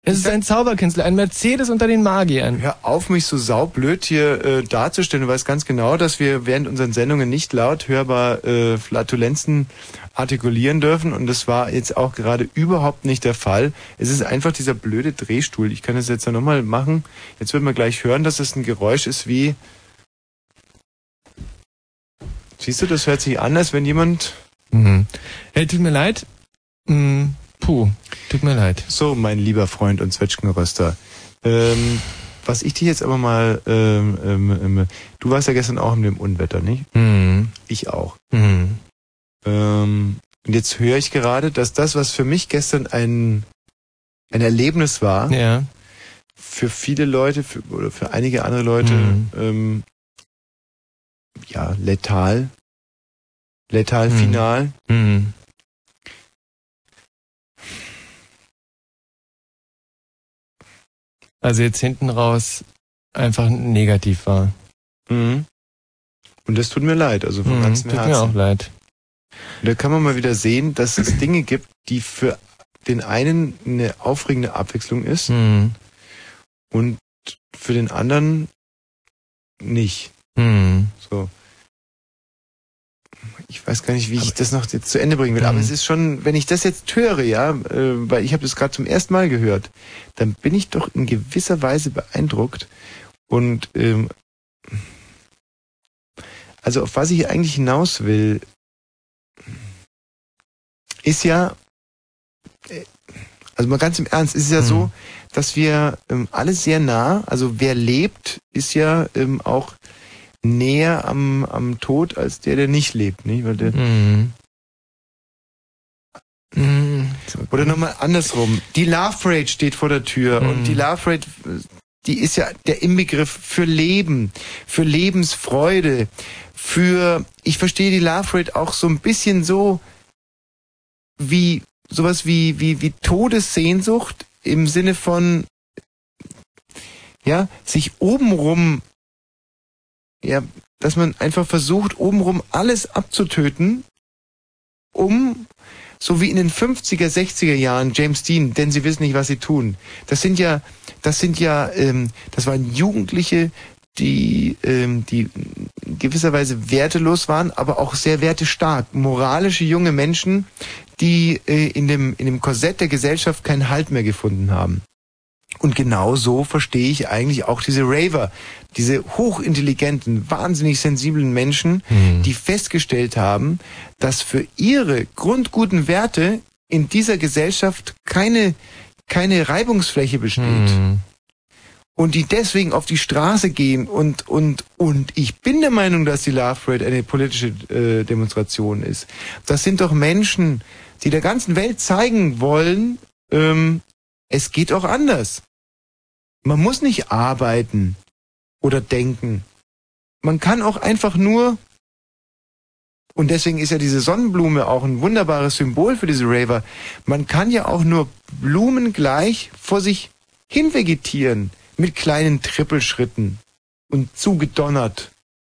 S1: Es ist ein Zauberkünstler, ein Mercedes unter den Magiern.
S2: Hör auf, mich so saublöd hier äh, darzustellen. Du weißt ganz genau, dass wir während unseren Sendungen nicht laut hörbar äh, Flatulenzen artikulieren dürfen. Und das war jetzt auch gerade überhaupt nicht der Fall. Es ist einfach dieser blöde Drehstuhl. Ich kann das jetzt ja nochmal machen. Jetzt wird man gleich hören, dass es ein Geräusch ist wie... Siehst du, das hört sich an, als wenn jemand...
S1: Mhm. Hey, tut mir leid. Mhm. Puh, tut mir leid.
S2: So, mein lieber Freund und Zwetschgenröster. Ähm, was ich dich jetzt aber mal... Ähm, ähm, ähm, du warst ja gestern auch in dem Unwetter, nicht?
S1: Mhm.
S2: Ich auch.
S1: Mhm.
S2: Ähm, und jetzt höre ich gerade, dass das, was für mich gestern ein, ein Erlebnis war,
S1: Ja.
S2: für viele Leute für, oder für einige andere Leute
S1: Mhm.
S2: Ja letal, letal
S1: Mhm.
S2: final.
S1: Mhm. Also jetzt hinten raus einfach negativ war.
S2: Mhm. Und das tut mir leid, also von
S1: Mhm,
S2: ganzem
S1: tut
S2: Herzen.
S1: mir auch leid.
S2: Und da kann man mal wieder sehen, dass es Dinge gibt, die für den einen eine aufregende Abwechslung ist
S1: Mhm.
S2: und für den anderen nicht.
S1: Mhm.
S2: So. Ich weiß gar nicht, wie ich das noch jetzt zu Ende bringen will. Aber
S1: Mhm.
S2: es ist schon, wenn ich das jetzt höre, ja, äh, weil ich habe das gerade zum ersten Mal gehört, dann bin ich doch in gewisser Weise beeindruckt. Und ähm, also auf was ich eigentlich hinaus will, ist ja, äh, Also mal ganz im Ernst, es ist ja so, dass wir ähm, alle sehr nah, also wer lebt, ist ja ähm, auch näher am, am Tod als der, der nicht lebt, nicht? Weil der,
S1: Mhm. Mhm.
S2: Oder nochmal andersrum. Die Love Parade steht vor der Tür und die Love Parade, die ist ja der Inbegriff für Leben, für Lebensfreude, für, ich verstehe die Love Parade auch so ein bisschen so wie, sowas wie, wie, wie Todessehnsucht im Sinne von, ja, sich obenrum, ja, dass man einfach versucht, obenrum alles abzutöten, um so wie in den 50er, 60er Jahren James Dean, denn sie wissen nicht, was sie tun. Das sind ja, das sind ja, ähm, das waren Jugendliche, die, ähm, die in gewisser Weise wertelos waren, aber auch sehr wertestark. Moralische junge Menschen, die äh, in dem, in dem Korsett der Gesellschaft keinen Halt mehr gefunden haben. Und genau so verstehe ich eigentlich auch diese Raver, diese hochintelligenten, wahnsinnig sensiblen Menschen, die festgestellt haben, dass für ihre grundguten Werte in dieser Gesellschaft keine, keine Reibungsfläche besteht. Und die deswegen auf die Straße gehen und, und, und ich bin der Meinung, dass die Love Parade eine politische äh, Demonstration ist. Das sind doch Menschen, die der ganzen Welt zeigen wollen, ähm, es geht auch anders. Man muss nicht arbeiten oder denken. Man kann auch einfach nur, und deswegen ist ja diese Sonnenblume auch ein wunderbares Symbol für diese Raver, man kann ja auch nur blumengleich vor sich hinvegetieren mit kleinen Trippelschritten und zugedonnert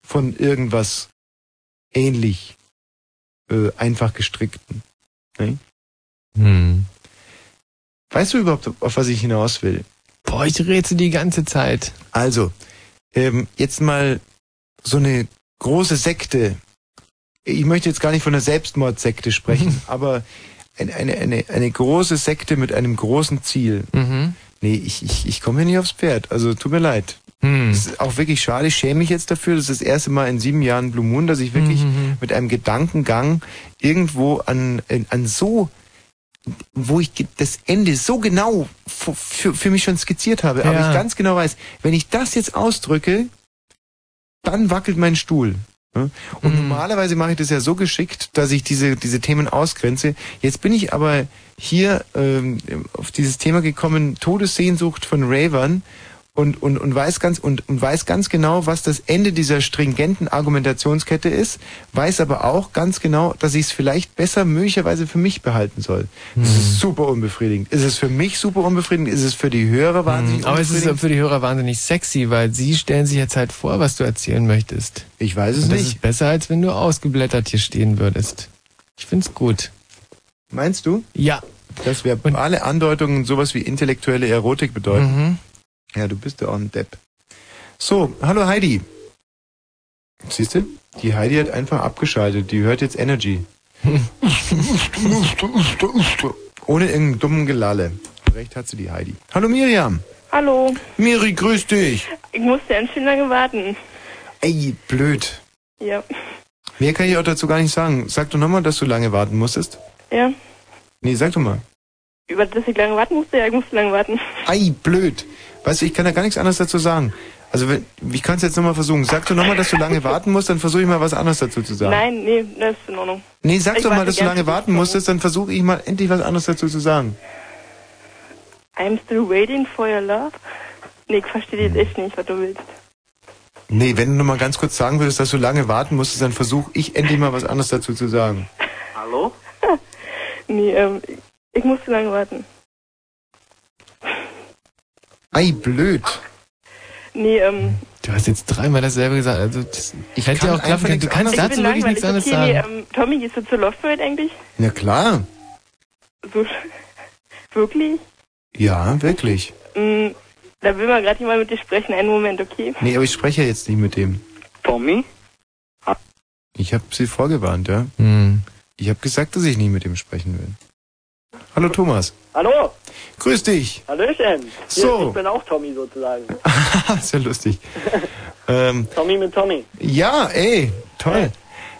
S2: von irgendwas ähnlich äh, einfach gestrickten. Ne?
S1: Hm.
S2: Weißt du überhaupt, auf was ich hinaus will?
S1: Boah, ich rätsel die ganze Zeit.
S2: Also, ähm, jetzt mal so eine große Sekte. Ich möchte jetzt gar nicht von einer Selbstmordsekte sprechen, aber eine, eine, eine, eine große Sekte mit einem großen Ziel.
S1: Mhm.
S2: Nee, ich, ich, ich komme hier nicht aufs Pferd. Also tut mir leid.
S1: Hm.
S2: Das ist auch wirklich schade. Ich schäme mich jetzt dafür. Das ist das erste Mal in sieben Jahren Blue Moon, dass ich wirklich
S1: Mhm.
S2: mit einem Gedankengang irgendwo an, an so wo ich das Ende so genau für, für, mich schon skizziert habe, aber
S1: Ja.
S2: ich ganz genau weiß, wenn ich das jetzt ausdrücke, dann wackelt mein Stuhl. ne? Und normalerweise mache ich das ja so geschickt, dass ich diese, diese Themen ausgrenze. Jetzt bin ich aber hier ähm, auf dieses Thema gekommen, Todessehnsucht von Ravern und, und, und, weiß ganz, und, und weiß ganz genau, was das Ende dieser stringenten Argumentationskette ist, weiß aber auch ganz genau, dass ich es vielleicht besser möglicherweise für mich behalten soll. Das ist super unbefriedigend. Ist es für mich super unbefriedigend? Ist es für die Hörer wahnsinnig
S1: Aber es ist für die Hörer wahnsinnig sexy, weil sie stellen sich jetzt halt vor, was du erzählen möchtest.
S2: Ich weiß es
S1: Und das
S2: nicht.
S1: ist besser, als wenn du ausgeblättert hier stehen würdest. Ich find's gut.
S2: Meinst du?
S1: Ja.
S2: Dass wir alle Andeutungen sowas wie intellektuelle Erotik bedeuten.
S1: Mhm.
S2: Ja, du bist ja auch ein Depp. So, hallo Heidi. Siehst du? Die Heidi hat einfach abgeschaltet. Die hört jetzt Energy. Ohne irgendeinen dummen Gelalle. Recht hat sie die Heidi. Hallo Miriam.
S15: Hallo.
S2: Miri, grüß dich.
S15: Ich musste ganz schön lange warten.
S2: Ey, blöd.
S15: Ja.
S2: Mehr kann ich auch dazu gar nicht sagen. Sag doch nochmal, dass du lange warten musstest.
S15: Ja.
S2: Nee, sag doch mal.
S15: Über das ich lange warten musste? Ja, ich musste lange warten.
S2: Ei, blöd. Weißt du, ich kann da gar nichts anderes dazu sagen. Also, wenn, ich kann es jetzt nochmal versuchen. Sag du nochmal, dass du lange warten musst, dann versuche ich mal was anderes dazu zu sagen.
S15: Nein, nee, das ist in Ordnung.
S2: Nee, sag
S15: Ich
S2: doch mal, dass du lange warten musstest, dann versuche ich mal endlich was anderes dazu zu sagen.
S15: I'm still waiting for your love? Nee, ich verstehe
S2: Hm.
S15: jetzt echt nicht, was du willst.
S2: Nee, wenn du noch mal ganz kurz sagen würdest, dass du lange warten musstest, dann versuche ich endlich mal was anderes dazu zu sagen.
S15: Hallo? nee, ähm, ich musste lange warten.
S2: Ei, blöd.
S15: Nee, ähm,
S1: Du hast jetzt dreimal dasselbe gesagt. Also das ich hätte ja auch klappen können. Du kannst dazu wirklich
S15: langweilig.
S1: nichts anderes
S15: okay,
S1: sagen.
S15: nee, ähm, Tommy, gehst du zur Love Parade eigentlich?
S2: Na klar.
S15: So, wirklich?
S2: Ja, wirklich.
S15: Mm, da will man gerade jemand mit dir sprechen. Einen Moment, okay?
S2: Nee, aber ich spreche ja jetzt nicht mit dem.
S15: Tommy?
S2: Ich habe sie vorgewarnt, ja.
S1: Hm.
S2: Ich habe gesagt, dass ich nie mit ihm sprechen will. Hallo Thomas.
S23: Hallo,
S2: Grüß dich.
S23: Hallöchen. Hier,
S2: So.
S23: Ich bin auch Tommy sozusagen.
S2: Ist ja lustig. ähm,
S23: Tommy mit Tommy.
S2: ja, ey, toll.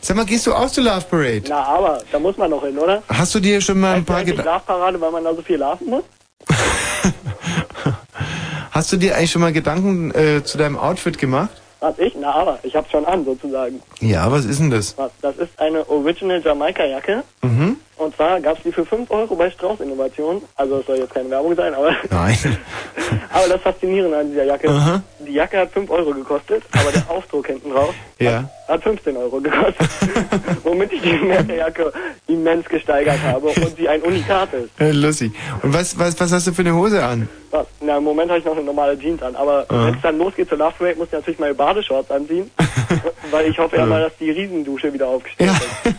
S2: Sag mal, gehst du auch zur Love Parade?
S23: Na, aber, da muss man noch hin, oder?
S2: Hast du dir schon mal ein paar Gedanken...
S23: Schlafparade, weil man da so viel laufen muss?
S2: Hast du dir eigentlich schon mal Gedanken äh, zu deinem Outfit gemacht?
S23: Was, ich? Na, aber, ich hab's schon an, sozusagen.
S2: Ja, was ist denn das?
S23: Was, das ist eine Original Jamaika-Jacke.
S2: Mhm.
S23: Und zwar gab's die für 5 Euro bei Strauß Innovation. Also, es soll jetzt keine Werbung sein, aber...
S2: Nein.
S23: aber das Faszinierende an dieser Jacke,
S2: Aha.
S23: die Jacke hat 5 Euro gekostet, aber der Aufdruck hinten drauf
S2: Ja.
S23: hat 15 Euro gekostet. Womit ich die Jacke immens gesteigert habe und sie ein Unikat ist.
S2: Äh, lustig. Und was, was, was hast du für eine Hose an?
S23: Was? Na, im Moment habe ich noch eine normale Jeans an, aber wenn es dann losgeht zur Love Parade, muss ich natürlich meine Badeshorts anziehen, weil ich hoffe ja mal, dass die Riesendusche wieder aufgestellt ist.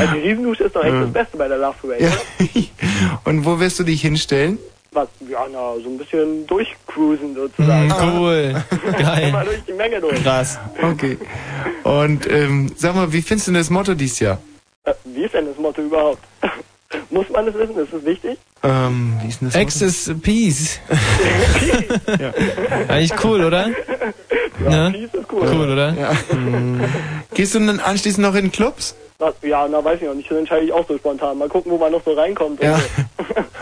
S23: Also die Riesendusche ist doch echt
S2: Ja.
S23: das Beste bei der Love Parade,
S2: Ja. Und wo wirst du dich hinstellen?
S23: Was? Ja, na, so ein bisschen durchcruisen sozusagen.
S2: Mhm, cool. Geil.
S23: Immer durch die Menge durch.
S2: Krass. Okay. Und ähm, sag mal, wie findest du denn das Motto dieses Jahr?
S23: Äh, wie ist denn das Motto überhaupt? muss man es wissen? Ist es wichtig?
S2: Ähm, wie ist denn das
S1: Access Peace. Eigentlich cool, oder?
S23: Ja,
S1: Ne?
S23: Peace ist cool.
S1: Cool, oder?
S2: Ja. Gehst du dann anschließend noch in Clubs?
S23: Was? Ja, na weiß ich noch nicht. Das entscheide ich auch so spontan. Mal gucken, wo man noch so reinkommt.
S2: Ja.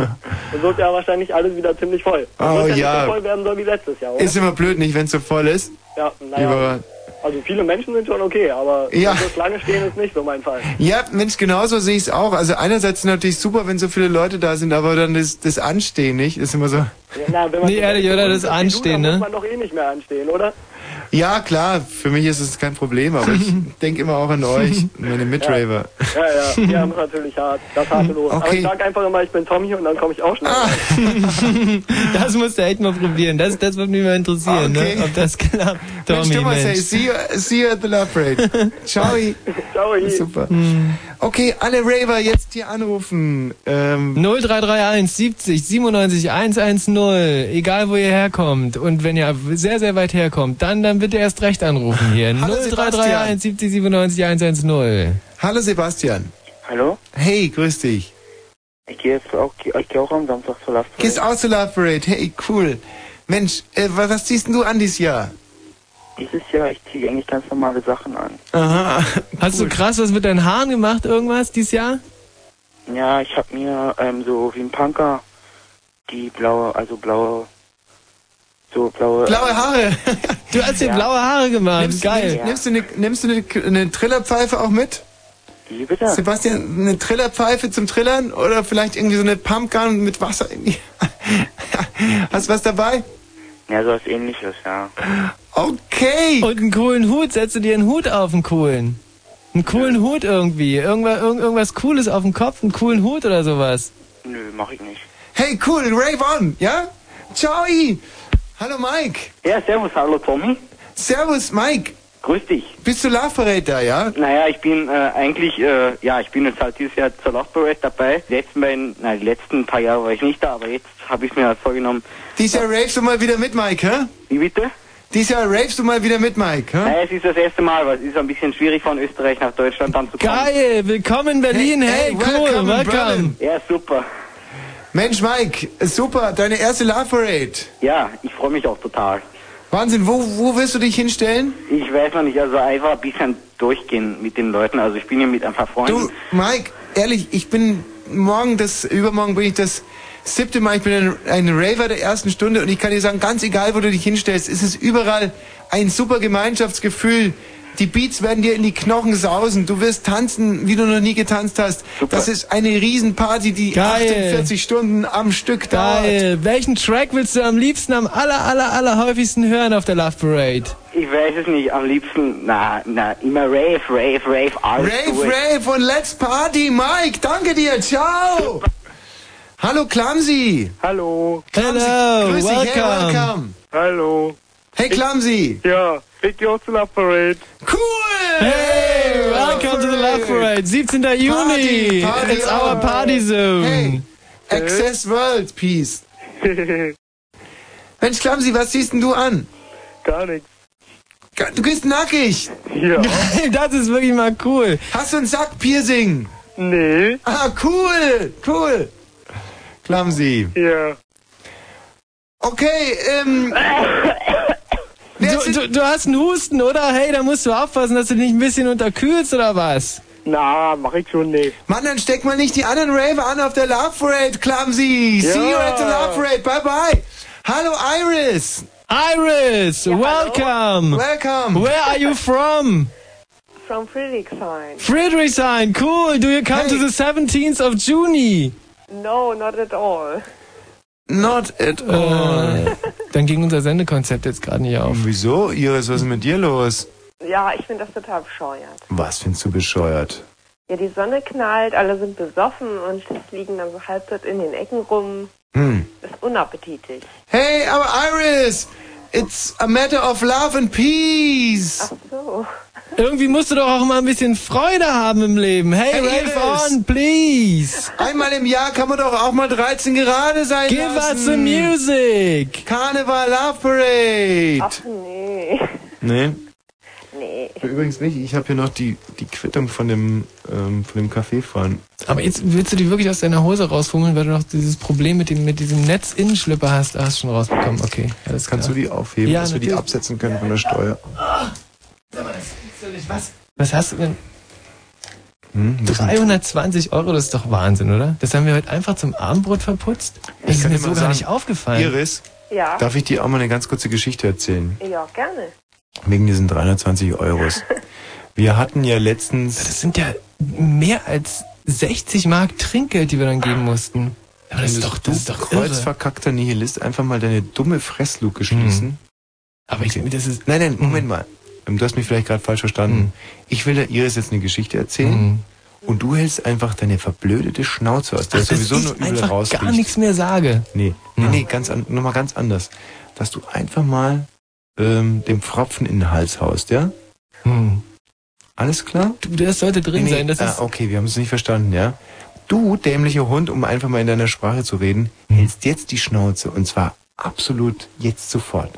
S23: Dann wird ja wahrscheinlich alles wieder ziemlich voll. Das
S2: Oh,
S23: ja, nicht
S2: ja.
S23: so voll werden soll wie letztes Jahr, oder?
S2: Ist immer blöd, nicht, wenn es so voll ist.
S23: Ja, naja.
S2: Über-
S23: Also viele Menschen sind schon okay, aber
S2: Ja.
S23: so Schlange stehen ist nicht so mein Fall.
S2: Ja, Mensch, genauso sehe ich es auch. Also einerseits ist natürlich super, wenn so viele Leute da sind, aber dann das, das Anstehen nicht, ist immer so.
S23: Ja, na, wenn man
S1: Nee,
S23: so
S1: ehrlich, oder?
S23: so
S1: Das Anstehen,
S23: dann
S1: ne?
S23: muss man doch eh nicht mehr anstehen, oder?
S2: Ja, klar, für mich ist es kein Problem, aber ich denke immer auch an euch, meine Mitraver.
S23: Ja, ja, die haben es natürlich hart. Das harte Los. Aber
S2: Okay.
S23: ich sag einfach immer, ich bin Tommy und dann komme ich auch schnell.
S2: Ah.
S1: Das musst du echt mal probieren. Das, das würde mich mal interessieren,
S2: Okay.
S1: ne? ob das klappt.
S2: Mensch,
S1: Tommy,
S2: Thomas, hey,
S1: Mensch.
S2: see you, see you at the Love Parade. Ciao.
S23: Ciao.
S2: Super. Okay, alle Raver jetzt hier anrufen. Ähm,
S1: 0331 70 97 110, egal wo ihr herkommt. Und wenn ihr sehr, sehr weit herkommt, dann, dann bitte erst recht anrufen hier.
S2: Hallo,
S1: 0331 70 97 110.
S2: Hallo Sebastian.
S24: Hallo?
S2: Hey, grüß dich.
S24: Ich gehe jetzt auch, ich gehe auch am Samstag zur Love
S2: Gehst auch zur Love Parade. Hey, cool. Mensch, äh, was, was ziehst denn du an dieses Jahr?
S24: Dieses Jahr, ich ziehe eigentlich ganz normale Sachen an.
S2: Aha.
S1: Hast du krass was mit deinen Haaren gemacht, irgendwas dieses Jahr?
S24: Ja, ich habe mir ähm, so wie ein Punker die blaue, also blaue, so blaue...
S1: Blaue Haare. Du hast dir
S24: Ja.
S1: blaue Haare gemacht.
S2: Nimmst,
S1: Geil.
S2: Du eine, nimmst du eine, eine Trillerpfeife auch mit?
S24: Wie bitte?
S2: Sebastian, eine Trillerpfeife zum Trillern oder vielleicht irgendwie so eine Pumpgun mit Wasser in die. Hast du was dabei?
S24: Ja, so was ähnliches, ja.
S2: Okay.
S1: Und einen coolen Hut. Setzt du dir einen Hut auf, einen coolen. Einen coolen Hut irgendwie. Irgendwas, irgend, irgendwas Cooles auf dem Kopf, einen coolen Hut oder sowas.
S24: Nö, mach ich nicht.
S2: Hey, cool, Rave on, ja? Ciao. Hallo Mike.
S23: Ja, servus, hallo Tommy.
S2: Servus Mike.
S23: Grüß dich.
S2: Bist du Love Parade da, ja?
S23: Naja, ich bin äh, eigentlich, äh, ja, ich bin jetzt halt dieses Jahr zur Love Parade dabei. Die letzten beiden, na, die letzten paar Jahre war ich nicht da, aber jetzt habe ich mir halt vorgenommen.
S2: Dies Jahr ravest du mal wieder mit Mike, hä?
S23: Wie bitte?
S2: Dies Jahr ravest du mal wieder mit Mike, hä?
S23: Naja, es ist das erste Mal, weil es ist ein bisschen schwierig von Österreich nach Deutschland dann zu kommen.
S1: Geil, willkommen in Berlin. Hey,
S2: Hey,
S1: cool,
S2: welcome,
S1: welcome.
S23: Ja, super.
S2: Mensch Mike, super, deine erste Love Parade.
S23: Ja, ich freue mich auch total.
S2: Wahnsinn, wo, wo willst du dich hinstellen?
S23: Ich weiß noch nicht, also einfach ein bisschen durchgehen mit den Leuten. Also ich bin hier mit ein paar Freunden.
S2: Du, Mike, ehrlich, ich bin morgen, das, übermorgen bin ich das siebte Mal, ich bin ein, ein Raver der ersten Stunde und ich kann dir sagen, ganz egal, wo du dich hinstellst, es ist überall ein super Gemeinschaftsgefühl. Die Beats werden dir in die Knochen sausen. Du wirst tanzen, wie du noch nie getanzt hast. Das ist eine Riesenparty, die
S1: Geil.
S2: 48 Stunden am Stück dauert.
S1: Geil. Welchen Track willst du am liebsten, am aller, aller, aller häufigsten hören auf der Love Parade?
S23: Ich weiß es nicht, am liebsten, na, na, immer Rave, Rave, Rave, alles
S2: Rave,
S23: durch.
S2: Rave und Let's Party, Mike. Danke dir. Ciao. Hallo, Clumsy.
S13: Hallo.
S2: Clumsy.
S1: Hello,
S2: Grüß dich. Hey,
S1: welcome.
S2: welcome.
S13: Hallo.
S2: Hey, Clumsy.
S13: Ja, ich gehe auch zur Love Parade.
S2: Cool.
S1: Hey, welcome to the Love Parade. 17. Juni.
S2: Party
S1: It's our party zone.
S2: Hey, Access World Peace. Mensch, Clumsy, was ziehst denn du an?
S13: Gar nichts.
S2: Du bist nackig.
S13: Ja.
S1: Das ist wirklich mal cool.
S2: Hast du ein Sackpiercing?
S13: Nee.
S2: Ah, cool, cool. Clumsy.
S13: Ja.
S2: Okay, ähm...
S1: Du, du, du hast einen Husten, oder? Hey, da musst du aufpassen, dass du dich ein bisschen unterkühlst, oder was?
S23: Na, mach ich schon nicht.
S2: Mann, dann steck mal nicht die anderen Raver an auf der Love Parade, Clumsy. See you
S23: Ja.
S2: at the Love Parade. Bye bye. Hallo Iris.
S1: Iris, welcome.
S2: Welcome.
S1: Where are you from?
S25: From Friedrichshain.
S1: Friedrichshain, cool. Do you come to the 17th of Juni?
S25: No, not at all.
S2: Not at
S1: all. Dann ging unser Sendekonzept jetzt gerade nicht auf.
S2: Wieso, Iris, was ist mit dir los?
S25: Ja, ich finde das total bescheuert.
S2: Was findest du bescheuert?
S25: Ja, die Sonne knallt, alle sind besoffen und liegen dann so halbtot in den Ecken rum.
S2: Hm.
S25: Ist unappetitlich.
S2: Hey, aber Iris, it's a matter of love and peace.
S25: Ach so.
S1: Irgendwie musst du doch auch mal ein bisschen Freude haben im Leben. Hey,
S2: Hey,
S1: rave on, please.
S2: Einmal im Jahr kann man doch auch mal 13 gerade sein
S1: Give
S2: lassen.
S1: us the music.
S2: Karneval Love Parade.
S25: Ach nee.
S2: Nee.
S25: Nee.
S2: Übrigens nicht, ich habe hier noch die, die Quittung von dem, ähm, von dem Café fahren.
S1: Aber jetzt willst du die wirklich aus deiner Hose rausfummeln, weil du noch dieses Problem mit, dem, mit diesem Netzinnenschlipper hast. Ah, hast schon rausbekommen. Okay, alles
S2: Kannst du
S1: klar.
S2: die aufheben,
S1: Ja,
S2: dass wir die
S1: natürlich.
S2: absetzen können von der Steuer?
S1: Was? Was hast du denn?
S2: Hm, das sind-
S1: 320 Euro, das ist doch Wahnsinn, oder? Das haben wir heute einfach zum Abendbrot verputzt. Das
S2: Ich
S1: ist mir so gar
S2: sagen,
S1: nicht aufgefallen.
S2: Iris,
S25: Ja.
S2: darf ich dir auch mal eine ganz kurze Geschichte erzählen?
S25: Ja, gerne.
S2: Wegen diesen 320 Euros. Wir hatten ja letztens...
S1: Das sind ja mehr als 60 Mark Trinkgeld, die wir dann geben mussten. Aber das ist doch, das ist doch irre.
S2: kreuzverkackter Nihilist, einfach mal deine dumme Fressluke schließen.
S1: Aber ich, das ist...
S2: Nein, nein, Moment mal. Ähm, Du hast mich vielleicht gerade falsch verstanden. Ich will der Iris jetzt eine Geschichte erzählen. Und du hältst einfach deine verblödete Schnauze aus, der
S1: Ach,
S2: sowieso nur übel rausriecht.
S1: gar nichts mehr sage.
S2: Nee, nee, nee, ganz an, nochmal ganz anders. Dass du einfach mal ähm, dem Pfropfen in den Hals haust, ja?
S1: Hm.
S2: Alles klar?
S1: Du, das sollte drin
S2: Nee, nee,
S1: sein. Das
S2: ah,
S1: ist,
S2: okay, wir haben es nicht verstanden, ja? Du, dämlicher Hund, um einfach mal in deiner Sprache zu reden, hältst jetzt die Schnauze und zwar absolut jetzt sofort.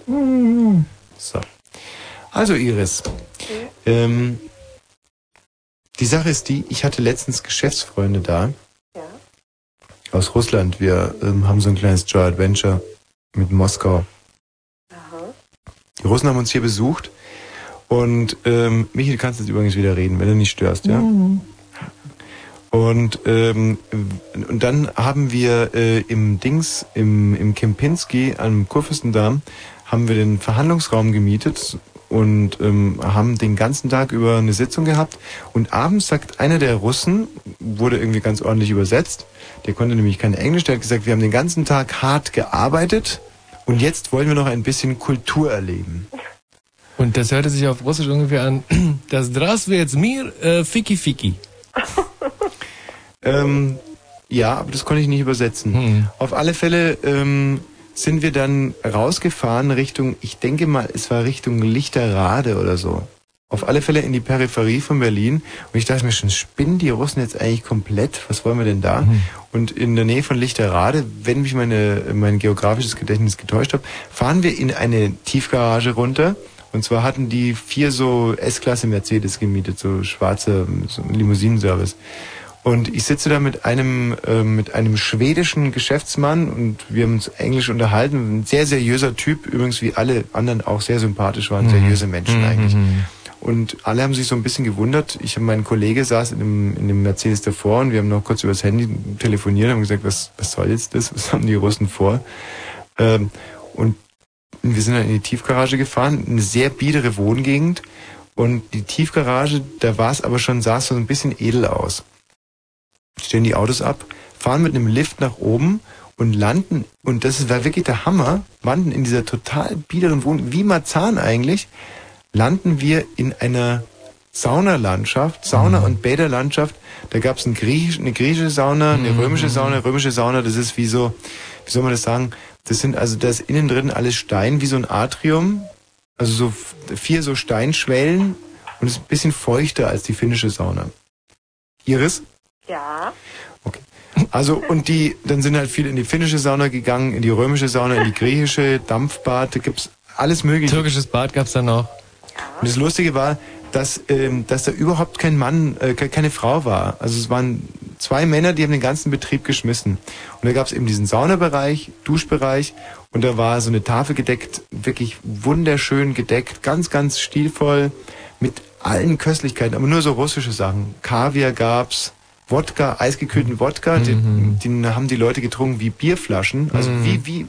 S2: So. Also Iris, ähm, die Sache ist die, ich hatte letztens Geschäftsfreunde da aus Russland. Wir ähm, haben so ein kleines Joy Adventure mit Moskau. Die Russen haben uns hier besucht und ähm, Michi, du kannst jetzt übrigens wieder reden, wenn du nicht störst, ja? Und, ähm, und dann haben wir äh, im Dings, im, im Kempinski am Kurfürstendamm, haben wir den Verhandlungsraum gemietet und ähm, haben den ganzen Tag über eine Sitzung gehabt. Und abends sagt einer der Russen, wurde irgendwie ganz ordentlich übersetzt, der konnte nämlich kein Englisch, der hat gesagt, wir haben den ganzen Tag hart gearbeitet und jetzt wollen wir noch ein bisschen Kultur erleben.
S1: Und das hörte sich auf Russisch ungefähr an, das Dras jetzt mir äh, fiki fiki.
S2: ähm, ja, aber das konnte ich nicht übersetzen. Hm. Auf alle Fälle ähm, sind wir dann rausgefahren Richtung, ich denke mal, es war Richtung Lichterrade oder so. Auf alle Fälle in die Peripherie von Berlin. Und ich dachte mir schon, spinnen die Russen jetzt eigentlich komplett? Was wollen wir denn da? Und in der Nähe von Lichterrade, wenn mich meine, mein geografisches Gedächtnis getäuscht hat, fahren wir in eine Tiefgarage runter. Und zwar hatten die vier so S-Klasse Mercedes gemietet, so schwarze so Limousinenservice. Und ich sitze da mit einem, äh, mit einem schwedischen Geschäftsmann und wir haben uns Englisch unterhalten. Ein sehr seriöser Typ, übrigens wie alle anderen auch sehr sympathisch waren, seriöse Menschen eigentlich. Und alle haben sich so ein bisschen gewundert. Ich und mein Kollege saß in dem, in dem Mercedes davor und wir haben noch kurz übers Handy telefoniert und haben gesagt, was, was soll jetzt das? Was haben die Russen vor? Ähm, und wir sind dann in die Tiefgarage gefahren, eine sehr biedere Wohngegend. Und die Tiefgarage, da war es aber schon, sah es so ein bisschen edel aus. Stellen die Autos ab, fahren mit einem Lift nach oben und landen, und das war wirklich der Hammer, landen in dieser total biederen Wohnung, wie Marzahn eigentlich, landen wir in einer Saunalandschaft, Sauna- und Bäderlandschaft. Da gab es ein Griechisch, eine griechische Sauna, eine römische Sauna, römische Sauna, das ist wie so, wie soll man das sagen? Das sind also, da ist innen drin alles Stein, wie so ein Atrium. Also so vier so Steinschwellen und ist ein bisschen feuchter als die finnische Sauna. Iris?
S25: Ja.
S2: Also, und die, dann sind halt viele in die finnische Sauna gegangen, in die römische Sauna, in die griechische, Dampfbad, da gibt's alles mögliche.
S1: Türkisches Bad gab's da noch.
S2: Und das Lustige war, dass, ähm, dass da überhaupt kein Mann, äh, ke- keine Frau war. Also es waren zwei Männer, die haben den ganzen Betrieb geschmissen. Und da gab's eben diesen Saunabereich, Duschbereich Und da war so eine Tafel gedeckt, wirklich wunderschön gedeckt, ganz, ganz stilvoll, mit allen Köstlichkeiten, aber nur so russische Sachen. Kaviar gab's, Wodka, eisgekühlten Wodka, den, den haben die Leute getrunken wie Bierflaschen, also
S1: Mhm.
S2: wie, wie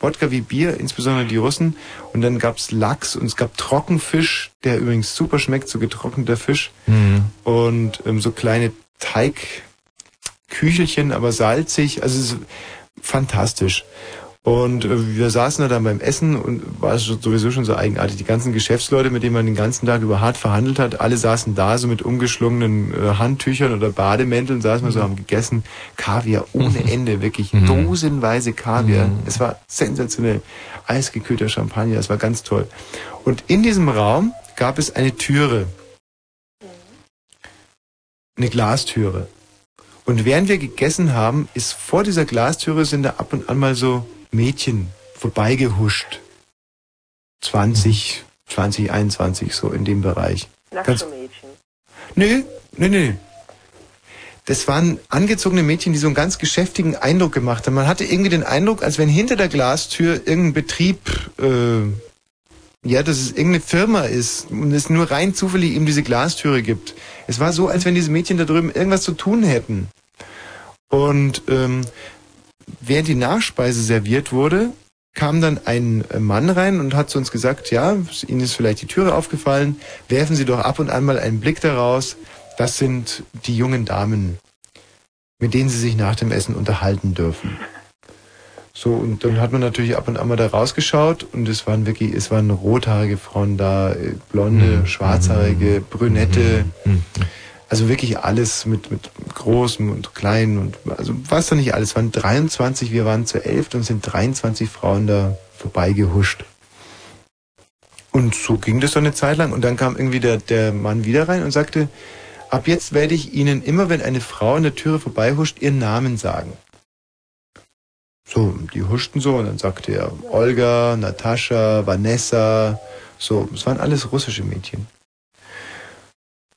S2: Wodka wie Bier, insbesondere die Russen. Und dann gab's Lachs und es gab Trockenfisch, der übrigens super schmeckt, so getrockneter Fisch.
S1: Mhm.
S2: Und ähm, so kleine Teigküchelchen, aber salzig. Also es ist fantastisch. Und äh, wir saßen da dann beim Essen und war sowieso schon so eigenartig. Die ganzen Geschäftsleute, mit denen man den ganzen Tag über hart verhandelt hat, alle saßen da so mit umgeschlungenen äh, Handtüchern oder Bademänteln, saßen wir so, haben gegessen. Kaviar ohne Ende, wirklich dosenweise Kaviar. Es war sensationell. Eisgekühlter Champagner, es war ganz toll. Und in diesem Raum gab es eine Türe. Eine Glastüre. Und während wir gegessen haben, ist vor dieser Glastüre sind da ab und an mal so Mädchen vorbeigehuscht. 20, 20, 21, so in dem Bereich.
S25: Nackte Mädchen.
S2: Nö, nö, nö. Das waren angezogene Mädchen, die so einen ganz geschäftigen Eindruck gemacht haben. Man hatte irgendwie den Eindruck, als wenn hinter der Glastür irgendein Betrieb, äh, ja, dass es irgendeine Firma ist und es nur rein zufällig eben diese Glastüre gibt. Es war so, als wenn diese Mädchen da drüben irgendwas zu tun hätten. Und ähm, während die Nachspeise serviert wurde, kam dann ein Mann rein und hat zu uns gesagt, ja, Ihnen ist vielleicht die Türe aufgefallen, werfen Sie doch ab und an mal einen Blick daraus. Das sind die jungen Damen, mit denen Sie sich nach dem Essen unterhalten dürfen. So, und dann hat man natürlich ab und an mal da rausgeschaut und es waren wirklich, es waren rothaarige Frauen da, äh, blonde, schwarzhaarige, brünette, also wirklich alles mit, mit großem und kleinen und, also was da nicht alles, es waren 23, wir waren zu elf und sind 23 Frauen da vorbeigehuscht. Und so ging das so eine Zeit lang und dann kam irgendwie der, der Mann wieder rein und sagte, ab jetzt werde ich Ihnen immer, wenn eine Frau an der Türe vorbeihuscht, ihren Namen sagen. So, die huschten so und dann sagte er Olga, Natascha, Vanessa, so, es waren alles russische Mädchen.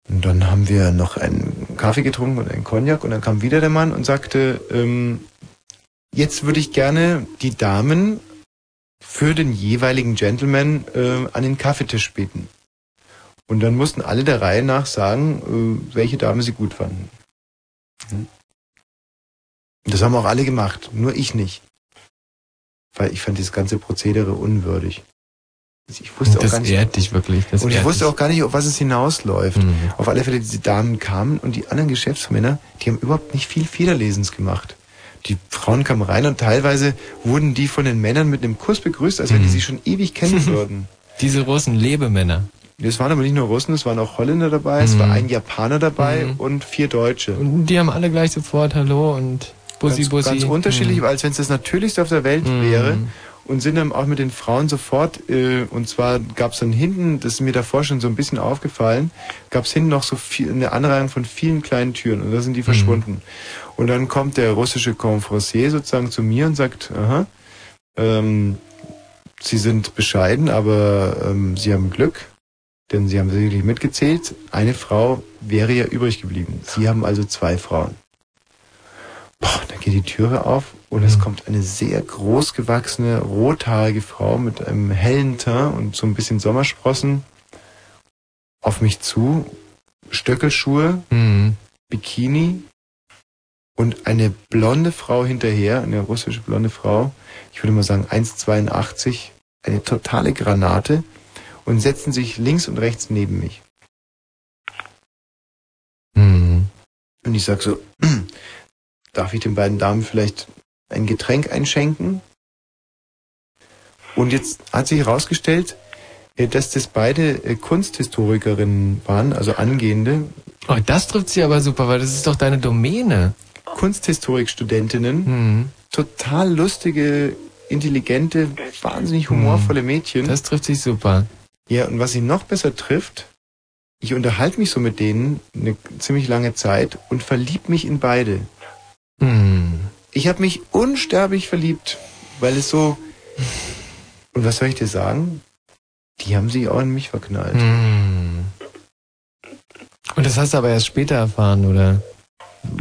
S2: Und dann haben wir noch einen Kaffee getrunken und einen Cognac und dann kam wieder der Mann und sagte, ähm, jetzt würde ich gerne die Damen für den jeweiligen Gentleman äh, an den Kaffeetisch bitten. Und dann mussten alle der Reihe nach sagen, äh, welche Dame sie gut fanden. Hm. Das haben auch alle gemacht, nur ich nicht. Weil ich fand dieses ganze Prozedere unwürdig. Ich wusste auch
S1: das
S2: gar nicht,
S1: ehrt dich wirklich. Das
S2: und ich wusste
S1: dich.
S2: auch gar nicht, auf was es hinausläuft.
S1: Mhm.
S2: Auf alle Fälle, diese Damen kamen und die anderen Geschäftsmänner, die haben überhaupt nicht viel Federlesens gemacht. Die Frauen kamen rein und teilweise wurden die von den Männern mit einem Kuss begrüßt, als wenn die sie schon ewig kennen würden.
S1: Diese Russen, Lebemänner.
S2: Es waren aber nicht nur Russen, es waren auch Holländer dabei, es war ein Japaner dabei
S1: Mhm.
S2: und vier Deutsche.
S1: Und die haben alle gleich sofort Hallo und Bussi
S2: ganz,
S1: Bussi.
S2: ganz unterschiedlich,
S1: Mhm.
S2: als wenn es das Natürlichste auf der Welt
S1: Mhm.
S2: wäre. Und sind dann auch mit den Frauen sofort, äh, und zwar gab es dann hinten, das ist mir davor schon so ein bisschen aufgefallen, gab es hinten noch so viel, eine Anreihung von vielen kleinen Türen und da sind die verschwunden. Und dann kommt der russische Confrancier sozusagen zu mir und sagt, aha, ähm, Sie sind bescheiden, aber ähm, Sie haben Glück, denn Sie haben wirklich mitgezählt. Eine Frau wäre ja übrig geblieben. Sie haben also zwei Frauen. Boah, dann geht die Türe auf und es kommt eine sehr großgewachsene, rothaarige Frau mit einem hellen Teint und so ein bisschen Sommersprossen auf mich zu. Stöckelschuhe,
S1: Mhm.
S2: Bikini und eine blonde Frau hinterher, eine russische blonde Frau, ich würde mal sagen 1,82, eine totale Granate und setzen sich links und rechts neben mich.
S1: Mhm.
S2: Und ich sag so, darf ich den beiden Damen vielleicht ein Getränk einschenken? Und jetzt hat sich herausgestellt, äh, dass das beide äh, Kunsthistorikerinnen waren, also angehende.
S1: Oh, das trifft sie aber super, weil das ist doch deine Domäne.
S2: Kunsthistorikstudentinnen.
S1: Mhm.
S2: Total lustige, intelligente, wahnsinnig humorvolle Mädchen.
S1: Das trifft sich super.
S2: Ja, und was sie noch besser trifft, ich unterhalte mich so mit denen eine ziemlich lange Zeit und verlieb mich in beide.
S1: Mhm.
S2: Ich habe mich unsterblich verliebt, weil es so. Und was soll ich dir sagen? Die haben sich auch in mich verknallt.
S1: Mhm. Und das hast du aber erst später erfahren, oder?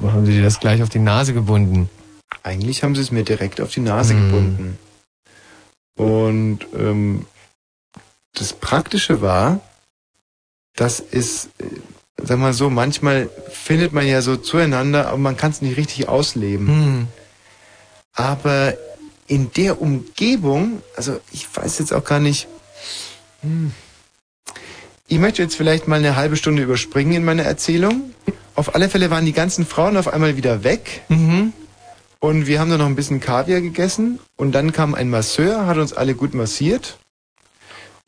S1: Haben sie dir das gleich auf die Nase gebunden?
S2: Eigentlich haben sie es mir direkt auf die Nase
S1: Mhm.
S2: gebunden. Und ähm, das Praktische war, dass es, äh, sag mal so, manchmal findet man ja so zueinander, aber man kann es nicht richtig ausleben.
S1: Hm.
S2: Aber in der Umgebung, also ich weiß jetzt auch gar nicht, hm, ich möchte jetzt vielleicht mal eine halbe Stunde überspringen in meiner Erzählung. Auf alle Fälle waren die ganzen Frauen auf einmal wieder weg.
S1: Mhm.
S2: Und wir haben dann noch ein bisschen Kaviar gegessen. Und dann kam ein Masseur, hat uns alle gut massiert.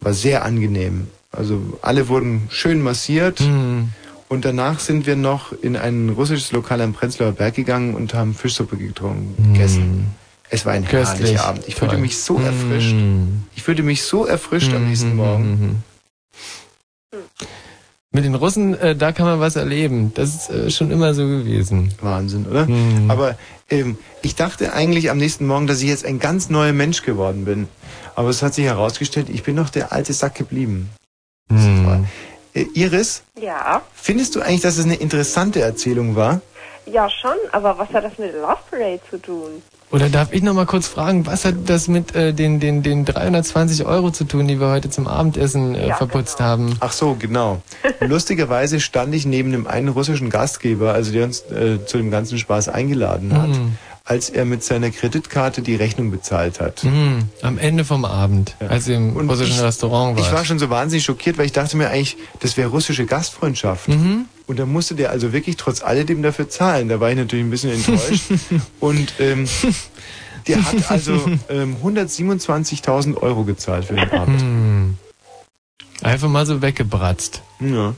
S2: War sehr angenehm. Also alle wurden schön massiert.
S1: Mhm.
S2: Und danach sind wir noch in ein russisches Lokal am Prenzlauer Berg gegangen und haben Fischsuppe getrunken, gegessen. Es war ein.
S1: Köstlich.
S2: herrlicher Abend. Ich fühlte
S1: Toll.
S2: mich so erfrischt.
S1: Mhm.
S2: Ich fühlte mich so erfrischt am nächsten Morgen.
S1: Mit den Russen, äh, da kann man was erleben. Das ist äh, schon immer so gewesen.
S2: Wahnsinn, oder? Aber ähm, ich dachte eigentlich am nächsten Morgen, dass ich jetzt ein ganz neuer Mensch geworden bin. Aber es hat sich herausgestellt, ich bin noch der alte Sack geblieben.
S1: Mhm.
S2: Äh, Iris,
S25: Ja,
S2: findest du eigentlich, dass es eine interessante Erzählung war?
S25: ja schon, aber was hat das mit Love Parade zu tun?
S1: Oder darf ich noch mal kurz fragen, was hat das mit äh, den, den, den 320 Euro zu tun, die wir heute zum Abendessen äh,
S2: Ja,
S1: verputzt haben?
S2: Ach so, genau. Lustigerweise stand ich neben dem einen russischen Gastgeber, also der uns äh, zu dem ganzen Spaß eingeladen hat,
S1: Mhm.
S2: Als er mit seiner Kreditkarte die Rechnung bezahlt hat.
S1: Mhm. Am Ende vom Abend, als ihr im russischen
S2: ich,
S1: Restaurant wart.
S2: Ich war schon so wahnsinnig schockiert, weil ich dachte mir eigentlich, das wäre russische Gastfreundschaft.
S1: Mhm.
S2: Und da musste der also wirklich trotz alledem dafür zahlen. Da war ich natürlich ein bisschen enttäuscht. Und ähm, der hat also ähm, 127.000 Euro gezahlt für den Abend.
S1: Mhm. Einfach mal so weggebratzt.
S2: Ja.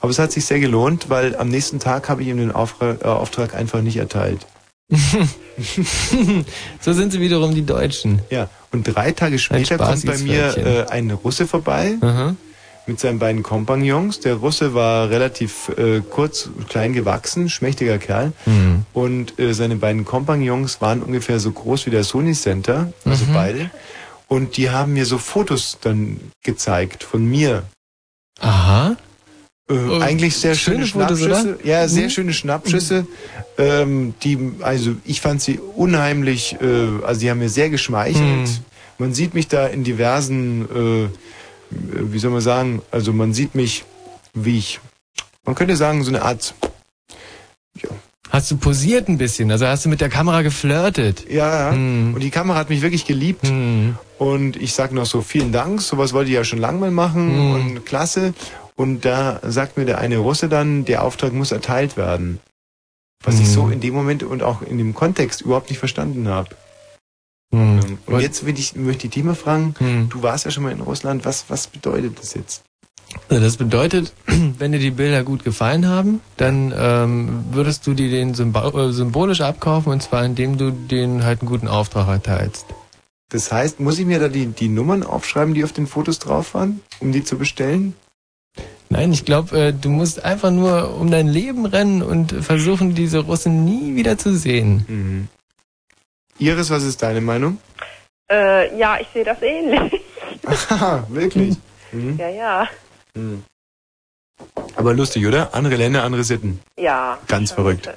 S2: Aber es hat sich sehr gelohnt, weil am nächsten Tag habe ich ihm den äh, Auftrag einfach nicht erteilt.
S1: so sind sie wiederum die Deutschen.
S2: Ja, und drei Tage später kommt bei mir äh, ein Russe vorbei mit seinen beiden Kompagnons. Der Russe war relativ äh, kurz, klein gewachsen, schmächtiger Kerl.
S1: Mhm.
S2: Und äh, seine beiden Kompagnons waren ungefähr so groß wie der Sony Center, also
S1: Mhm.
S2: beide. Und die haben mir so Fotos dann gezeigt von mir.
S1: Aha.
S2: Äh,
S1: Oh,
S2: eigentlich sehr schöne,
S1: schöne
S2: Schnappschüsse.
S1: oder?
S2: Ja, sehr
S1: Mhm.
S2: schöne Schnappschüsse. Ähm, die, also ich fand sie unheimlich, äh, also die haben mir sehr geschmeichelt.
S1: Mhm.
S2: Man sieht mich da in diversen, äh, wie soll man sagen, also man sieht mich, wie ich, man könnte sagen, so eine Art,
S1: Hast du posiert ein bisschen? Also hast du mit der Kamera geflirtet?
S2: ja, ja.
S1: Mhm.
S2: Und die Kamera hat mich wirklich geliebt. Und ich sag noch so, vielen Dank, sowas wollte ich ja schon lange mal machen
S1: Mhm.
S2: und klasse. Und da sagt mir der eine Russe dann, der Auftrag muss erteilt werden. Was ich
S1: Mhm.
S2: so in dem Moment und auch in dem Kontext überhaupt nicht verstanden habe.
S1: Mhm.
S2: Und jetzt will ich, möchte ich dich mal fragen,
S1: Mhm.
S2: du warst ja schon mal in Russland, was, was bedeutet das jetzt?
S1: Also das bedeutet, wenn dir die Bilder gut gefallen haben, dann ähm, würdest du die den äh, symbolisch abkaufen und zwar indem du denen halt einen guten Auftrag erteilst.
S2: Das heißt, muss ich mir da die, die Nummern aufschreiben, die auf den Fotos drauf waren, um die zu bestellen?
S1: Nein, ich glaube, äh, du musst einfach nur um dein Leben rennen und versuchen, diese Russen nie wieder zu sehen.
S2: Mhm. Iris, was ist deine Meinung?
S25: Äh, ja, ich sehe das ähnlich.
S2: Haha, wirklich? Mhm.
S25: Ja, ja.
S2: Mhm. Aber lustig, oder? Andere Länder, andere Sitten.
S25: Ja.
S2: Ganz verrückt.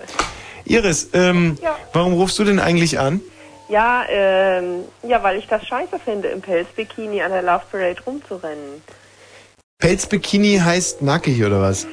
S2: Iris, ähm,
S25: Ja.
S2: warum rufst du denn eigentlich an?
S25: Ja, ähm, ja, weil ich das scheiße finde, im Pelzbikini an der Love Parade rumzurennen.
S2: Pelzbikini heißt nackig, oder was?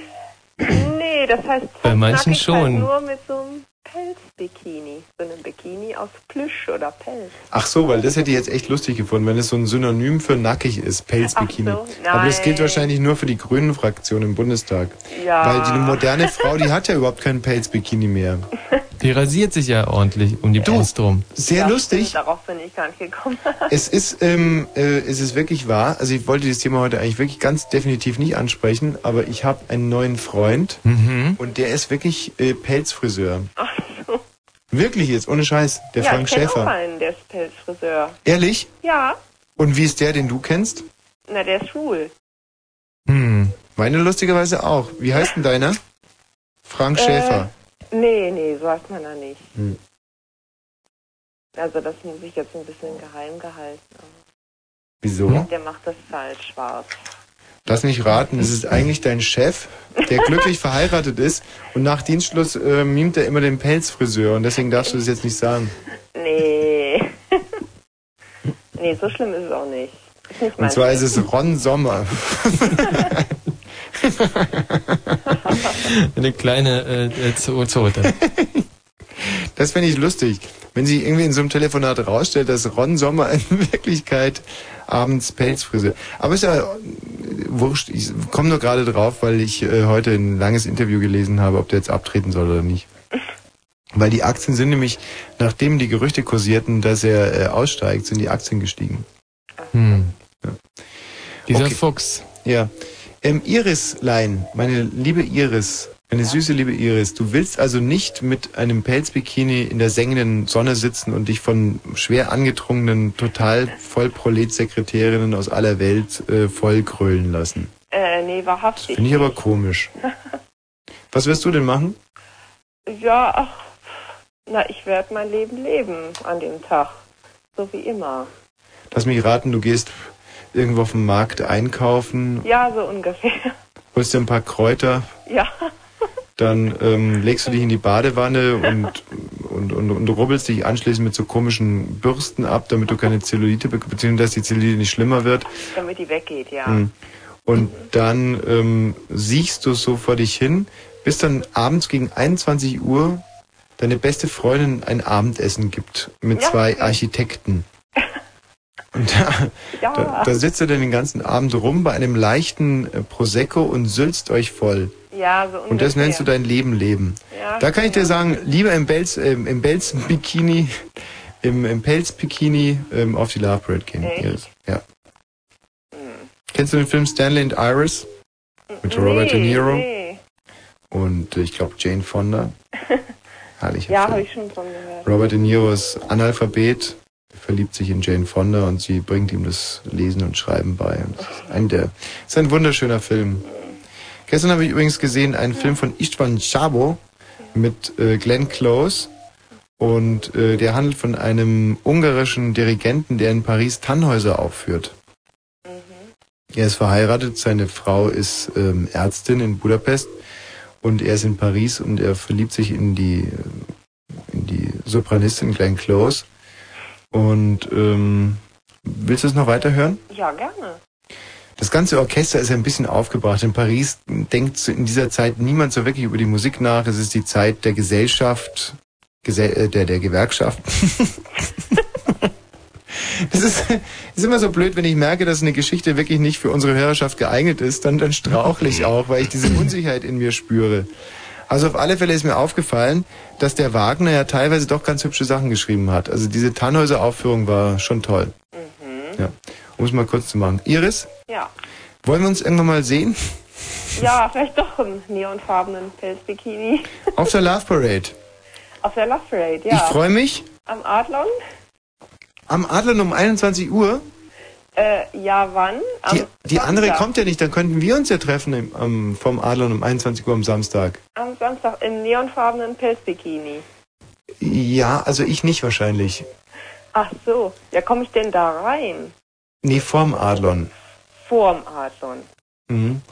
S25: Nee, das heißt
S1: Bei manchen
S25: nackig
S1: schon.
S25: Halt nur mit so einem Pelzbikini. So einem Bikini aus Plüsch oder Pelz.
S2: Ach so, weil das hätte ich jetzt echt lustig gefunden, wenn es so ein Synonym für nackig ist, Pelzbikini.
S25: Ach so,
S2: Aber das gilt wahrscheinlich nur für die grünen Fraktion im Bundestag.
S25: Ja.
S2: Weil die moderne Frau, die hat ja überhaupt keinen Pelzbikini mehr.
S1: Die rasiert sich ja ordentlich um die Brust rum.
S2: Sehr
S25: Ja,
S2: lustig.
S25: Darauf bin ich gar nicht gekommen.
S2: Es ist, ähm, äh, es ist wirklich wahr. Also ich wollte das Thema heute eigentlich wirklich ganz definitiv nicht ansprechen, aber ich habe einen neuen Freund
S1: Mhm.
S2: und der ist wirklich äh, Pelzfriseur.
S25: Ach so.
S2: Wirklich jetzt, ohne Scheiß. Der
S25: ja,
S2: Frank
S25: ich kenne auch
S2: Schäfer.
S25: einen, der ist Pelzfriseur.
S2: Ehrlich?
S25: Ja,
S2: Und wie ist der, den du kennst?
S25: na, der ist schwul.
S2: Hm. Meine lustigerweise auch. Wie heißt denn deiner? Frank
S25: Äh,
S2: Schäfer.
S25: Nee, nee, so heißt man da nicht.
S2: Hm.
S25: Also das muss ich jetzt ein bisschen geheim gehalten.
S2: Wieso?
S25: Der macht das halt schwarz.
S2: Lass nicht raten, es ist eigentlich dein Chef, der glücklich verheiratet ist und nach Dienstschluss äh, mimt er immer den Pelzfriseur und deswegen darfst du das jetzt nicht sagen.
S25: Nee. Nee, so schlimm ist es auch nicht. Ist nicht
S2: Und zwar ist
S25: Ding.
S2: es Ron Sommer.
S1: Eine kleine äh, äh, Zo- Zote.
S2: Das fände ich lustig, wenn sie irgendwie in so einem Telefonat rausstellt, dass Ron Sommer in Wirklichkeit abends Pelzfriseur. Aber ist ja äh, wurscht. Ich komme nur gerade drauf, weil ich äh, heute ein langes Interview gelesen habe, ob der jetzt abtreten soll oder nicht. Weil die Aktien sind nämlich, nachdem die Gerüchte kursierten, dass er äh, aussteigt, sind die Aktien gestiegen.
S1: Hm.
S2: Ja.
S1: Dieser
S2: Okay.
S1: Fuchs.
S2: Ja. Ähm, Irislein, meine liebe Iris, meine süße liebe Iris, du willst also nicht mit einem Pelzbikini in der sengenden Sonne sitzen und dich von schwer angetrunkenen, total Vollprolet-Sekretärinnen aus aller Welt äh, vollgrölen lassen.
S25: Äh, nee, wahrhaftig.
S2: Finde ich aber komisch. Was wirst du denn machen?
S25: Ja, ach, na, ich werde mein Leben leben an dem Tag. So wie immer.
S2: Lass mich raten, du gehst irgendwo auf dem Markt einkaufen,
S25: Ja, so ungefähr.
S2: holst dir ein paar Kräuter,
S25: Ja.
S2: dann ähm, legst du dich in die Badewanne und, und, und, und rubbelst dich anschließend mit so komischen Bürsten ab, damit du keine Zellulite bekommst, beziehungsweise dass die Zellulite nicht schlimmer wird.
S25: Damit die weggeht, ja.
S2: Mm. Und dann ähm, siehst du so vor dich hin, bis dann abends gegen 21 Uhr deine beste Freundin ein Abendessen gibt mit
S25: Ja,
S2: zwei. Architekten. Und da,
S25: Ja.
S2: da, da sitzt ihr dann den ganzen Abend rum bei einem leichten äh, Prosecco und sülzt euch voll.
S25: Ja, so ungefähr.
S2: Und das nennst du dein Leben leben.
S25: Ja,
S2: da kann ich dir sagen, lieber im Belz, ähm, im Belz-Bikini, im, im Pelz-Bikini ähm, auf die Love Parade gehen.
S25: Echt?
S2: Ja. Kennst du den Film Stanley and Iris? Mit Robert De
S25: Nee,
S2: Niro
S25: Nee.
S2: und äh, ich glaube Jane Fonda. Herrlicher
S25: Ja, habe ich schon von gehört.
S2: Robert De Niro ist Analphabet, verliebt sich in Jane Fonda und sie bringt ihm das Lesen und Schreiben bei. Und das ist ein der, ist ein wunderschöner Film. Gestern habe ich übrigens gesehen einen Film von Istvan Szabo mit äh, Glenn Close und äh, der handelt von einem ungarischen Dirigenten, der in Paris Tannhäuser aufführt. Er ist verheiratet, seine Frau ist ähm, Ärztin in Budapest und er ist in Paris und er verliebt sich in die äh, in die Sopranistin Glenn Close. Und ähm, willst du es noch weiter hören?
S25: Ja, gerne.
S2: Das ganze Orchester ist ein bisschen aufgebracht. In Paris denkt in dieser Zeit niemand so wirklich über die Musik nach. Es ist die Zeit der Gesellschaft, Gesell äh, der, der Gewerkschaft. Das ist, ist immer so blöd, wenn ich merke, dass eine Geschichte wirklich nicht für unsere Hörerschaft geeignet ist, dann, dann strauchle ich auch, weil ich diese Unsicherheit in mir spüre. Also auf alle Fälle ist mir aufgefallen, dass der Wagner ja teilweise doch ganz hübsche Sachen geschrieben hat. Also diese Tannhäuser-Aufführung war schon toll. Ja, um es mal kurz zu machen. Iris,
S25: Ja.
S2: wollen wir uns irgendwann mal sehen?
S25: Ja, vielleicht doch im neonfarbenen Pelzbikini.
S2: Auf der Love Parade.
S25: Auf der Love Parade, ja.
S2: Ich freue mich.
S25: Am Adlon?
S2: Am Adlern um 21 Uhr.
S25: Äh, ja, wann? Am
S2: Die, die andere kommt ja nicht, dann könnten wir uns ja treffen im, am, vom Adlern um 21 Uhr am Samstag.
S25: Am Samstag im neonfarbenen Pelzbikini.
S2: Ja, also ich nicht wahrscheinlich.
S25: Ach so. Ja, komme ich denn da rein?
S2: Nee, vorm Adlon.
S25: Vorm Adlon.
S2: Mhm.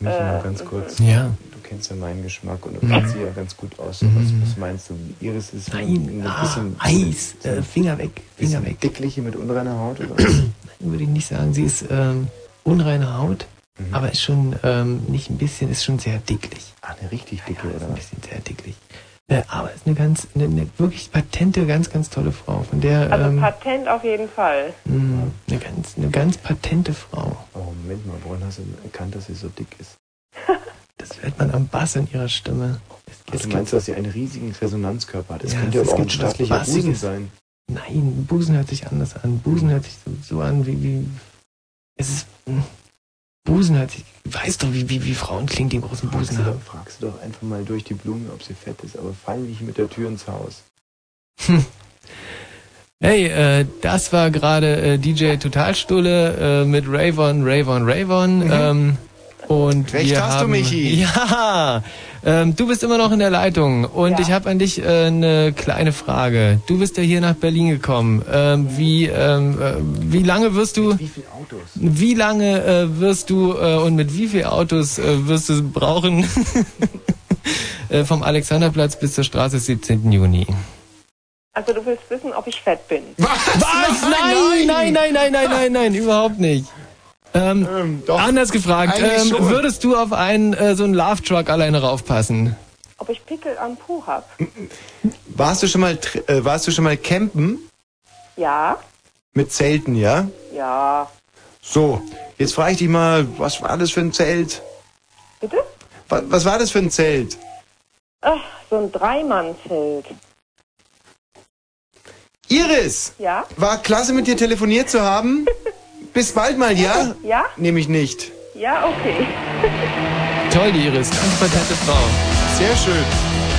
S25: Äh,
S2: mal ganz kurz.
S1: Ja.
S2: Du kennst ja meinen Geschmack und du
S1: Mhm.
S2: kennst sie ja ganz gut aus.
S1: Mhm.
S2: Was, was meinst du? Iris ist
S1: Nein,
S2: ein
S1: ah,
S2: bisschen
S1: Eis, äh, Finger weg, Finger
S2: bisschen
S1: weg.
S2: Dickliche mit unreiner Haut oder?
S1: Würde ich nicht sagen. Sie ist ähm, unreine Haut, aber ist schon ähm, nicht ein bisschen, ist schon sehr dicklich.
S2: Ah, eine richtig dicke,
S1: ja,
S2: oder?
S1: Ist ein bisschen sehr dicklich. Äh, aber ist eine ganz, eine, eine wirklich patente, ganz, ganz tolle Frau. Von der
S25: Also
S1: ähm,
S25: Patent auf jeden Fall.
S1: mh, eine ganz, eine ganz patente Frau.
S2: Oh, Moment mal, woran hast du erkannt, dass sie so dick ist?
S1: Das hört man am Bass in ihrer Stimme. Es,
S2: Also
S1: es
S2: du meinst, dass sie einen riesigen Resonanzkörper hat? Das
S1: Ja,
S2: könnte ja auch ein stattlicher Busen sein.
S1: Nein, Busen hört sich anders an. Busen hört sich so, so an wie, wie. Es ist. mh, Busen hört sich. Weißt du, wie, wie, wie Frauen klingen, die großen
S2: Fragst
S1: Busen
S2: du,
S1: haben?
S2: doch, fragst du doch einfach mal durch die Blume, ob sie fett ist, aber fall nicht mit der Tür ins Haus.
S1: Hey, äh, das war gerade äh, DJ Totalstulle äh, mit Rayvon, Rayvon, Rayvon. Ähm, und
S2: Recht
S1: wir
S2: hast du,
S1: haben,
S2: Michi.
S1: Ja, ähm, du bist immer noch in der Leitung und ich habe an dich äh, eine kleine Frage. Du bist ja hier nach Berlin gekommen. Ähm, wie, ähm, äh, wie lange wirst du?
S2: Wie viele Autos?
S1: Wie lange äh, wirst du äh, und mit wie vielen Autos äh, wirst du brauchen äh, vom Alexanderplatz bis zur Straße 17. Juni?
S25: Also du willst wissen, ob ob ich fett bin.
S1: Was? Nein, nein, nein, nein, nein, nein, nein, überhaupt nicht. Ähm, anders gefragt, ähm, würdest du auf einen äh, so einen Love Truck alleine raufpassen?
S25: Ob ich Pickel am Po hab?
S26: Warst du schon mal, tr- äh, warst du schon mal campen?
S25: Ja,
S26: Mit Zelten, ja?
S25: ja.
S26: So, jetzt frage ich dich mal, was war das für ein Zelt?
S25: Bitte?
S26: Was, was war das für ein Zelt?
S25: Ach, so ein Dreimannzelt.
S26: Iris!
S25: Ja?
S26: War klasse mit dir telefoniert zu haben. Bis bald mal, ja?
S25: Ja?
S26: Nehme ich nicht.
S25: Ja, okay.
S1: Toll, die Iris, ganz Frau.
S26: Sehr schön.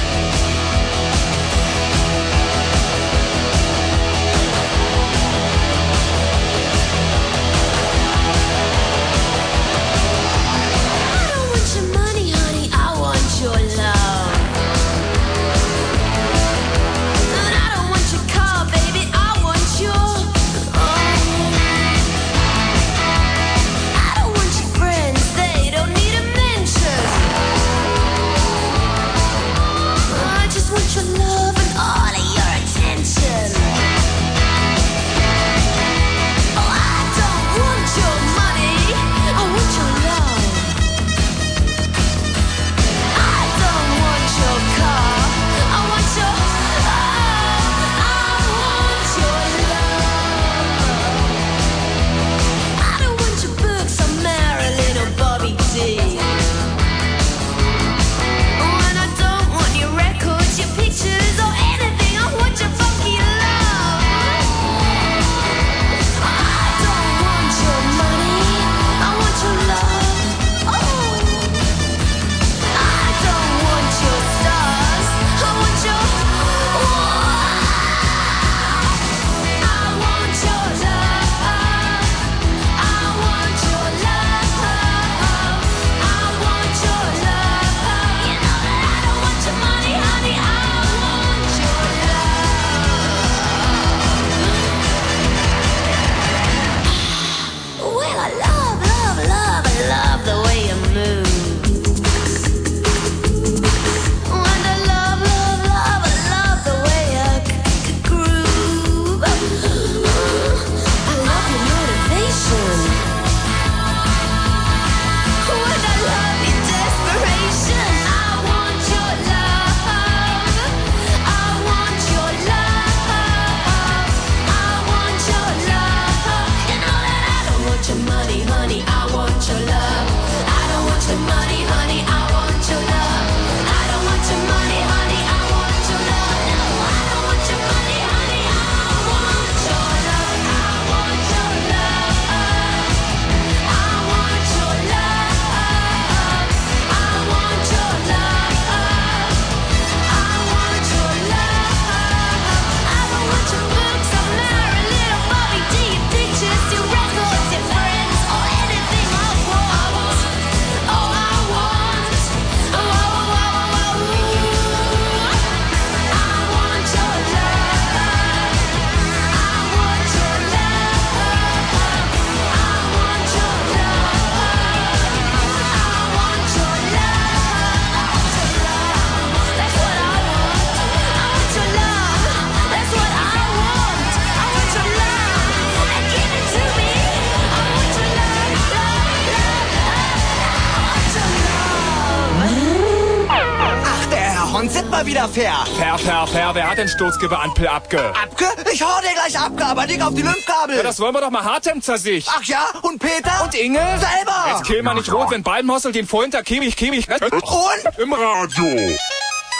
S27: Hat den Sturzgeberampel abge?
S28: Abge? Ich hau dir gleich abge, aber dick auf die Lymphkabel.
S27: Ja, das wollen wir doch mal Hartem sich.
S28: Ach ja? Und Peter?
S27: Und Inge?
S28: Selber.
S27: Jetzt kill mal nicht rot, wenn Balmhossel den Vorhinter chemisch, chemisch.
S28: Und?
S27: Im Radio.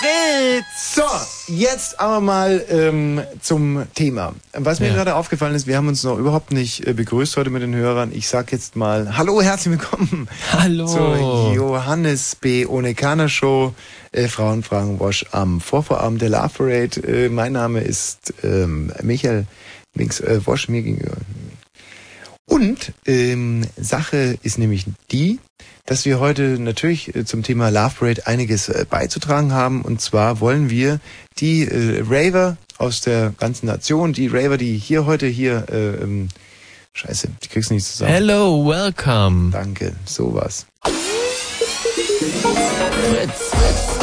S26: Fritz! So, jetzt aber mal ähm, zum Thema. Was mir
S1: Ja.
S26: gerade aufgefallen ist, wir haben uns noch überhaupt nicht äh, begrüßt heute mit den Hörern. Ich sag jetzt mal Hallo, herzlich willkommen
S1: Hallo.
S26: zur Johannes B. Ohne Kana Show. Äh, Frauenfragen Wash am Vorvorabend der Love Parade. Äh, mein Name ist ähm, Michael Links äh, Wosch mir gegenüber. Und ähm, Sache ist nämlich die, dass wir heute natürlich äh, zum Thema Love Parade einiges äh, beizutragen haben. Und zwar wollen wir die äh, Raver aus der ganzen Nation, die Raver, die hier heute hier, äh, ähm, scheiße, die kriegst du nicht zusammen.
S1: Hello, welcome.
S26: Danke, sowas.
S29: Blue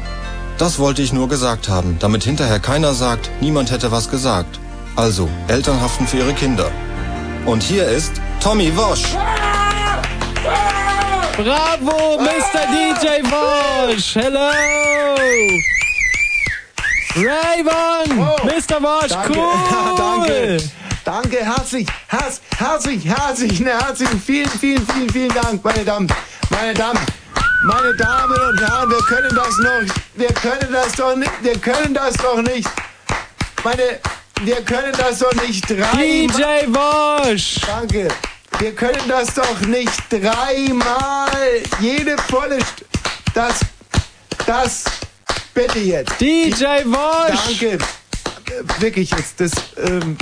S3: Das wollte ich nur gesagt haben, damit hinterher keiner sagt, niemand hätte was gesagt. Also, Eltern haften für ihre Kinder. Und hier ist Tommy Wosch.
S1: Bravo, Mr. DJ Wosch. Hello. Rayvon, Mr. Wosch,
S2: Danke.
S1: cool.
S2: Danke. Danke, herzlich, herz, herzlich, herzlich, ne, herzlichen, vielen, vielen, vielen, vielen Dank, meine Damen, meine Damen, meine Damen und Herren, wir können das noch, wir können das doch nicht, wir können das doch nicht, meine, wir können das doch nicht drei.
S1: DJ Wosch.
S2: Danke. Wir können das doch nicht dreimal, jede volle, St das, das, bitte jetzt.
S1: DJ Wosch.
S2: Danke. Wirklich jetzt, das, ähm,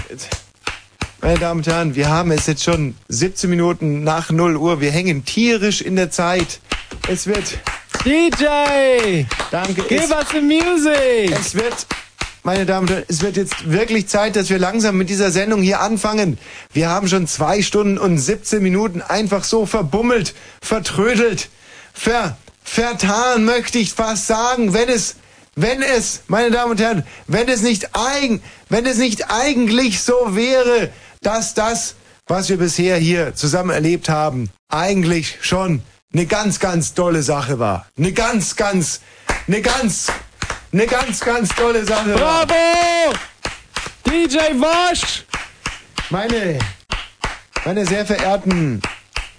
S2: meine Damen und Herren, wir haben es jetzt schon 17 Minuten nach 0 Uhr. Wir hängen tierisch in der Zeit. Es wird.
S1: DJ!
S2: Danke.
S1: Give us the music!
S2: Es wird, meine Damen und Herren, es wird jetzt wirklich Zeit, dass wir langsam mit dieser Sendung hier anfangen. Wir haben schon zwei Stunden und 17 Minuten einfach so verbummelt, vertrödelt, ver, vertan, möchte ich fast sagen, wenn es, wenn es, meine Damen und Herren, wenn es nicht eigen, wenn es nicht eigentlich so wäre, dass das, was wir bisher hier zusammen erlebt haben, eigentlich schon eine ganz, ganz tolle Sache war. Eine ganz, ganz, eine ganz, eine ganz, ganz tolle Sache war.
S1: Bravo! DJ Wosch!
S2: Meine, meine sehr verehrten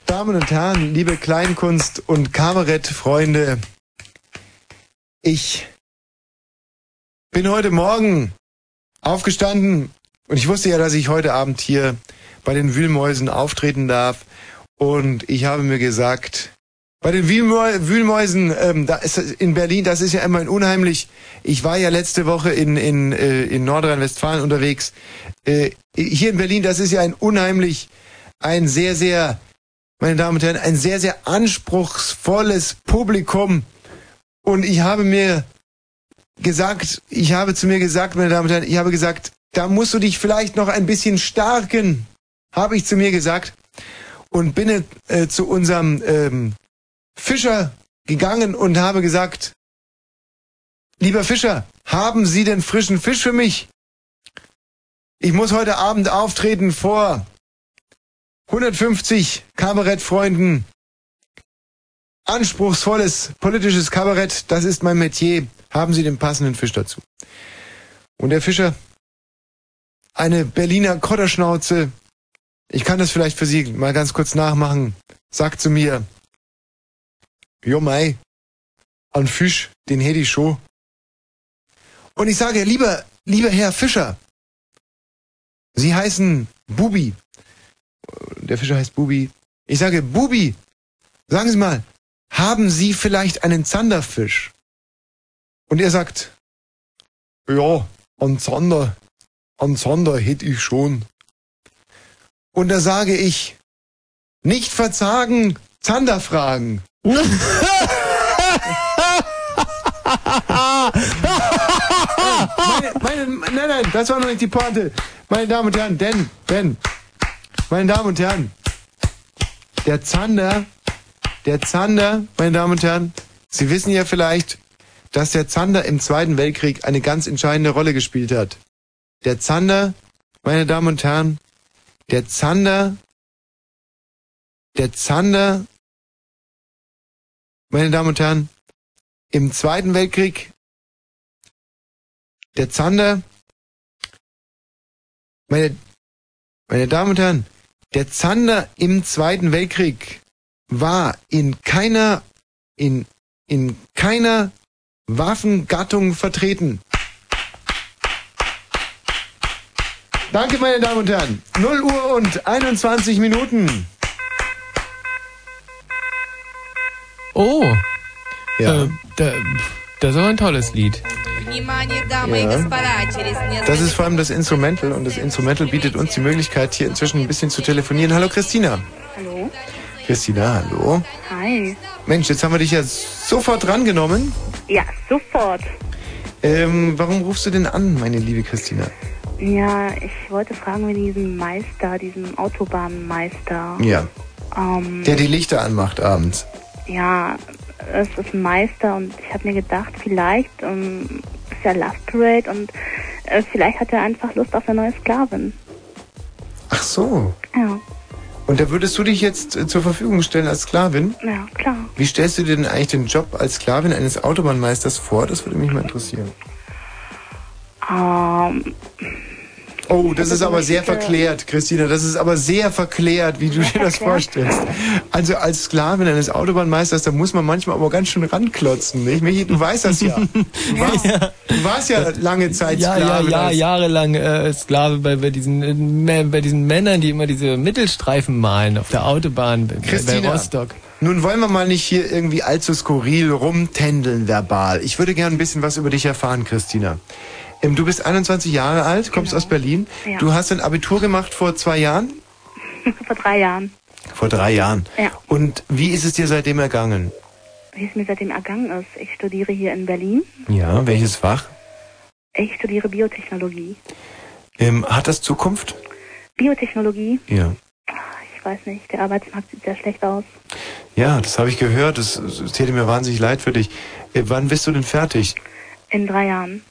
S2: Damen und Herren, liebe Kleinkunst- und Kabarettfreunde, ich bin heute Morgen aufgestanden und ich wusste ja, dass ich heute Abend hier bei den Wühlmäusen auftreten darf. Und ich habe mir gesagt, bei den Wühlmäu Wühlmäusen, ähm, da ist in Berlin, das ist ja immer ein unheimlich. Ich war ja letzte Woche in in äh, in Nordrhein-Westfalen unterwegs. Äh, hier in Berlin, das ist ja ein unheimlich, ein sehr sehr, meine Damen und Herren, ein sehr sehr anspruchsvolles Publikum. Und ich habe mir gesagt, ich habe zu mir gesagt, meine Damen und Herren, ich habe gesagt, da musst du dich vielleicht noch ein bisschen stärken, habe ich zu mir gesagt und bin äh, zu unserem ähm, Fischer gegangen und habe gesagt, lieber Fischer, haben Sie denn frischen Fisch für mich? Ich muss heute Abend auftreten vor 150 Kabarettfreunden. Anspruchsvolles politisches Kabarett, das ist mein Metier. Haben Sie den passenden Fisch dazu? Und der Fischer, eine Berliner Kotterschnauze, ich kann das vielleicht für Sie mal ganz kurz nachmachen, sagt zu mir, Jo mei, an Fisch, den hätte ich schon. Und ich sage, lieber, lieber Herr Fischer, Sie heißen Bubi. Der Fischer heißt Bubi. Ich sage, Bubi, sagen Sie mal, haben Sie vielleicht einen Zanderfisch? Und er sagt, ja, an Zander, an Zander hätte ich schon. Und da sage ich, nicht verzagen, Zander fragen. Meine, meine, nein, nein, das war noch nicht die Pointe. Meine Damen und Herren, denn, denn, meine Damen und Herren, der Zander, der Zander, meine Damen und Herren, Sie wissen ja vielleicht, dass der Zander im Zweiten Weltkrieg eine ganz entscheidende Rolle gespielt hat. Der Zander, meine Damen und Herren, der Zander, der Zander, meine Damen und Herren, im Zweiten Weltkrieg, der Zander, meine, meine Damen und Herren, der Zander im Zweiten Weltkrieg war in keiner, in, in keiner Waffengattung vertreten. Danke, meine Damen und Herren. 0 Uhr und 21 Minuten.
S1: Oh.
S2: Ja.
S1: Äh, da, das ist auch ein tolles Lied.
S2: Ja. Das ist vor allem das Instrumental und das Instrumental bietet uns die Möglichkeit, hier inzwischen ein bisschen zu telefonieren. Hallo Christina.
S15: Hallo.
S2: Christina, hallo.
S15: Hi.
S2: Mensch, jetzt haben wir dich ja sofort drangenommen.
S15: Ja, sofort.
S2: Ähm, warum rufst du denn an, meine liebe Christina?
S15: Ja, ich wollte fragen, wie diesen Meister, diesen Autobahnmeister.
S2: Ja.
S15: Ähm,
S2: der die Lichter anmacht abends
S15: ja, es ist ein Meister und ich habe mir gedacht, vielleicht ähm, ist ja Love Parade und äh, vielleicht hat er einfach Lust auf eine neue Sklavin.
S2: Ach so.
S15: Ja,
S2: Und da würdest du dich jetzt äh, zur Verfügung stellen als Sklavin?
S15: ja, klar.
S2: Wie stellst du dir denn eigentlich den Job als Sklavin eines Autobahnmeisters vor? Das würde mich mal interessieren.
S15: Ähm,
S2: Oh, das ist
S15: Also
S2: aber sehr verklärt, Christina. Das ist aber sehr verklärt, wie du dir das vorstellst. Also als Sklavin eines Autobahnmeisters, da muss man manchmal aber ganz schön ranklotzen, nicht? Michi, du weißt das ja. Du warst, du warst ja lange Zeit
S1: Ja, ja,
S2: Sklave.
S1: ja,
S2: als-
S1: jahrelang äh, Sklave bei, bei, diesen, äh, bei diesen Männern, die immer diese Mittelstreifen malen auf der Autobahn bei, bei
S2: Christina,
S1: Rostock.
S2: nun wollen wir mal nicht hier irgendwie allzu skurril rumtändeln verbal. Ich würde gerne ein bisschen was über dich erfahren, Christina. Du bist 21 Jahre alt, kommst aus Berlin.
S15: Ja.
S2: Du hast ein Abitur gemacht vor zwei Jahren?
S15: vor drei Jahren.
S2: Vor drei Jahren.
S15: Ja.
S2: Und wie ist es dir seitdem ergangen?
S15: Wie es mir seitdem ergangen ist. Ich studiere hier in Berlin.
S2: Ja, welches Fach?
S15: Ich studiere Biotechnologie.
S2: Ähm, hat das Zukunft?
S15: Biotechnologie,
S2: Ja.
S15: ich weiß nicht, der Arbeitsmarkt sieht sehr schlecht aus.
S2: Ja, das habe ich gehört. Das täte mir wahnsinnig leid für dich. Äh, wann bist du denn fertig?
S15: In drei Jahren.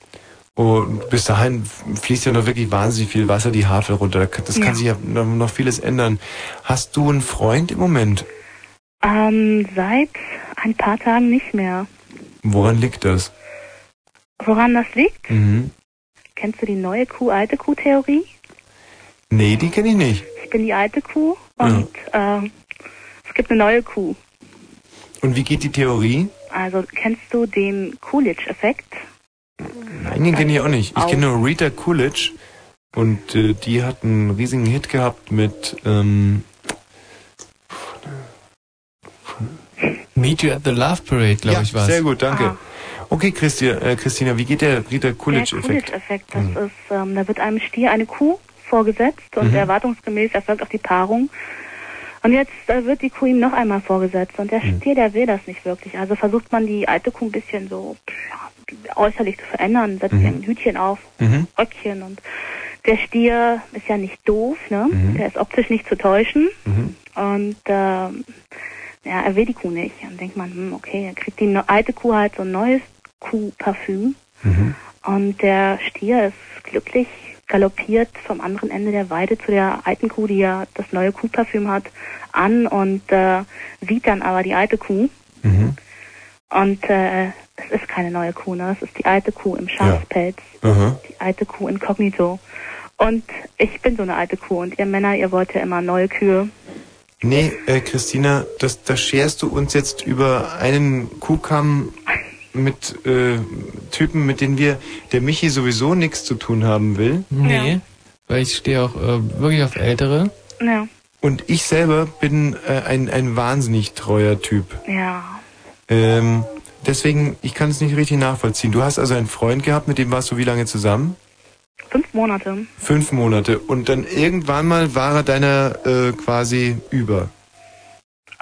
S2: Und bis dahin fließt ja noch wirklich wahnsinnig viel Wasser die Havel runter. Das kann
S15: Ja.
S2: sich ja noch, vieles ändern. Hast du einen Freund im Moment?
S15: Ähm, seit ein paar Tagen nicht mehr.
S2: Woran liegt das?
S15: Woran das liegt?
S2: Mhm.
S15: Kennst du die neue Kuh, alte Kuh-Theorie?
S2: Nee, die kenne ich nicht.
S15: Ich bin die alte Kuh und ähm, es gibt eine neue Kuh.
S2: Und wie geht die Theorie?
S15: Also kennst du den Coolidge-Effekt?
S2: Nein, den kenne ich auch nicht. Ich kenne nur Rita Coolidge. Und äh, die hat einen riesigen Hit gehabt mit ähm,
S1: Meet You at the Love Parade, glaube
S2: ja,
S1: ich, war's.
S2: Sehr gut, danke.
S15: Ah.
S2: Okay, Christi, äh, Christina, wie geht der Rita
S15: Der
S2: Coolidge-Effekt?
S15: Coolidge-Effekt, das ist, ähm, da wird einem Stier eine Kuh vorgesetzt und
S2: Mhm.
S15: erwartungsgemäß erfolgt auch die Paarung. Und jetzt äh, wird die Kuh ihm noch einmal vorgesetzt und der
S2: Mhm.
S15: Stier, der will das nicht wirklich. Also versucht man die alte Kuh ein bisschen so ja, äußerlich zu verändern, setzt
S2: Mhm.
S15: ein Hütchen auf,
S2: Mhm.
S15: Röckchen und der Stier ist ja nicht doof, ne?
S2: Mhm.
S15: Der ist optisch nicht zu täuschen
S2: Mhm.
S15: und ähm, ja, er will die Kuh nicht. Dann denkt man, hm, okay, dann kriegt die alte Kuh halt so ein neues Kuhparfüm
S2: Mhm.
S15: und der Stier ist glücklich galoppiert vom anderen Ende der Weide zu der alten Kuh, die ja das neue Kuhparfüm hat, an und äh, sieht dann aber die alte Kuh.
S2: Mhm.
S15: Und äh, es ist keine neue Kuh, ne? Es ist die alte Kuh im Schafspelz,
S2: Aha.
S15: die alte Kuh inkognito. Und ich bin so eine alte Kuh und ihr Männer, ihr wollt ja immer neue Kühe.
S2: Nee, äh, Christina, das, das scherst du uns jetzt über einen Kuhkamm mit äh, Typen, mit denen wir, der Michi sowieso nichts zu tun haben will.
S1: Nee, weil ich stehe auch äh, wirklich auf Ältere.
S15: Ja.
S2: Und ich selber bin äh, ein, ein wahnsinnig treuer Typ.
S15: Ja.
S2: Ähm, deswegen, ich kann es nicht richtig nachvollziehen. Du hast also einen Freund gehabt, mit dem warst du wie lange zusammen?
S15: Fünf Monate.
S2: Fünf Monate. Und dann irgendwann mal war er deiner äh, quasi über.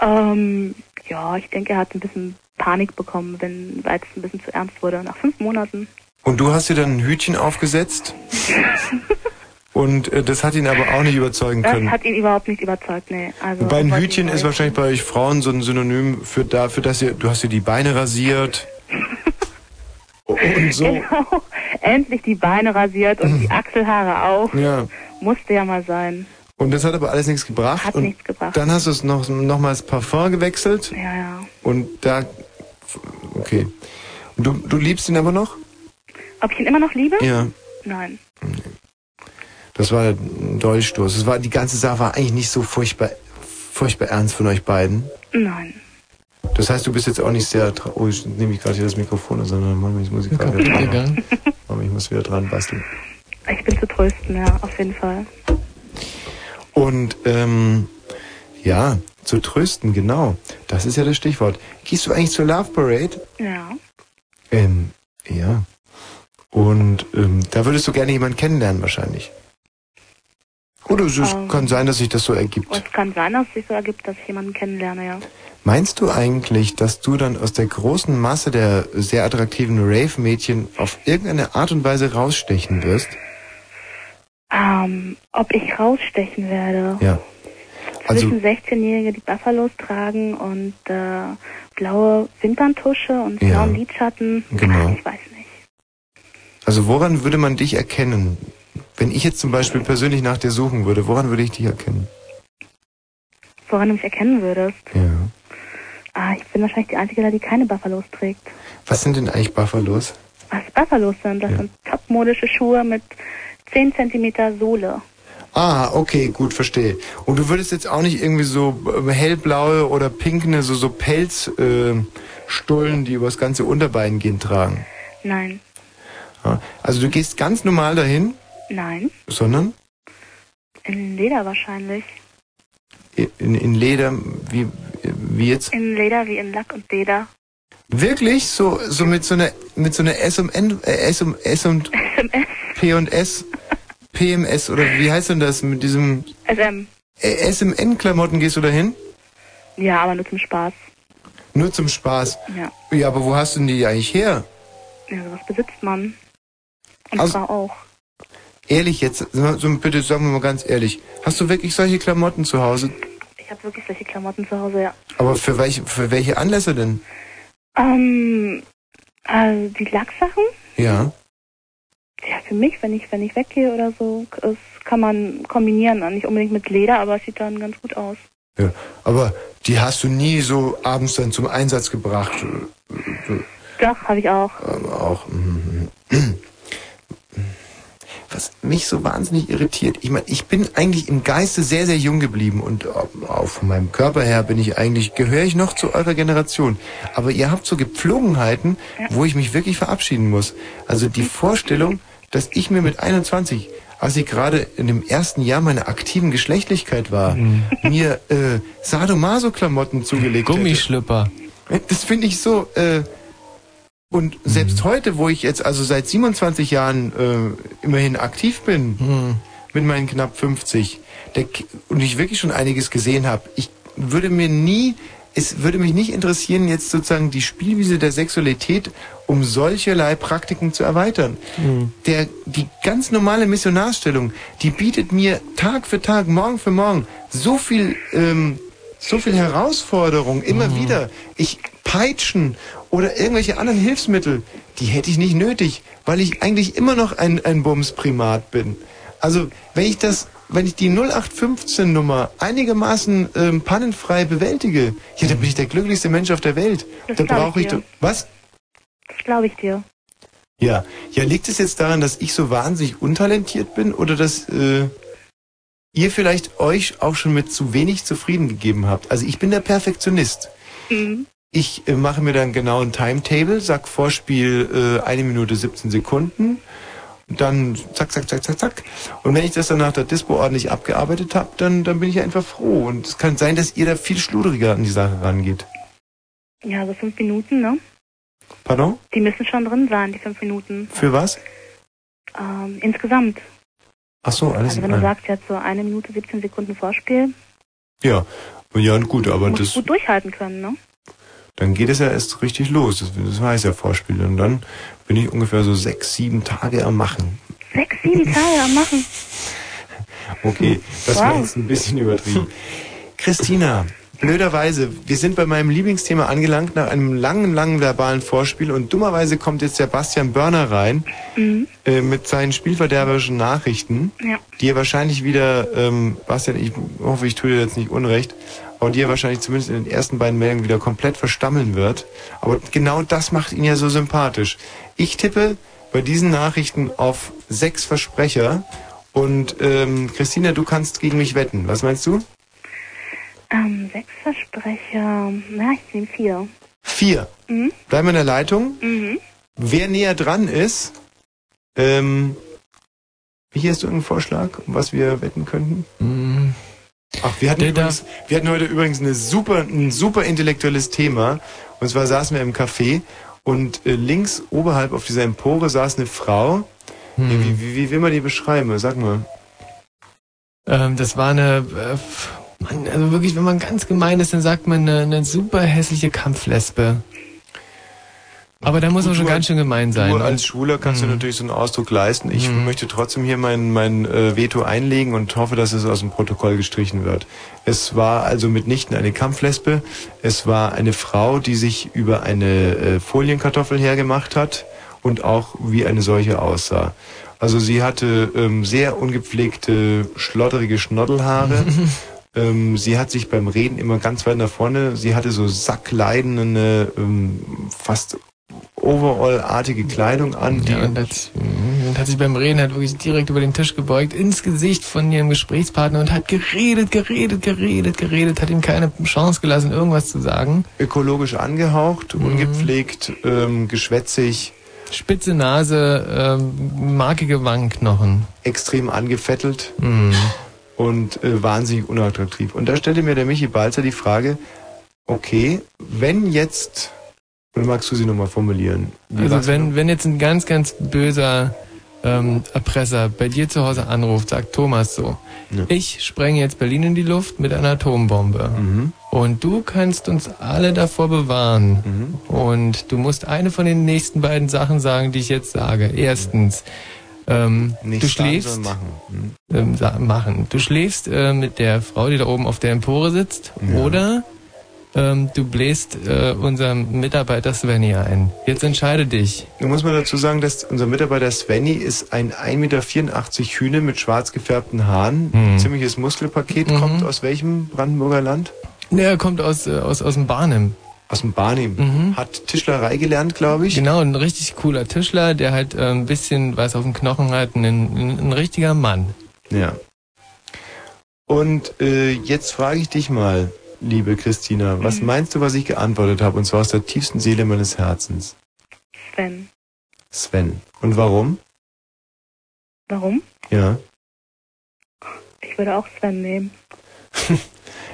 S15: Ähm, ja, ich denke, er hat ein bisschen Panik bekommen, wenn weil es ein bisschen zu ernst wurde. Nach fünf Monaten.
S2: Und du hast dir dann ein Hütchen aufgesetzt? Und äh, das hat ihn aber auch nicht überzeugen
S15: Das
S2: können.
S15: hat ihn überhaupt nicht überzeugt, nee. Also,
S2: Wobei ein Hütchen ist wahrscheinlich bei euch Frauen so ein Synonym für dafür, dass ihr, du hast dir die Beine rasiert. Und so.
S15: Genau. Endlich die Beine rasiert und die Achselhaare auch.
S2: Ja.
S15: Musste ja mal sein.
S2: Und das hat aber alles nichts gebracht.
S15: Hat
S2: und
S15: nichts gebracht.
S2: Dann hast du es noch, nochmals Parfum gewechselt.
S15: Ja, ja.
S2: Und da, okay. Und du, du liebst ihn aber noch?
S15: Ob ich ihn immer noch liebe?
S2: Ja.
S15: Nein.
S2: Das war ein Dolchstoß. Das war, die ganze Sache war eigentlich nicht so furchtbar, furchtbar ernst von euch beiden.
S15: Nein.
S2: Das heißt, du bist jetzt auch nicht sehr, tra- oh, ich nehme ich gerade hier das Mikrofon, sondern Mann, ich muss ich gerade wieder dran.
S1: gegangen.
S2: Ich muss wieder dran basteln.
S15: Ich bin zu trösten, ja, auf jeden Fall.
S2: Und, ähm, ja, zu trösten, genau. Das ist ja das Stichwort. Gehst du eigentlich zur Love Parade?
S15: Ja.
S2: Ähm, ja. Und ähm, da würdest du gerne jemanden kennenlernen wahrscheinlich. Oder es
S15: Ähm.
S2: kann sein, dass sich das so ergibt.
S15: Es kann sein, dass es sich so ergibt, dass ich jemanden kennenlerne, ja.
S2: Meinst du eigentlich, dass du dann aus der großen Masse der sehr attraktiven Rave-Mädchen auf irgendeine Art und Weise rausstechen wirst?
S15: Ähm, ob ich rausstechen werde?
S2: Ja. Also,
S15: Zwischen 16-Jährige, die Buffalos tragen und äh, blaue Wimperntusche und
S2: Ja.
S15: blauen Lidschatten.
S2: Genau.
S15: Ich weiß nicht.
S2: also woran würde man dich erkennen? Wenn ich jetzt zum Beispiel persönlich nach dir suchen würde, woran würde ich dich erkennen?
S15: Woran du mich erkennen würdest?
S2: Ja.
S15: Ah, ich bin wahrscheinlich die Einzige, da, die keine Buffalos trägt.
S2: Was sind denn eigentlich Buffalos?
S15: Was Buffalos sind, das sind topmodische Schuhe mit 10 cm Sohle.
S2: Ah, okay, gut, verstehe. Und du würdest jetzt auch nicht irgendwie so äh, hellblaue oder pinkne, so, so Pelzstullen, äh, Stullen, die übers ganze Unterbein gehen, tragen.
S15: Nein.
S2: Ja. Also du gehst ganz normal dahin,
S15: Nein.
S2: sondern
S15: In Leder wahrscheinlich.
S2: in, in Leder, wie, wie jetzt?
S15: In Leder wie in Lack und Leder.
S2: Wirklich? So, so mit so einer, mit so einer S und N, äh, S und, S und P und S, PMS oder wie heißt denn das mit diesem
S15: SM.
S2: SMN-Klamotten gehst du dahin?
S15: Ja, aber nur zum Spaß.
S2: Nur zum Spaß.
S15: Ja.
S2: Ja, aber wo hast du denn die eigentlich her?
S15: Ja, sowas besitzt man. Und
S2: Also-
S15: zwar auch.
S2: Ehrlich jetzt, so bitte sagen wir mal ganz ehrlich, hast du wirklich solche Klamotten zu Hause?
S15: Ich habe wirklich solche Klamotten zu Hause, ja.
S2: Aber für welche, für welche Anlässe denn?
S15: Ähm, also die Lacksachen,
S2: Ja.
S15: ja, für mich, wenn ich, wenn ich weggehe oder so, das kann man kombinieren. Nicht unbedingt mit Leder, aber es sieht dann ganz gut aus.
S2: ja. Aber die hast du nie so abends dann zum Einsatz gebracht.
S15: Doch, habe ich auch.
S2: Aber auch. mhm. Was mich so wahnsinnig irritiert. Ich meine, ich bin eigentlich im Geiste sehr, sehr jung geblieben und auch von meinem Körper her bin ich eigentlich, gehöre ich noch zu eurer Generation. Aber ihr habt so Gepflogenheiten, wo ich mich wirklich verabschieden muss. Also die Vorstellung, dass ich mir mit 21, als ich gerade in dem ersten Jahr meiner aktiven Geschlechtlichkeit war, mir äh, Sadomaso-Klamotten zugelegt
S1: Gummischlüpper.
S2: hätte. Das finde ich so, äh, und selbst heute, wo ich jetzt also seit 27 Jahren äh, immerhin aktiv bin, mit meinen knapp 50, der, und ich wirklich schon einiges gesehen habe, ich würde mir nie, es würde mich nicht interessieren, jetzt sozusagen die Spielwiese der Sexualität um solcherlei Praktiken zu erweitern. Der, die ganz normale Missionarsstellung, die bietet mir Tag für Tag, Morgen für Morgen so viel, ähm, so viel Herausforderung immer wieder. Ich peitschen oder irgendwelche anderen Hilfsmittel, die hätte ich nicht nötig, weil ich eigentlich immer noch ein, ein Bumsprimat bin. Also wenn ich das, wenn ich die 0815 Nummer einigermaßen ähm, pannenfrei bewältige, ja, dann bin ich der glücklichste Mensch auf der Welt.
S15: Das
S2: da
S15: ich
S2: brauche ich doch. Was?
S15: Das glaube ich dir.
S2: Ja. Ja, liegt es jetzt daran, dass ich so wahnsinnig untalentiert bin oder dass äh, ihr vielleicht euch auch schon mit zu wenig zufrieden gegeben habt? Also ich bin der Perfektionist.
S15: Mhm.
S2: Ich äh, mache mir dann genau ein Timetable, sag Vorspiel äh, eine Minute 17 Sekunden, und dann zack, zack, zack, zack, zack. Und wenn ich das dann nach der Dispo ordentlich abgearbeitet habe, dann, dann bin ich einfach froh. Und es kann sein, dass ihr da viel schludriger an die Sache rangeht.
S15: Ja, so fünf Minuten, ne?
S2: Pardon?
S15: Die müssen schon drin sein, die fünf Minuten.
S2: Für was?
S15: Ähm, insgesamt.
S2: Ach so, alles
S15: Also wenn du sagst jetzt so eine Minute 17 Sekunden Vorspiel,
S2: Ja, ja gut, aber das,
S15: du gut durchhalten können, ne?
S2: Dann geht es ja erst richtig los. Das, das heißt ja Vorspiel. Und dann bin ich ungefähr so sechs, sieben Tage am Machen.
S15: Sechs, sieben Tage am Machen.
S2: Okay, das war
S15: Wow.
S2: jetzt ein bisschen übertrieben. Christina, blöderweise, wir sind bei meinem Lieblingsthema angelangt nach einem langen, langen verbalen Vorspiel und dummerweise kommt jetzt der Bastian Börner rein
S15: Mhm.
S2: äh, mit seinen spielverderberischen Nachrichten,
S15: Ja.
S2: die er wahrscheinlich wieder, ähm, Bastian, ich hoffe, ich tue dir jetzt nicht unrecht, aber die er wahrscheinlich zumindest in den ersten beiden Meldungen wieder komplett verstammeln wird. Aber genau das macht ihn ja so sympathisch. Ich tippe bei diesen Nachrichten auf sechs Versprecher und ähm, Christina, du kannst gegen mich wetten. Was meinst du?
S15: Ähm, sechs Versprecher, na, ich nehme vier.
S2: Vier.
S15: Mhm.
S2: Bleiben wir in der Leitung.
S15: Mhm.
S2: Wer näher dran ist, ähm, wie hast du einen Vorschlag, um was wir wetten könnten? Ach, wir hatten, übrigens, wir hatten heute übrigens eine super, ein super intellektuelles Thema. Und zwar saßen wir im Café Und äh, links oberhalb auf dieser Empore saß eine Frau.
S1: Hm.
S2: Wie, wie, wie will man die beschreiben? Sag mal.
S1: Ähm, das war eine, äh, Mann, also wirklich, wenn man ganz gemein ist, dann sagt man eine, eine super hässliche Kampflesbe. Aber da muss man schon ganz schön gemein sein.
S2: Du
S1: Und-
S2: als Schwuler kannst du natürlich so einen Ausdruck leisten. Ich möchte trotzdem hier mein, mein äh, Veto einlegen und hoffe, dass es aus dem Protokoll gestrichen wird. Es war also mitnichten eine Kampflesbe. Es war eine Frau, die sich über eine äh, Folienkartoffel hergemacht hat und auch wie eine solche aussah. Also sie hatte ähm, sehr ungepflegte, schlotterige Schnoddelhaare. ähm, sie hat sich beim Reden immer ganz weit nach vorne, sie hatte so sackleidende, ähm, fast Overall-artige Kleidung an. Die
S1: Ja, und hat, und hat sich beim Reden halt wirklich direkt über den Tisch gebeugt, ins Gesicht von ihrem Gesprächspartner und hat geredet, geredet, geredet, geredet, hat ihm keine Chance gelassen, irgendwas zu sagen.
S2: ökologisch angehaucht,
S1: Mhm.
S2: ungepflegt, ähm, geschwätzig.
S1: Spitze Nase, ähm, markige Wangenknochen.
S2: Extrem angefettelt
S1: Mhm.
S2: und äh, wahnsinnig unattraktiv. Und da stellte mir der Michi Balzer die Frage, okay, wenn jetzt, oder magst du sie nochmal formulieren? Wie
S1: Also wenn, wenn jetzt ein ganz, ganz böser ähm, Erpresser bei dir zu Hause anruft, sagt Thomas so, ich sprenge jetzt Berlin in die Luft mit einer Atombombe.
S2: Mhm.
S1: Und du kannst uns alle davor bewahren.
S2: Mhm.
S1: Und du musst eine von den nächsten beiden Sachen sagen, die ich jetzt sage. Erstens, ähm, du schläfst.
S2: machen.
S1: Ähm, sa- machen. Du schläfst äh, mit der Frau, die da oben auf der Empore sitzt. Oder ähm, du bläst äh, unserem Mitarbeiter Svenny ein. Jetzt entscheide dich.
S2: Nun muss man dazu sagen, dass unser Mitarbeiter Svenny ist ein 1,84 Meter Hühne mit schwarz gefärbten Haaren.
S1: Mhm.
S2: Ziemliches Muskelpaket. Kommt aus welchem Brandenburger Land?
S1: Der kommt aus, äh, aus, aus dem Barnim.
S2: Aus dem Barnim. Hat Tischlerei gelernt, glaube ich.
S1: Genau, ein richtig cooler Tischler, der halt äh, ein bisschen was auf dem Knochen hat. Ein, ein, ein richtiger Mann.
S2: Ja. Und äh, jetzt frage ich dich mal, liebe Christina, was meinst du, was ich geantwortet habe? Und zwar aus der tiefsten Seele meines Herzens.
S15: Sven.
S2: Sven. Und warum?
S15: Warum?
S2: Ja.
S15: Ich würde auch Sven nehmen.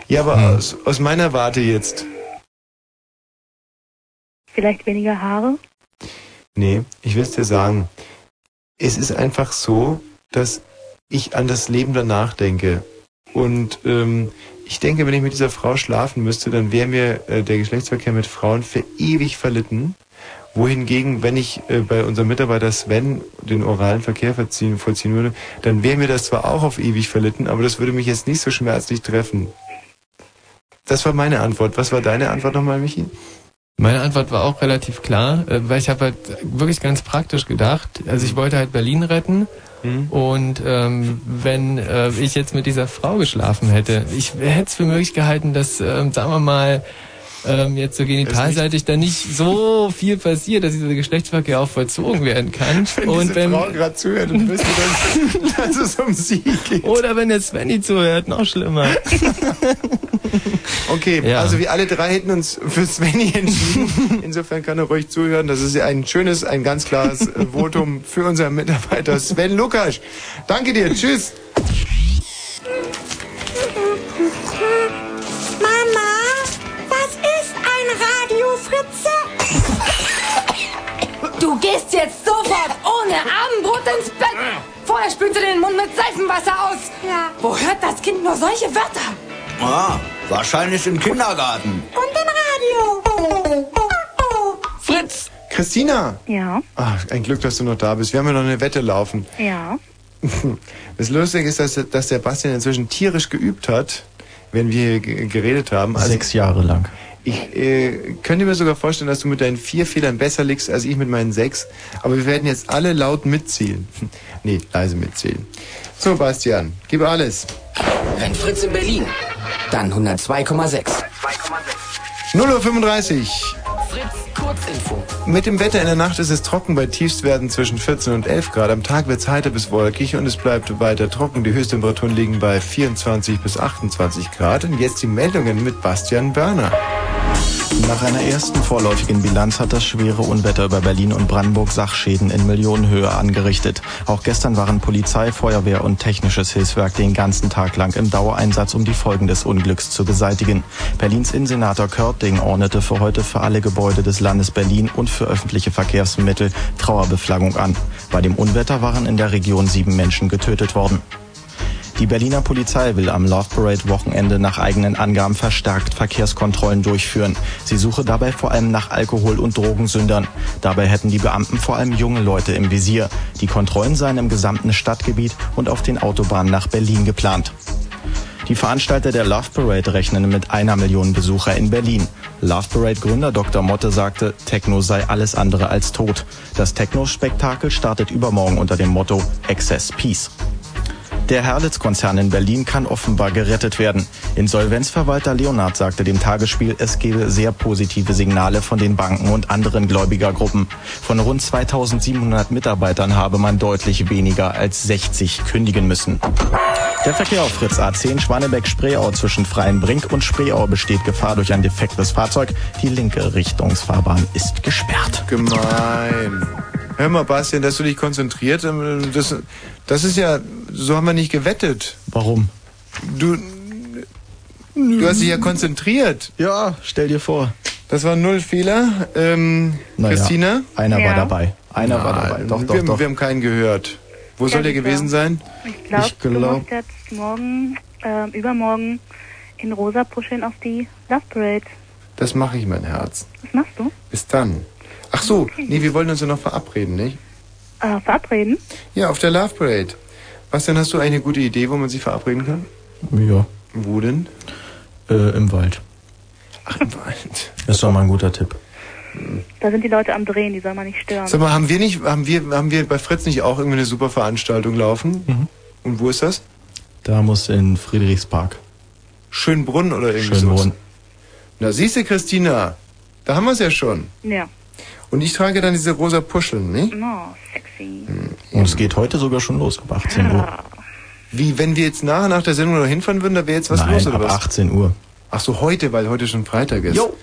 S2: Ja, aber aus, aus meiner Warte jetzt.
S15: Vielleicht weniger Haare?
S2: Nee, ich will es dir sagen. Es ist einfach so, dass ich an das Leben danach denke. Und ähm, ich denke, wenn ich mit dieser Frau schlafen müsste, dann wäre mir äh, der Geschlechtsverkehr mit Frauen für ewig verlitten. Wohingegen, wenn ich äh, bei unserem Mitarbeiter Sven den oralen Verkehr verziehen, vollziehen würde, dann wäre mir das zwar auch auf ewig verlitten, aber das würde mich jetzt nicht so schmerzlich treffen. Das war meine Antwort. Was war deine Antwort nochmal, Michi?
S1: Meine Antwort war auch relativ klar, äh, weil ich habe halt wirklich ganz praktisch gedacht. Also ich wollte halt Berlin retten. Und ähm, wenn äh, ich jetzt mit dieser Frau geschlafen hätte, ich hätte es für möglich gehalten, dass, ähm, sagen wir mal, ähm, jetzt so genitalseitig da nicht so viel passiert, dass dieser Geschlechtsverkehr auch vollzogen werden kann.
S2: Wenn
S1: und
S2: diese
S1: wenn,
S2: Frau gerade zuhört und wüsste, dass, dass es um sie geht.
S1: oder wenn der Svenny zuhört, noch schlimmer.
S2: Okay,
S1: Ja.
S2: also wir alle drei hätten uns für Svenny entschieden. Insofern kann er ruhig zuhören. Das ist ja ein schönes, ein ganz klares äh, Votum für unseren Mitarbeiter Sven Lukas. Danke dir, tschüss.
S14: Radiofritze?
S30: Du gehst jetzt sofort ohne Abendbrot ins Bett. Vorher spülst du den Mund mit Seifenwasser aus.
S14: Ja.
S30: Wo hört das Kind nur solche Wörter?
S29: Ah, wahrscheinlich im Kindergarten.
S14: Und im Radio.
S30: Fritz!
S2: Christina!
S15: Ja,
S2: Ach, ein Glück, dass du noch da bist. Wir haben ja noch eine Wette laufen.
S15: ja.
S2: Das Lustige ist, dass, dass der Bastian inzwischen tierisch geübt hat, wenn wir geredet haben. Also
S10: Sechs Jahre lang.
S2: Ich äh, könnte mir sogar vorstellen, dass du mit deinen vier Fehlern besser liegst als ich mit meinen sechs. Aber wir werden jetzt alle laut mitzählen. nee, leise mitzählen. So, Bastian, gib alles.
S9: Wenn Fritz in Berlin, dann 102,6.
S2: 0.35 Uhr.
S9: Kurzinfo.
S2: Mit dem Wetter in der Nacht ist es trocken bei Tiefstwerten zwischen 14 und 11 Grad. Am Tag wird es heiter bis wolkig und es bleibt weiter trocken. Die Höchsttemperaturen liegen bei 24 bis 28 Grad. Und jetzt die Meldungen mit Bastian Börner.
S10: Nach einer ersten vorläufigen Bilanz hat das schwere Unwetter über Berlin und Brandenburg Sachschäden in Millionenhöhe angerichtet. Auch gestern waren Polizei, Feuerwehr und technisches Hilfswerk den ganzen Tag lang im Dauereinsatz, um die Folgen des Unglücks zu beseitigen. Berlins Innensenator Körting ordnete für heute für alle Gebäude des Landes Berlin und für öffentliche Verkehrsmittel Trauerbeflaggung an. Bei dem Unwetter waren in der Region sieben Menschen getötet worden. Die Berliner Polizei will am Love Parade Wochenende nach eigenen Angaben verstärkt Verkehrskontrollen durchführen. Sie suche dabei vor allem nach Alkohol- und Drogensündern. Dabei hätten die Beamten vor allem junge Leute im Visier. Die Kontrollen seien im gesamten Stadtgebiet und auf den Autobahnen nach Berlin geplant. Die Veranstalter der Love Parade rechnen mit einer Million Besucher in Berlin. Love Parade Gründer Dr. Motte sagte, Techno sei alles andere als tot. Das Techno-Spektakel startet übermorgen unter dem Motto Excess Peace. Der Herlitz-Konzern in Berlin kann offenbar gerettet werden. Insolvenzverwalter Leonard sagte dem Tagesspiel, es gebe sehr positive Signale von den Banken und anderen Gläubigergruppen. Von rund 2700 Mitarbeitern habe man deutlich weniger als 60 kündigen müssen. Der Verkehr auf Fritz A10 Schwanebeck-Spreeau zwischen Freienbrink und Spreeau besteht Gefahr durch ein defektes Fahrzeug. Die linke Richtungsfahrbahn ist gesperrt.
S2: Gemein. Hör mal, Bastian, dass du dich konzentriert, ähm, das, das ist ja, so haben wir nicht gewettet.
S10: Warum?
S2: Du, du hast dich ja konzentriert.
S10: Ja, stell dir vor.
S2: Das war null Fehler. Ähm,
S10: Naja,
S2: Christina?
S10: einer war dabei. Einer war dabei. Doch, doch,
S2: wir,
S10: doch.
S2: wir haben keinen gehört. Wo soll der gewesen sein?
S15: Ich glaube,
S2: Ich
S15: du
S2: glaub-
S15: musst jetzt morgen, äh, übermorgen in Rosa puscheln auf die Love Parade.
S2: Das mache ich, mein Herz.
S15: Was machst du?
S2: Bis dann. Ach so, nee, wir wollen uns ja noch verabreden, nicht?
S15: Äh, verabreden?
S2: Ja, auf der Love Parade. Bastian, hast du eine gute Idee, wo man sich verabreden kann?
S10: Ja.
S2: Wo denn?
S10: Äh, im Wald.
S2: Ach, im Wald.
S10: Das ist doch mal ein guter Tipp.
S15: Da sind die Leute am Drehen, die soll man nicht stören.
S2: Sag mal, haben wir nicht, haben wir, haben wir bei Fritz nicht auch irgendwie eine super Veranstaltung laufen?
S10: Mhm.
S2: Und wo ist das?
S10: Da muss in Friedrichspark.
S2: Schönbrunn oder irgendwie
S10: Schönbrunn.
S2: sowas? Na, siehst du, Christina, da haben wir es ja schon.
S15: Ja.
S2: Und ich trage dann diese rosa Puscheln, nicht?
S15: No, sexy.
S10: Und es geht heute sogar schon los ab 18 Uhr.
S2: Wie, wenn wir jetzt nachher nach der Sendung noch hinfahren würden, da wäre jetzt was
S10: Nein,
S2: los oder
S10: ab
S2: was?
S10: 18 Uhr.
S2: Ach so, heute, weil heute schon Freitag ist.
S10: Jo.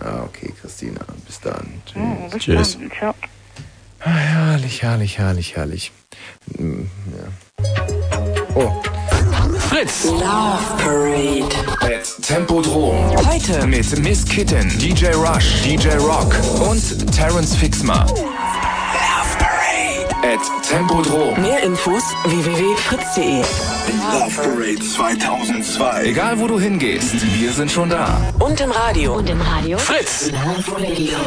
S2: Ah, okay, Christina, bis dann.
S15: Oh, bis
S2: Tschüss.
S15: dann. Ciao.
S2: Ah, herrlich, herrlich, herrlich, herrlich. Hm, Ja. Oh.
S11: Fritz.
S9: Love Parade.
S11: At Tempodrom.
S9: Heute.
S11: Mit Miss Kitten, DJ Rush, DJ Rock und Terence Fixmer. Love Parade. At Tempodrom.
S9: Mehr Infos www.fritz.de.
S11: Love Parade 2002. Egal wo du hingehst, wir sind schon da.
S9: Und im Radio. Und im Radio.
S11: Fritz.
S9: Love Radio.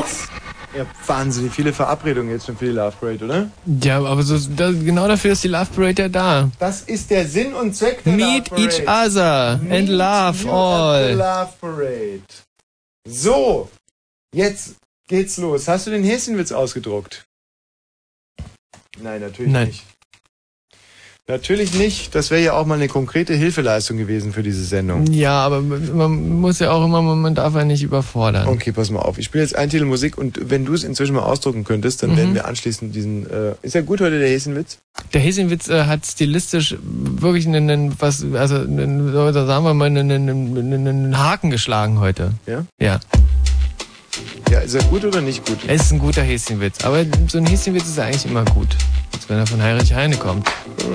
S2: Ihr habt wahnsinnig viele Verabredungen jetzt schon für die Love Parade, oder?
S1: Ja, aber so, da, genau dafür ist die Love Parade ja da.
S2: Das ist der Sinn und Zweck der
S1: Meet
S2: Love Parade.
S1: each other
S2: Meet
S1: and
S2: you
S1: all.
S2: Love Parade. So, jetzt geht's los. Hast du den Häschenwitz ausgedruckt? Nein, natürlich
S1: Nein.
S2: nicht. Natürlich nicht. Das wäre ja auch mal eine konkrete Hilfeleistung gewesen für diese Sendung.
S1: Ja, aber man muss ja auch immer, man darf ja nicht überfordern.
S2: Okay, pass mal auf. Ich spiele jetzt einen Titel Musik und wenn du es inzwischen mal ausdrucken könntest, dann
S1: Mhm.
S2: werden wir anschließend diesen. Äh, ist ja gut heute der Häschenwitz?
S1: Der Häschenwitz äh, hat stilistisch wirklich einen, einen was, also einen, sagen wir mal, einen, einen, einen, einen Haken geschlagen heute.
S2: Ja?
S1: Ja.
S2: Ja, ist er gut oder nicht gut?
S1: Es ist ein guter Häschenwitz, aber so ein Häschenwitz ist eigentlich immer gut. Als wenn er von Heinrich Heine kommt.
S2: Tja,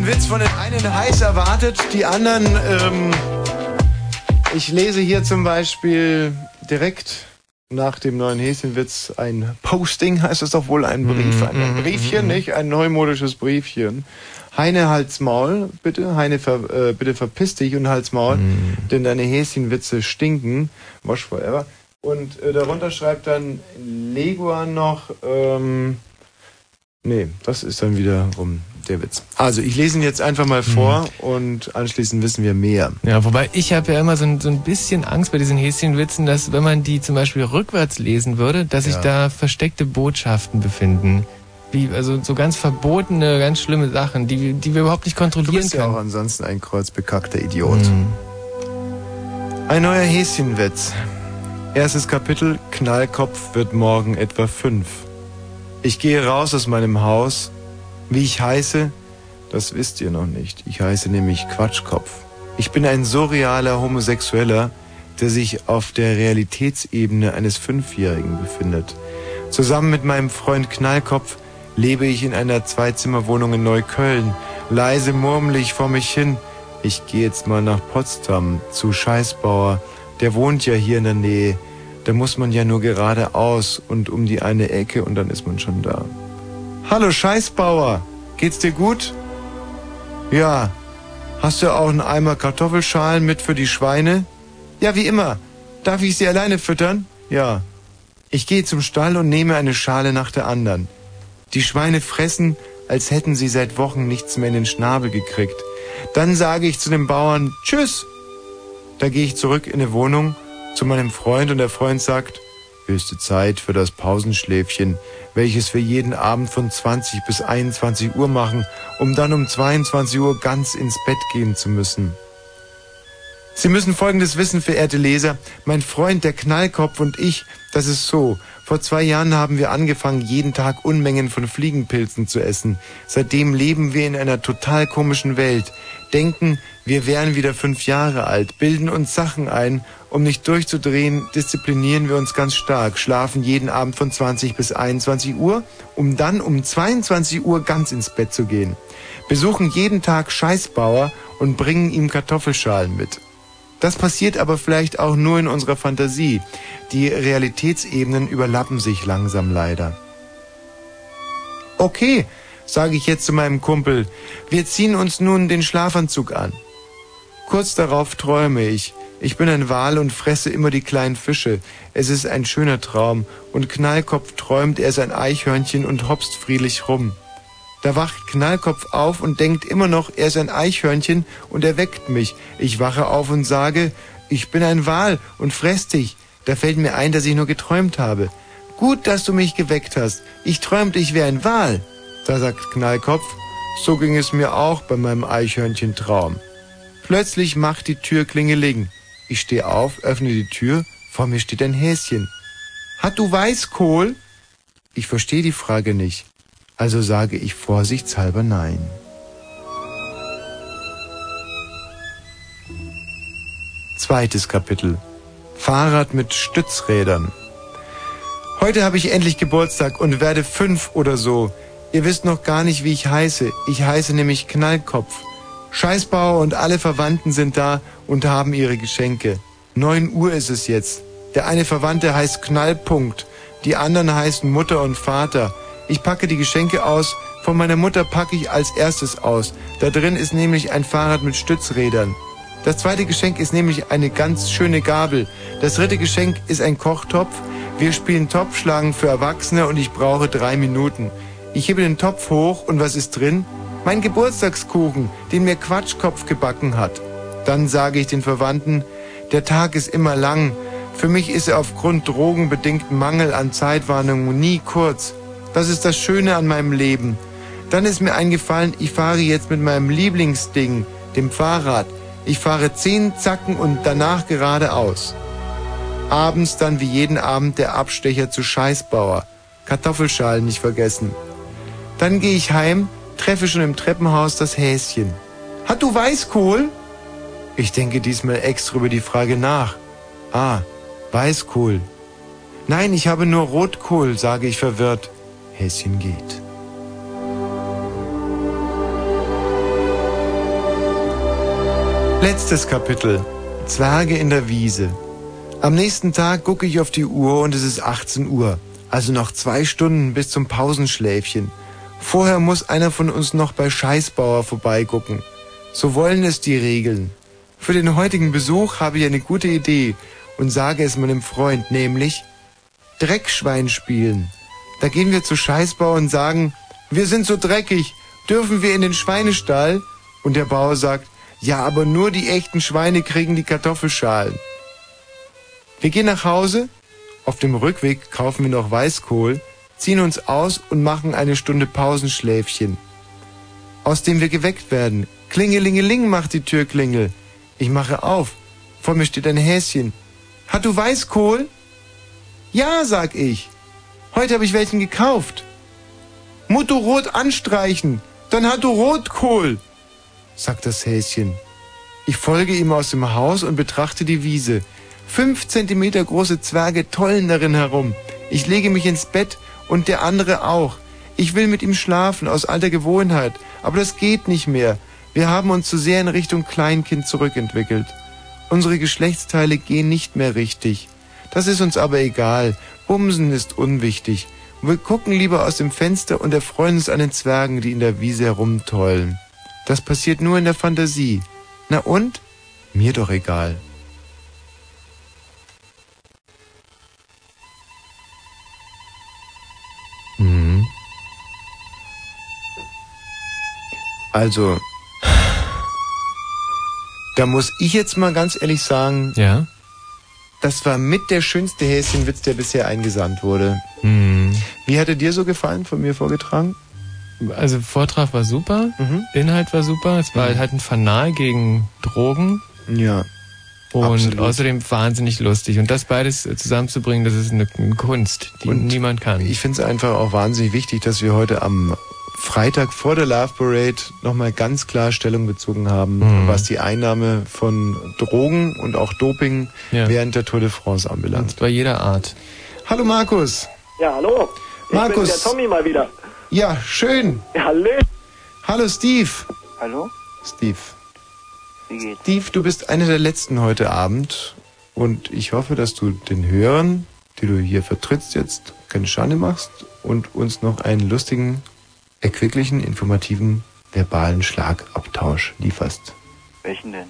S2: heutige Häschenwitz von den einen heiß erwartet, die anderen, ähm, ich lese hier zum Beispiel direkt nach dem neuen Häschenwitz ein Posting, heißt es doch wohl, ein Brief, ein, ein Briefchen, nicht? Ein neumodisches Briefchen. Heine Hals Maul, bitte, Heine, ver, äh, bitte verpiss dich und Hals Maul, denn deine Häschenwitze stinken. Wash forever. Und äh, darunter schreibt dann Legua noch, ähm, Nee, das ist dann wiederum der Witz. Also, ich lese ihn jetzt einfach mal vor und anschließend wissen wir mehr.
S1: Ja, wobei ich habe ja immer so ein, so ein bisschen Angst bei diesen Häschenwitzen, dass wenn man die zum Beispiel rückwärts lesen würde, dass sich
S2: Ja.
S1: da versteckte Botschaften befinden. Wie, also so ganz verbotene, ganz schlimme Sachen, die, die wir überhaupt nicht
S2: Du
S1: kontrollieren
S2: bist ja
S1: können.
S2: auch ansonsten ein kreuzbekackter Idiot. Ein neuer Häschenwitz. Erstes Kapitel, Knallkopf wird morgen etwa fünf. Ich gehe raus aus meinem Haus. Wie ich heiße, das wisst ihr noch nicht. Ich heiße nämlich Quatschkopf. Ich bin ein surrealer Homosexueller, der sich auf der Realitätsebene eines Fünfjährigen befindet. Zusammen mit meinem Freund Knallkopf lebe ich in einer Zweizimmerwohnung in Neukölln. Leise murmel ich vor mich hin. Ich gehe jetzt mal nach Potsdam zu Scheißbauer. Der wohnt ja hier in der Nähe. Da muss man ja nur geradeaus und um die eine Ecke und dann ist man schon da. Hallo Scheißbauer, geht's dir gut? Ja. Hast du auch einen Eimer Kartoffelschalen mit für die Schweine? Ja, wie immer. Darf ich sie alleine füttern? Ja. Ich gehe zum Stall und nehme eine Schale nach der anderen. Die Schweine fressen, als hätten sie seit Wochen nichts mehr in den Schnabel gekriegt. Dann sage ich zu dem Bauern Tschüss. Da gehe ich zurück in die Wohnung zu meinem Freund und der Freund sagt, höchste Zeit für das Pausenschläfchen, welches wir jeden Abend von 20 bis 21 Uhr machen, um dann um 22 Uhr ganz ins Bett gehen zu müssen. Sie müssen Folgendes wissen, verehrte Leser. Mein Freund, der Knallkopf und ich, das ist so. Vor zwei Jahren haben wir angefangen, jeden Tag Unmengen von Fliegenpilzen zu essen. Seitdem leben wir in einer total komischen Welt. Denken, wir wären wieder fünf Jahre alt, bilden uns Sachen ein. Um nicht durchzudrehen, disziplinieren wir uns ganz stark, schlafen jeden Abend von 20 bis 21 Uhr, um dann um 22 Uhr ganz ins Bett zu gehen. Besuchen jeden Tag Scheißbauer und bringen ihm Kartoffelschalen mit. Das passiert aber vielleicht auch nur in unserer Fantasie. Die Realitätsebenen überlappen sich langsam leider. Okay, sage ich jetzt zu meinem Kumpel. Wir ziehen uns nun den Schlafanzug an. Kurz darauf träume ich. Ich bin ein Wal und fresse immer die kleinen Fische. Es ist ein schöner Traum. Und Knallkopf träumt, er ist ein Eichhörnchen und hopst friedlich rum. Da wacht Knallkopf auf und denkt immer noch, er ist ein Eichhörnchen und er weckt mich. Ich wache auf und sage, ich bin ein Wal und fress dich. Da fällt mir ein, dass ich nur geträumt habe. Gut, dass du mich geweckt hast. Ich träumte, ich wäre ein Wal. Da sagt Knallkopf, so ging es mir auch bei meinem Eichhörnchentraum. Plötzlich macht die Tür Klingeling. Ich stehe auf, öffne die Tür, vor mir steht ein Häschen. Hat du Weißkohl? Ich verstehe die Frage nicht, also sage ich vorsichtshalber nein. Zweites Kapitel. Fahrrad mit Stützrädern. Heute habe ich endlich Geburtstag und werde fünf oder so. Ihr wisst noch gar nicht, wie ich heiße. Ich heiße nämlich Knallkopf. Scheißbauer und alle Verwandten sind da und haben ihre Geschenke. Neun Uhr ist es jetzt. Der eine Verwandte heißt Knallpunkt, die anderen heißen Mutter und Vater. Ich packe die Geschenke aus, von meiner Mutter packe ich als erstes aus. Da drin ist nämlich ein Fahrrad mit Stützrädern. Das zweite Geschenk ist nämlich eine ganz schöne Gabel. Das dritte Geschenk ist ein Kochtopf. Wir spielen Topfschlagen für Erwachsene und ich brauche drei Minuten. Ich hebe den Topf hoch und was ist drin? Mein Geburtstagskuchen, den mir Quatschkopf gebacken hat. Dann sage ich den Verwandten, der Tag ist immer lang. Für mich ist er aufgrund drogenbedingten Mangel an Zeitwarnung nie kurz. Das ist das Schöne an meinem Leben. Dann ist mir eingefallen, ich fahre jetzt mit meinem Lieblingsding, dem Fahrrad. Ich fahre zehn Zacken und danach geradeaus. Abends dann wie jeden Abend der Abstecher zu Scheißbauer. Kartoffelschalen nicht vergessen. Dann gehe ich heim, treffe schon im Treppenhaus das Häschen. Hat du Weißkohl? Ich denke diesmal extra über die Frage nach. Ah, Weißkohl. Nein, ich habe nur Rotkohl, sage ich verwirrt. Häschen geht. Letztes Kapitel. Zwerge in der Wiese. Am nächsten Tag gucke ich auf die Uhr und es ist 18 Uhr. Also noch zwei Stunden bis zum Pausenschläfchen. Vorher muss einer von uns noch bei Scheißbauer vorbeigucken. So wollen es die Regeln. Für den heutigen Besuch habe ich eine gute Idee und sage es meinem Freund, nämlich Dreckschwein spielen. Da gehen wir zu Scheißbauer und sagen, wir sind so dreckig, dürfen wir in den Schweinestall? Und der Bauer sagt, ja, aber nur die echten Schweine kriegen die Kartoffelschalen. Wir gehen nach Hause, auf dem Rückweg kaufen wir noch Weißkohl, ziehen uns aus und machen eine Stunde Pausenschläfchen, aus dem wir geweckt werden. Klingelingeling macht die Tür Klingel. Ich mache auf. Vor mir steht ein Häschen. Hat du Weißkohl? Ja, sag ich. Heute habe ich welchen gekauft. Mutto rot anstreichen, dann hat du Rotkohl, sagt das Häschen. Ich folge ihm aus dem Haus und betrachte die Wiese. Fünf Zentimeter große Zwerge tollen darin herum. Ich lege mich ins Bett und der andere auch. Ich will mit ihm schlafen, aus alter Gewohnheit, aber das geht nicht mehr. Wir haben uns zu sehr in Richtung Kleinkind zurückentwickelt. Unsere Geschlechtsteile gehen nicht mehr richtig. Das ist uns aber egal. Bumsen ist unwichtig. Wir gucken lieber aus dem Fenster und erfreuen uns an den Zwergen, die in der Wiese herumtollen. Das passiert nur in der Fantasie. Na und? Mir doch egal. Mhm. Also, da muss ich jetzt mal ganz ehrlich sagen,
S1: ja?
S2: das war mit der schönste Häschenwitz, der bisher eingesandt wurde. Wie hatte dir so gefallen, von mir vorgetragen?
S1: Also Vortrag war super,
S2: Mhm.
S1: Inhalt war super, es war halt ein Fanal gegen Drogen.
S2: Ja.
S1: Und
S2: absolut.
S1: außerdem wahnsinnig lustig. Und das beides zusammenzubringen, das ist eine, eine Kunst, die niemand kann.
S2: Ich finde es einfach auch wahnsinnig wichtig, dass wir heute am Freitag vor der Love Parade nochmal ganz klar Stellung bezogen haben,
S1: Mhm.
S2: was die Einnahme von Drogen und auch Doping
S1: Ja.
S2: während der Tour de France anbelangt.
S1: Bei jeder Art.
S2: Hallo Markus.
S23: Ja, hallo. Ich
S2: Markus.
S23: bin der Tommy mal wieder.
S2: Ja, schön.
S23: Ja, hallo.
S2: Hallo Steve.
S18: Hallo?
S2: Steve.
S18: Wie geht's?
S2: Steve, du bist einer der letzten heute Abend und ich hoffe, dass du den Hörern, die du hier vertrittst, jetzt keine Schande machst und uns noch einen lustigen erquicklichen, informativen, verbalen Schlagabtausch lieferst.
S18: Welchen denn?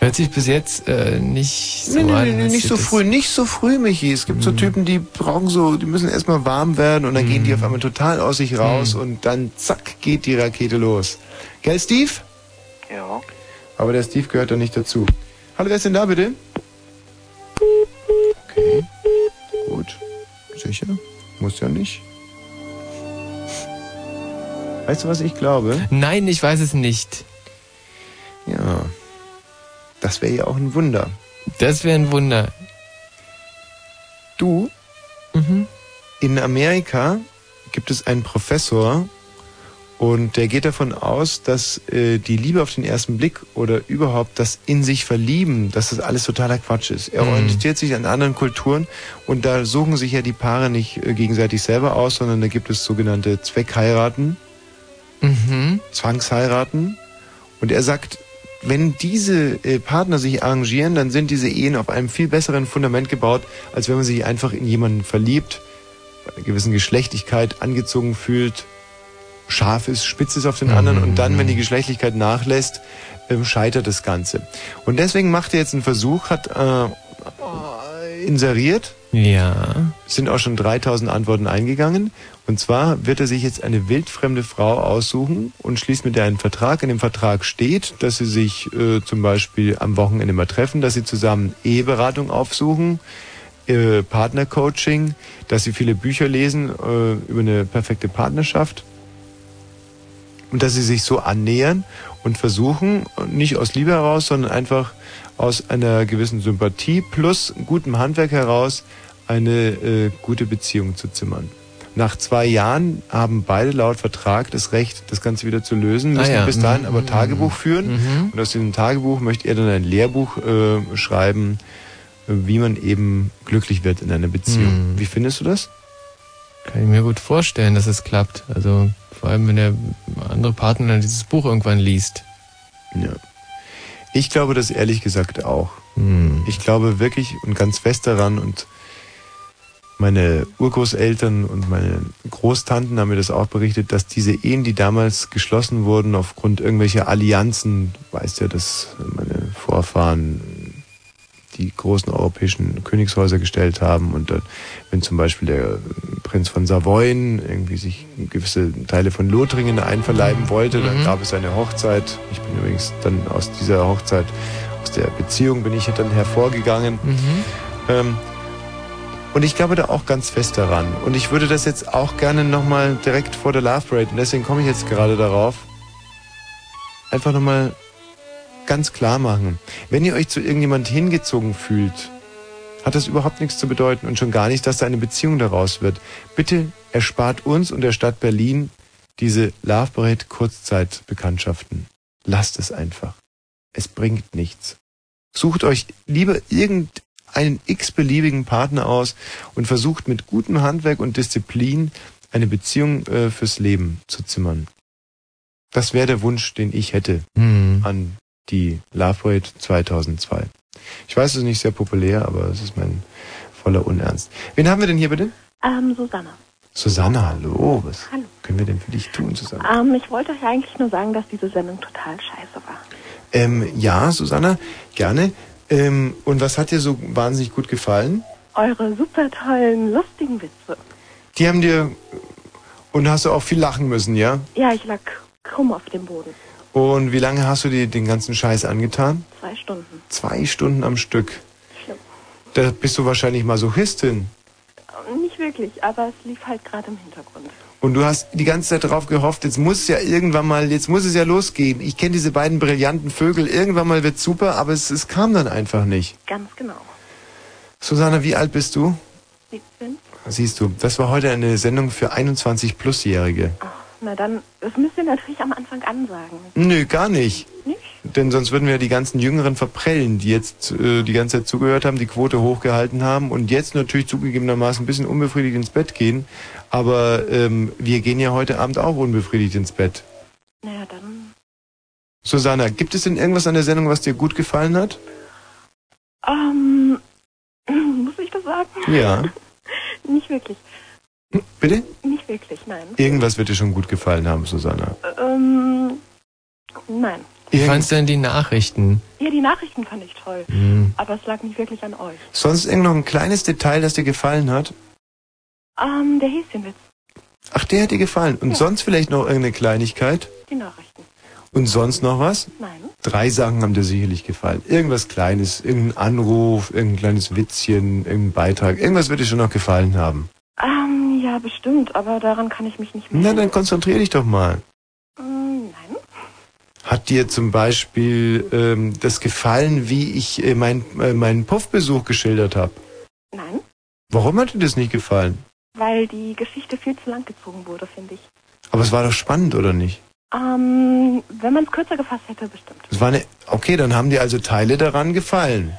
S1: Hört sich bis jetzt äh, nicht so
S2: Nee, nee,
S1: an.
S2: nee, nee, nicht so früh, nicht so früh, Michi. Es gibt so Typen, die brauchen so, die müssen erstmal warm werden und dann gehen die auf einmal total aus sich raus und dann zack geht die Rakete los. Gell, Steve?
S18: Ja.
S2: Aber der Steve gehört da nicht dazu. Hallo, wer ist denn da bitte? Okay, gut. Sicher? Muss ja nicht. Weißt du, was ich glaube?
S1: Nein, ich weiß es nicht.
S2: Ja. Das wäre ja auch ein Wunder.
S1: Das wäre ein Wunder.
S2: Du? In Amerika gibt es einen Professor und der geht davon aus, dass äh, die Liebe auf den ersten Blick oder überhaupt das in sich verlieben, dass das alles totaler Quatsch ist. Er
S1: Mhm.
S2: orientiert sich an anderen Kulturen und da suchen sich ja die Paare nicht äh, gegenseitig selber aus, sondern da gibt es sogenannte Zweckheiraten,
S1: Mhm.
S2: Zwangsheiraten. Und er sagt, wenn diese äh, Partner sich arrangieren, dann sind diese Ehen auf einem viel besseren Fundament gebaut, als wenn man sich einfach in jemanden verliebt, bei einer gewissen Geschlechtlichkeit angezogen fühlt, scharf ist, spitz ist auf den anderen und dann, wenn die Geschlechtlichkeit nachlässt, ähm, scheitert das Ganze. Und deswegen macht er jetzt einen Versuch, hat äh, inseriert,
S1: Ja.
S2: sind auch schon 3000 Antworten eingegangen. Und zwar wird er sich jetzt eine wildfremde Frau aussuchen und schließt mit der einen Vertrag. In dem Vertrag steht, dass sie sich äh, zum Beispiel am Wochenende mal treffen, dass sie zusammen Eheberatung aufsuchen, äh, Partnercoaching, dass sie viele Bücher lesen äh, über eine perfekte Partnerschaft und dass sie sich so annähern und versuchen, nicht aus Liebe heraus, sondern einfach aus einer gewissen Sympathie plus gutem Handwerk heraus eine äh, gute Beziehung zu zimmern. Nach zwei Jahren haben beide laut Vertrag das Recht, das Ganze wieder zu lösen,
S1: Ah
S2: müssen
S1: ja.
S2: bis dahin
S1: Mhm,
S2: aber
S1: mhm,
S2: Tagebuch führen.
S1: Mhm.
S2: Und aus diesem Tagebuch möchte er dann ein Lehrbuch äh, schreiben, äh, wie man eben glücklich wird in einer Beziehung.
S1: Mhm.
S2: Wie findest du das?
S1: Kann ich mir gut vorstellen, dass es klappt. Also vor allem, wenn der andere Partner dann dieses Buch irgendwann liest.
S2: Ja. Ich glaube das ehrlich gesagt auch. Ich glaube wirklich und ganz fest daran und meine Urgroßeltern und meine Großtanten haben mir das auch berichtet, dass diese Ehen, die damals geschlossen wurden aufgrund irgendwelcher Allianzen, du weißt ja, dass meine Vorfahren die großen europäischen Königshäuser gestellt haben und dann, wenn zum Beispiel der Prinz von Savoyen irgendwie sich gewisse Teile von Lothringen einverleiben wollte, dann
S1: Mhm.
S2: gab es eine Hochzeit. Ich bin übrigens dann aus dieser Hochzeit, aus der Beziehung bin ich dann hervorgegangen. Ähm, und ich glaube da auch ganz fest daran. Und ich würde das jetzt auch gerne nochmal direkt vor der Love Parade, und deswegen komme ich jetzt gerade darauf, einfach nochmal ganz klar machen. Wenn ihr euch zu irgendjemand hingezogen fühlt, hat das überhaupt nichts zu bedeuten und schon gar nicht, dass da eine Beziehung daraus wird. Bitte erspart uns und der Stadt Berlin diese Love Parade Kurzzeitbekanntschaften. Lasst es einfach. Es bringt nichts. Sucht euch lieber irgendeinen x-beliebigen Partner aus und versucht mit gutem Handwerk und Disziplin eine Beziehung äh, fürs Leben zu zimmern. Das wäre der Wunsch, den ich hätte
S1: Mhm.
S2: an die Love Parade 2002. Ich weiß, es ist nicht sehr populär, aber es ist mein voller Unernst. Wen haben wir denn hier bitte?
S15: Ähm, Susanne.
S2: Susanne, hallo. Was
S15: Hallo.
S2: können wir denn für dich tun, Susanne?
S15: Ähm, ich wollte euch eigentlich nur sagen, dass diese Sendung total scheiße war.
S2: Ähm, ja, Susanne, gerne. Ähm, und was hat dir so wahnsinnig gut gefallen?
S15: Eure super tollen, lustigen Witze.
S2: Die haben dir... Und hast du auch viel lachen müssen, ja?
S15: Ja, ich lag krumm auf dem Boden.
S2: Und wie lange hast du dir den ganzen Scheiß angetan?
S15: Zwei Stunden.
S2: Zwei Stunden am Stück.
S15: Schlimm.
S2: Da bist du wahrscheinlich Masochistin.
S15: Nicht wirklich, aber es lief halt gerade im Hintergrund.
S2: Und du hast die ganze Zeit darauf gehofft, jetzt muss es ja irgendwann mal, jetzt muss es ja losgehen. Ich kenne diese beiden brillanten Vögel, irgendwann mal wird super, aber es, es kam dann einfach nicht.
S15: Ganz genau.
S2: Susanne, wie alt bist du?
S15: 17?
S2: Siehst du, das war heute eine Sendung für 21-Plus-Jährige.
S15: Na dann, das müsst ihr natürlich am Anfang ansagen.
S2: Nö, gar nicht.
S15: Nicht?
S2: Denn sonst würden wir die ganzen Jüngeren verprellen, die jetzt äh, die ganze Zeit zugehört haben, die Quote hochgehalten haben und jetzt natürlich zugegebenermaßen ein bisschen unbefriedigt ins Bett gehen. Aber ähm, wir gehen ja heute Abend auch unbefriedigt ins Bett.
S15: Naja, dann.
S2: Susanna, gibt es denn irgendwas an der Sendung, was dir gut gefallen hat?
S15: Ähm, muss ich das sagen?
S2: Ja.
S15: Nicht wirklich.
S2: Bitte?
S25: Nicht wirklich, nein.
S2: Irgendwas wird dir schon gut gefallen haben, Susanna.
S25: Ähm, nein.
S1: Wie fandst du denn die Nachrichten?
S25: Ja, die Nachrichten fand ich toll.
S2: Hm.
S25: Aber es lag nicht wirklich an euch.
S2: Sonst irgend noch ein kleines Detail, das dir gefallen hat?
S25: Ähm, der Häschenwitz,
S2: Ach, der hat dir gefallen. Und sonst vielleicht noch irgendeine Kleinigkeit?
S25: die Nachrichten.
S2: Und sonst noch was?
S25: Nein.
S2: Drei Sachen haben dir sicherlich gefallen. Irgendwas Kleines, irgendein Anruf, irgendein kleines Witzchen, irgendein Beitrag. Irgendwas wird dir schon noch gefallen haben.
S25: Ähm, ja, bestimmt, aber daran kann ich mich nicht mehr.
S2: Na, dann konzentrier dich doch mal.
S25: Ähm, nein.
S2: Hat dir zum Beispiel ähm, das gefallen, wie ich äh, mein, äh, meinen Puffbesuch geschildert habe?
S25: Nein,
S2: Warum hat dir das nicht gefallen?
S25: weil die Geschichte viel zu lang gezogen wurde, finde ich.
S2: Aber es war doch spannend, oder nicht?
S25: Ähm, wenn man es kürzer gefasst hätte, bestimmt.
S2: Es war eine. Okay, dann haben dir also Teile daran gefallen.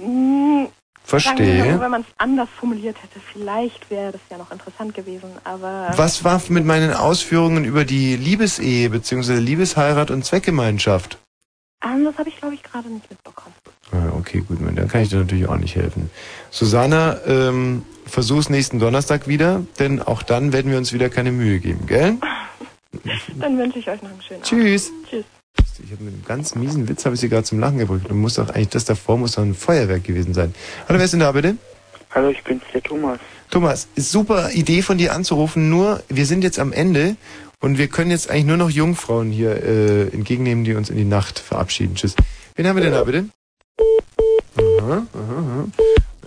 S25: Hm,
S2: Verstehe.
S25: Sagen wenn man es anders formuliert hätte, vielleicht wäre das ja noch interessant gewesen, aber...
S2: Was war mit meinen Ausführungen über die Liebesehe bzw. Liebesheirat und Zweckgemeinschaft?
S25: Ähm, das habe ich, glaube ich, gerade nicht mitbekommen.
S2: Ah, Okay, gut, dann kann ich dir natürlich auch nicht helfen. Susanna, ähm, versuch's nächsten Donnerstag wieder, denn auch dann werden wir uns wieder keine Mühe geben, gell?
S25: Dann wünsche ich euch noch einen schönen
S2: Tschüss.
S25: Abend. Tschüss.
S2: Ich habe mit einem ganz miesen Witz habe ich sie gerade zum Lachen gebracht. Du musst doch eigentlich das davor muss doch ein Feuerwerk gewesen sein. Hallo, wer ist denn da bitte?
S18: Hallo, ich bin's, der Thomas.
S2: Thomas, super Idee von dir anzurufen, nur wir sind jetzt am Ende und wir können jetzt eigentlich nur noch Jungfrauen hier äh, entgegennehmen, die uns in die Nacht verabschieden. Tschüss. Wen haben wir denn da bitte? Aha, aha, aha.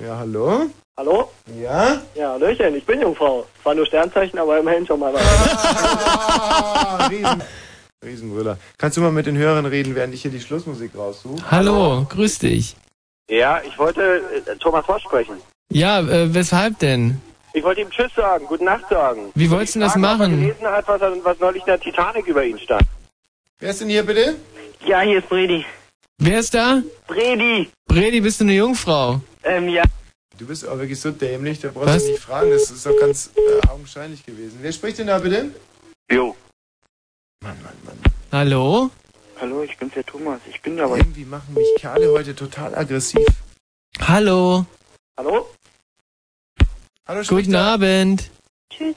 S2: Ja, hallo?
S23: Hallo?
S2: Ja?
S23: Ja, Hallöchen, ich bin Jungfrau. Zwar nur Sternzeichen, aber immerhin schon mal was.
S2: Ah, Riesen, Riesenbrüller. Kannst du mal mit den Hörern reden, während ich hier die Schlussmusik raussuche?
S1: Hallo, grüß dich.
S23: Ja, ich wollte äh, Thomas Voss sprechen.
S1: Ja, äh, weshalb denn?
S23: Ich wollte ihm Tschüss sagen, Gute Nacht sagen.
S1: Wie wolltest du denn das
S23: Fragen, ob er
S1: machen?
S23: gelesen hat, was, er- was neulich in der Titanic über ihn stand.
S2: Wer ist denn hier bitte?
S23: Ja, hier ist Bredi.
S1: Wer ist da?
S23: Bredi.
S1: Bredi, bist du eine Jungfrau?
S23: Ähm, ja.
S2: Du bist aber wirklich so dämlich, da brauchst
S1: Was?
S2: du nicht fragen, das ist doch ganz äh, augenscheinlich gewesen. Wer spricht denn da bitte?
S23: Jo.
S1: Hallo?
S18: Hallo, ich bin's, der Thomas. Ich bin aber...
S2: Irgendwie machen mich Kerle heute total aggressiv.
S1: Hallo?
S23: Hallo?
S2: Hallo,
S1: Guten Abend.
S25: Tschüss.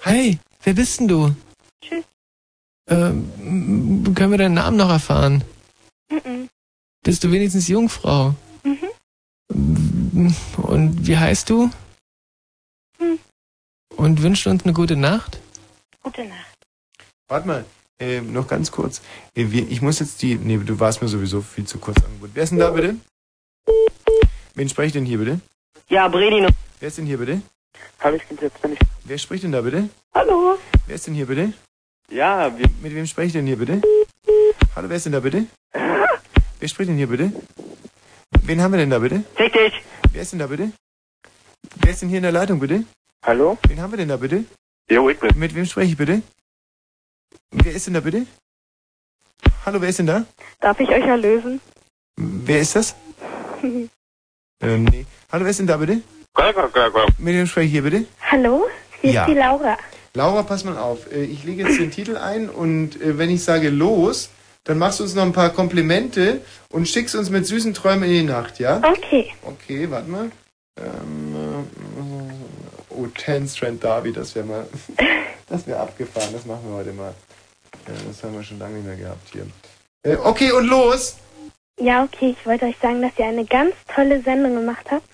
S1: Hey, wer bist denn du?
S25: Tschüss.
S1: Ähm, können wir deinen Namen noch erfahren?
S25: Mhm.
S1: Bist du wenigstens Jungfrau?
S25: Mhm.
S1: Und wie heißt du?
S25: Hm.
S1: Und wünschst uns eine gute Nacht?
S25: Gute Nacht.
S2: Warte mal, äh, noch ganz kurz. Äh, ich muss jetzt die. Nee, du warst mir sowieso viel zu kurz angeboten. Wer ist denn da bitte? Wen spreche ich denn hier bitte?
S23: Ja, Bredi noch.
S2: Wer ist denn hier bitte?
S18: Hallo, ich jetzt, wenn ich...
S2: Wer spricht denn da bitte?
S23: Hallo.
S2: Wer ist denn hier bitte?
S18: Ja, wir...
S2: Mit wem spreche ich denn hier bitte? Hallo, wer ist denn da bitte? Wer spricht denn hier bitte? Wen haben wir denn da bitte?
S23: Fick dich.
S2: Wer ist denn da bitte? Wer ist denn hier in der Leitung bitte?
S18: Hallo?
S2: Wen haben wir denn da bitte?
S18: Jo, ich bin...
S2: Mit wem spreche ich bitte? Wer ist denn da bitte? Hallo, wer ist denn da?
S25: Darf ich euch erlösen?
S2: Wer ist das? Ähm, nee. Hallo, wer ist denn da bitte? Mit wem spreche ich hier bitte?
S31: Hallo, hier
S2: Ja.
S31: ist die Laura.
S2: Laura, pass mal auf. Äh, Ich lege jetzt den Titel ein und äh, wenn ich sage los, dann machst du uns noch ein paar Komplimente und schickst uns mit süßen Träumen in die Nacht, ja?
S31: Okay.
S2: Okay, warte mal. Ähm, äh, oh, Ten Strand Derby, das wäre mal, das wäre abgefahren. Das machen wir heute mal. Das haben wir schon lange nicht mehr gehabt hier. Äh, okay, und los!
S31: Ja, okay, ich wollte euch sagen, dass ihr eine ganz tolle Sendung gemacht habt.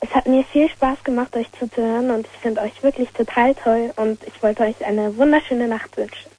S31: Es hat mir viel Spaß gemacht, euch zuzuhören und ich finde euch wirklich total toll und ich wollte euch eine wunderschöne Nacht wünschen.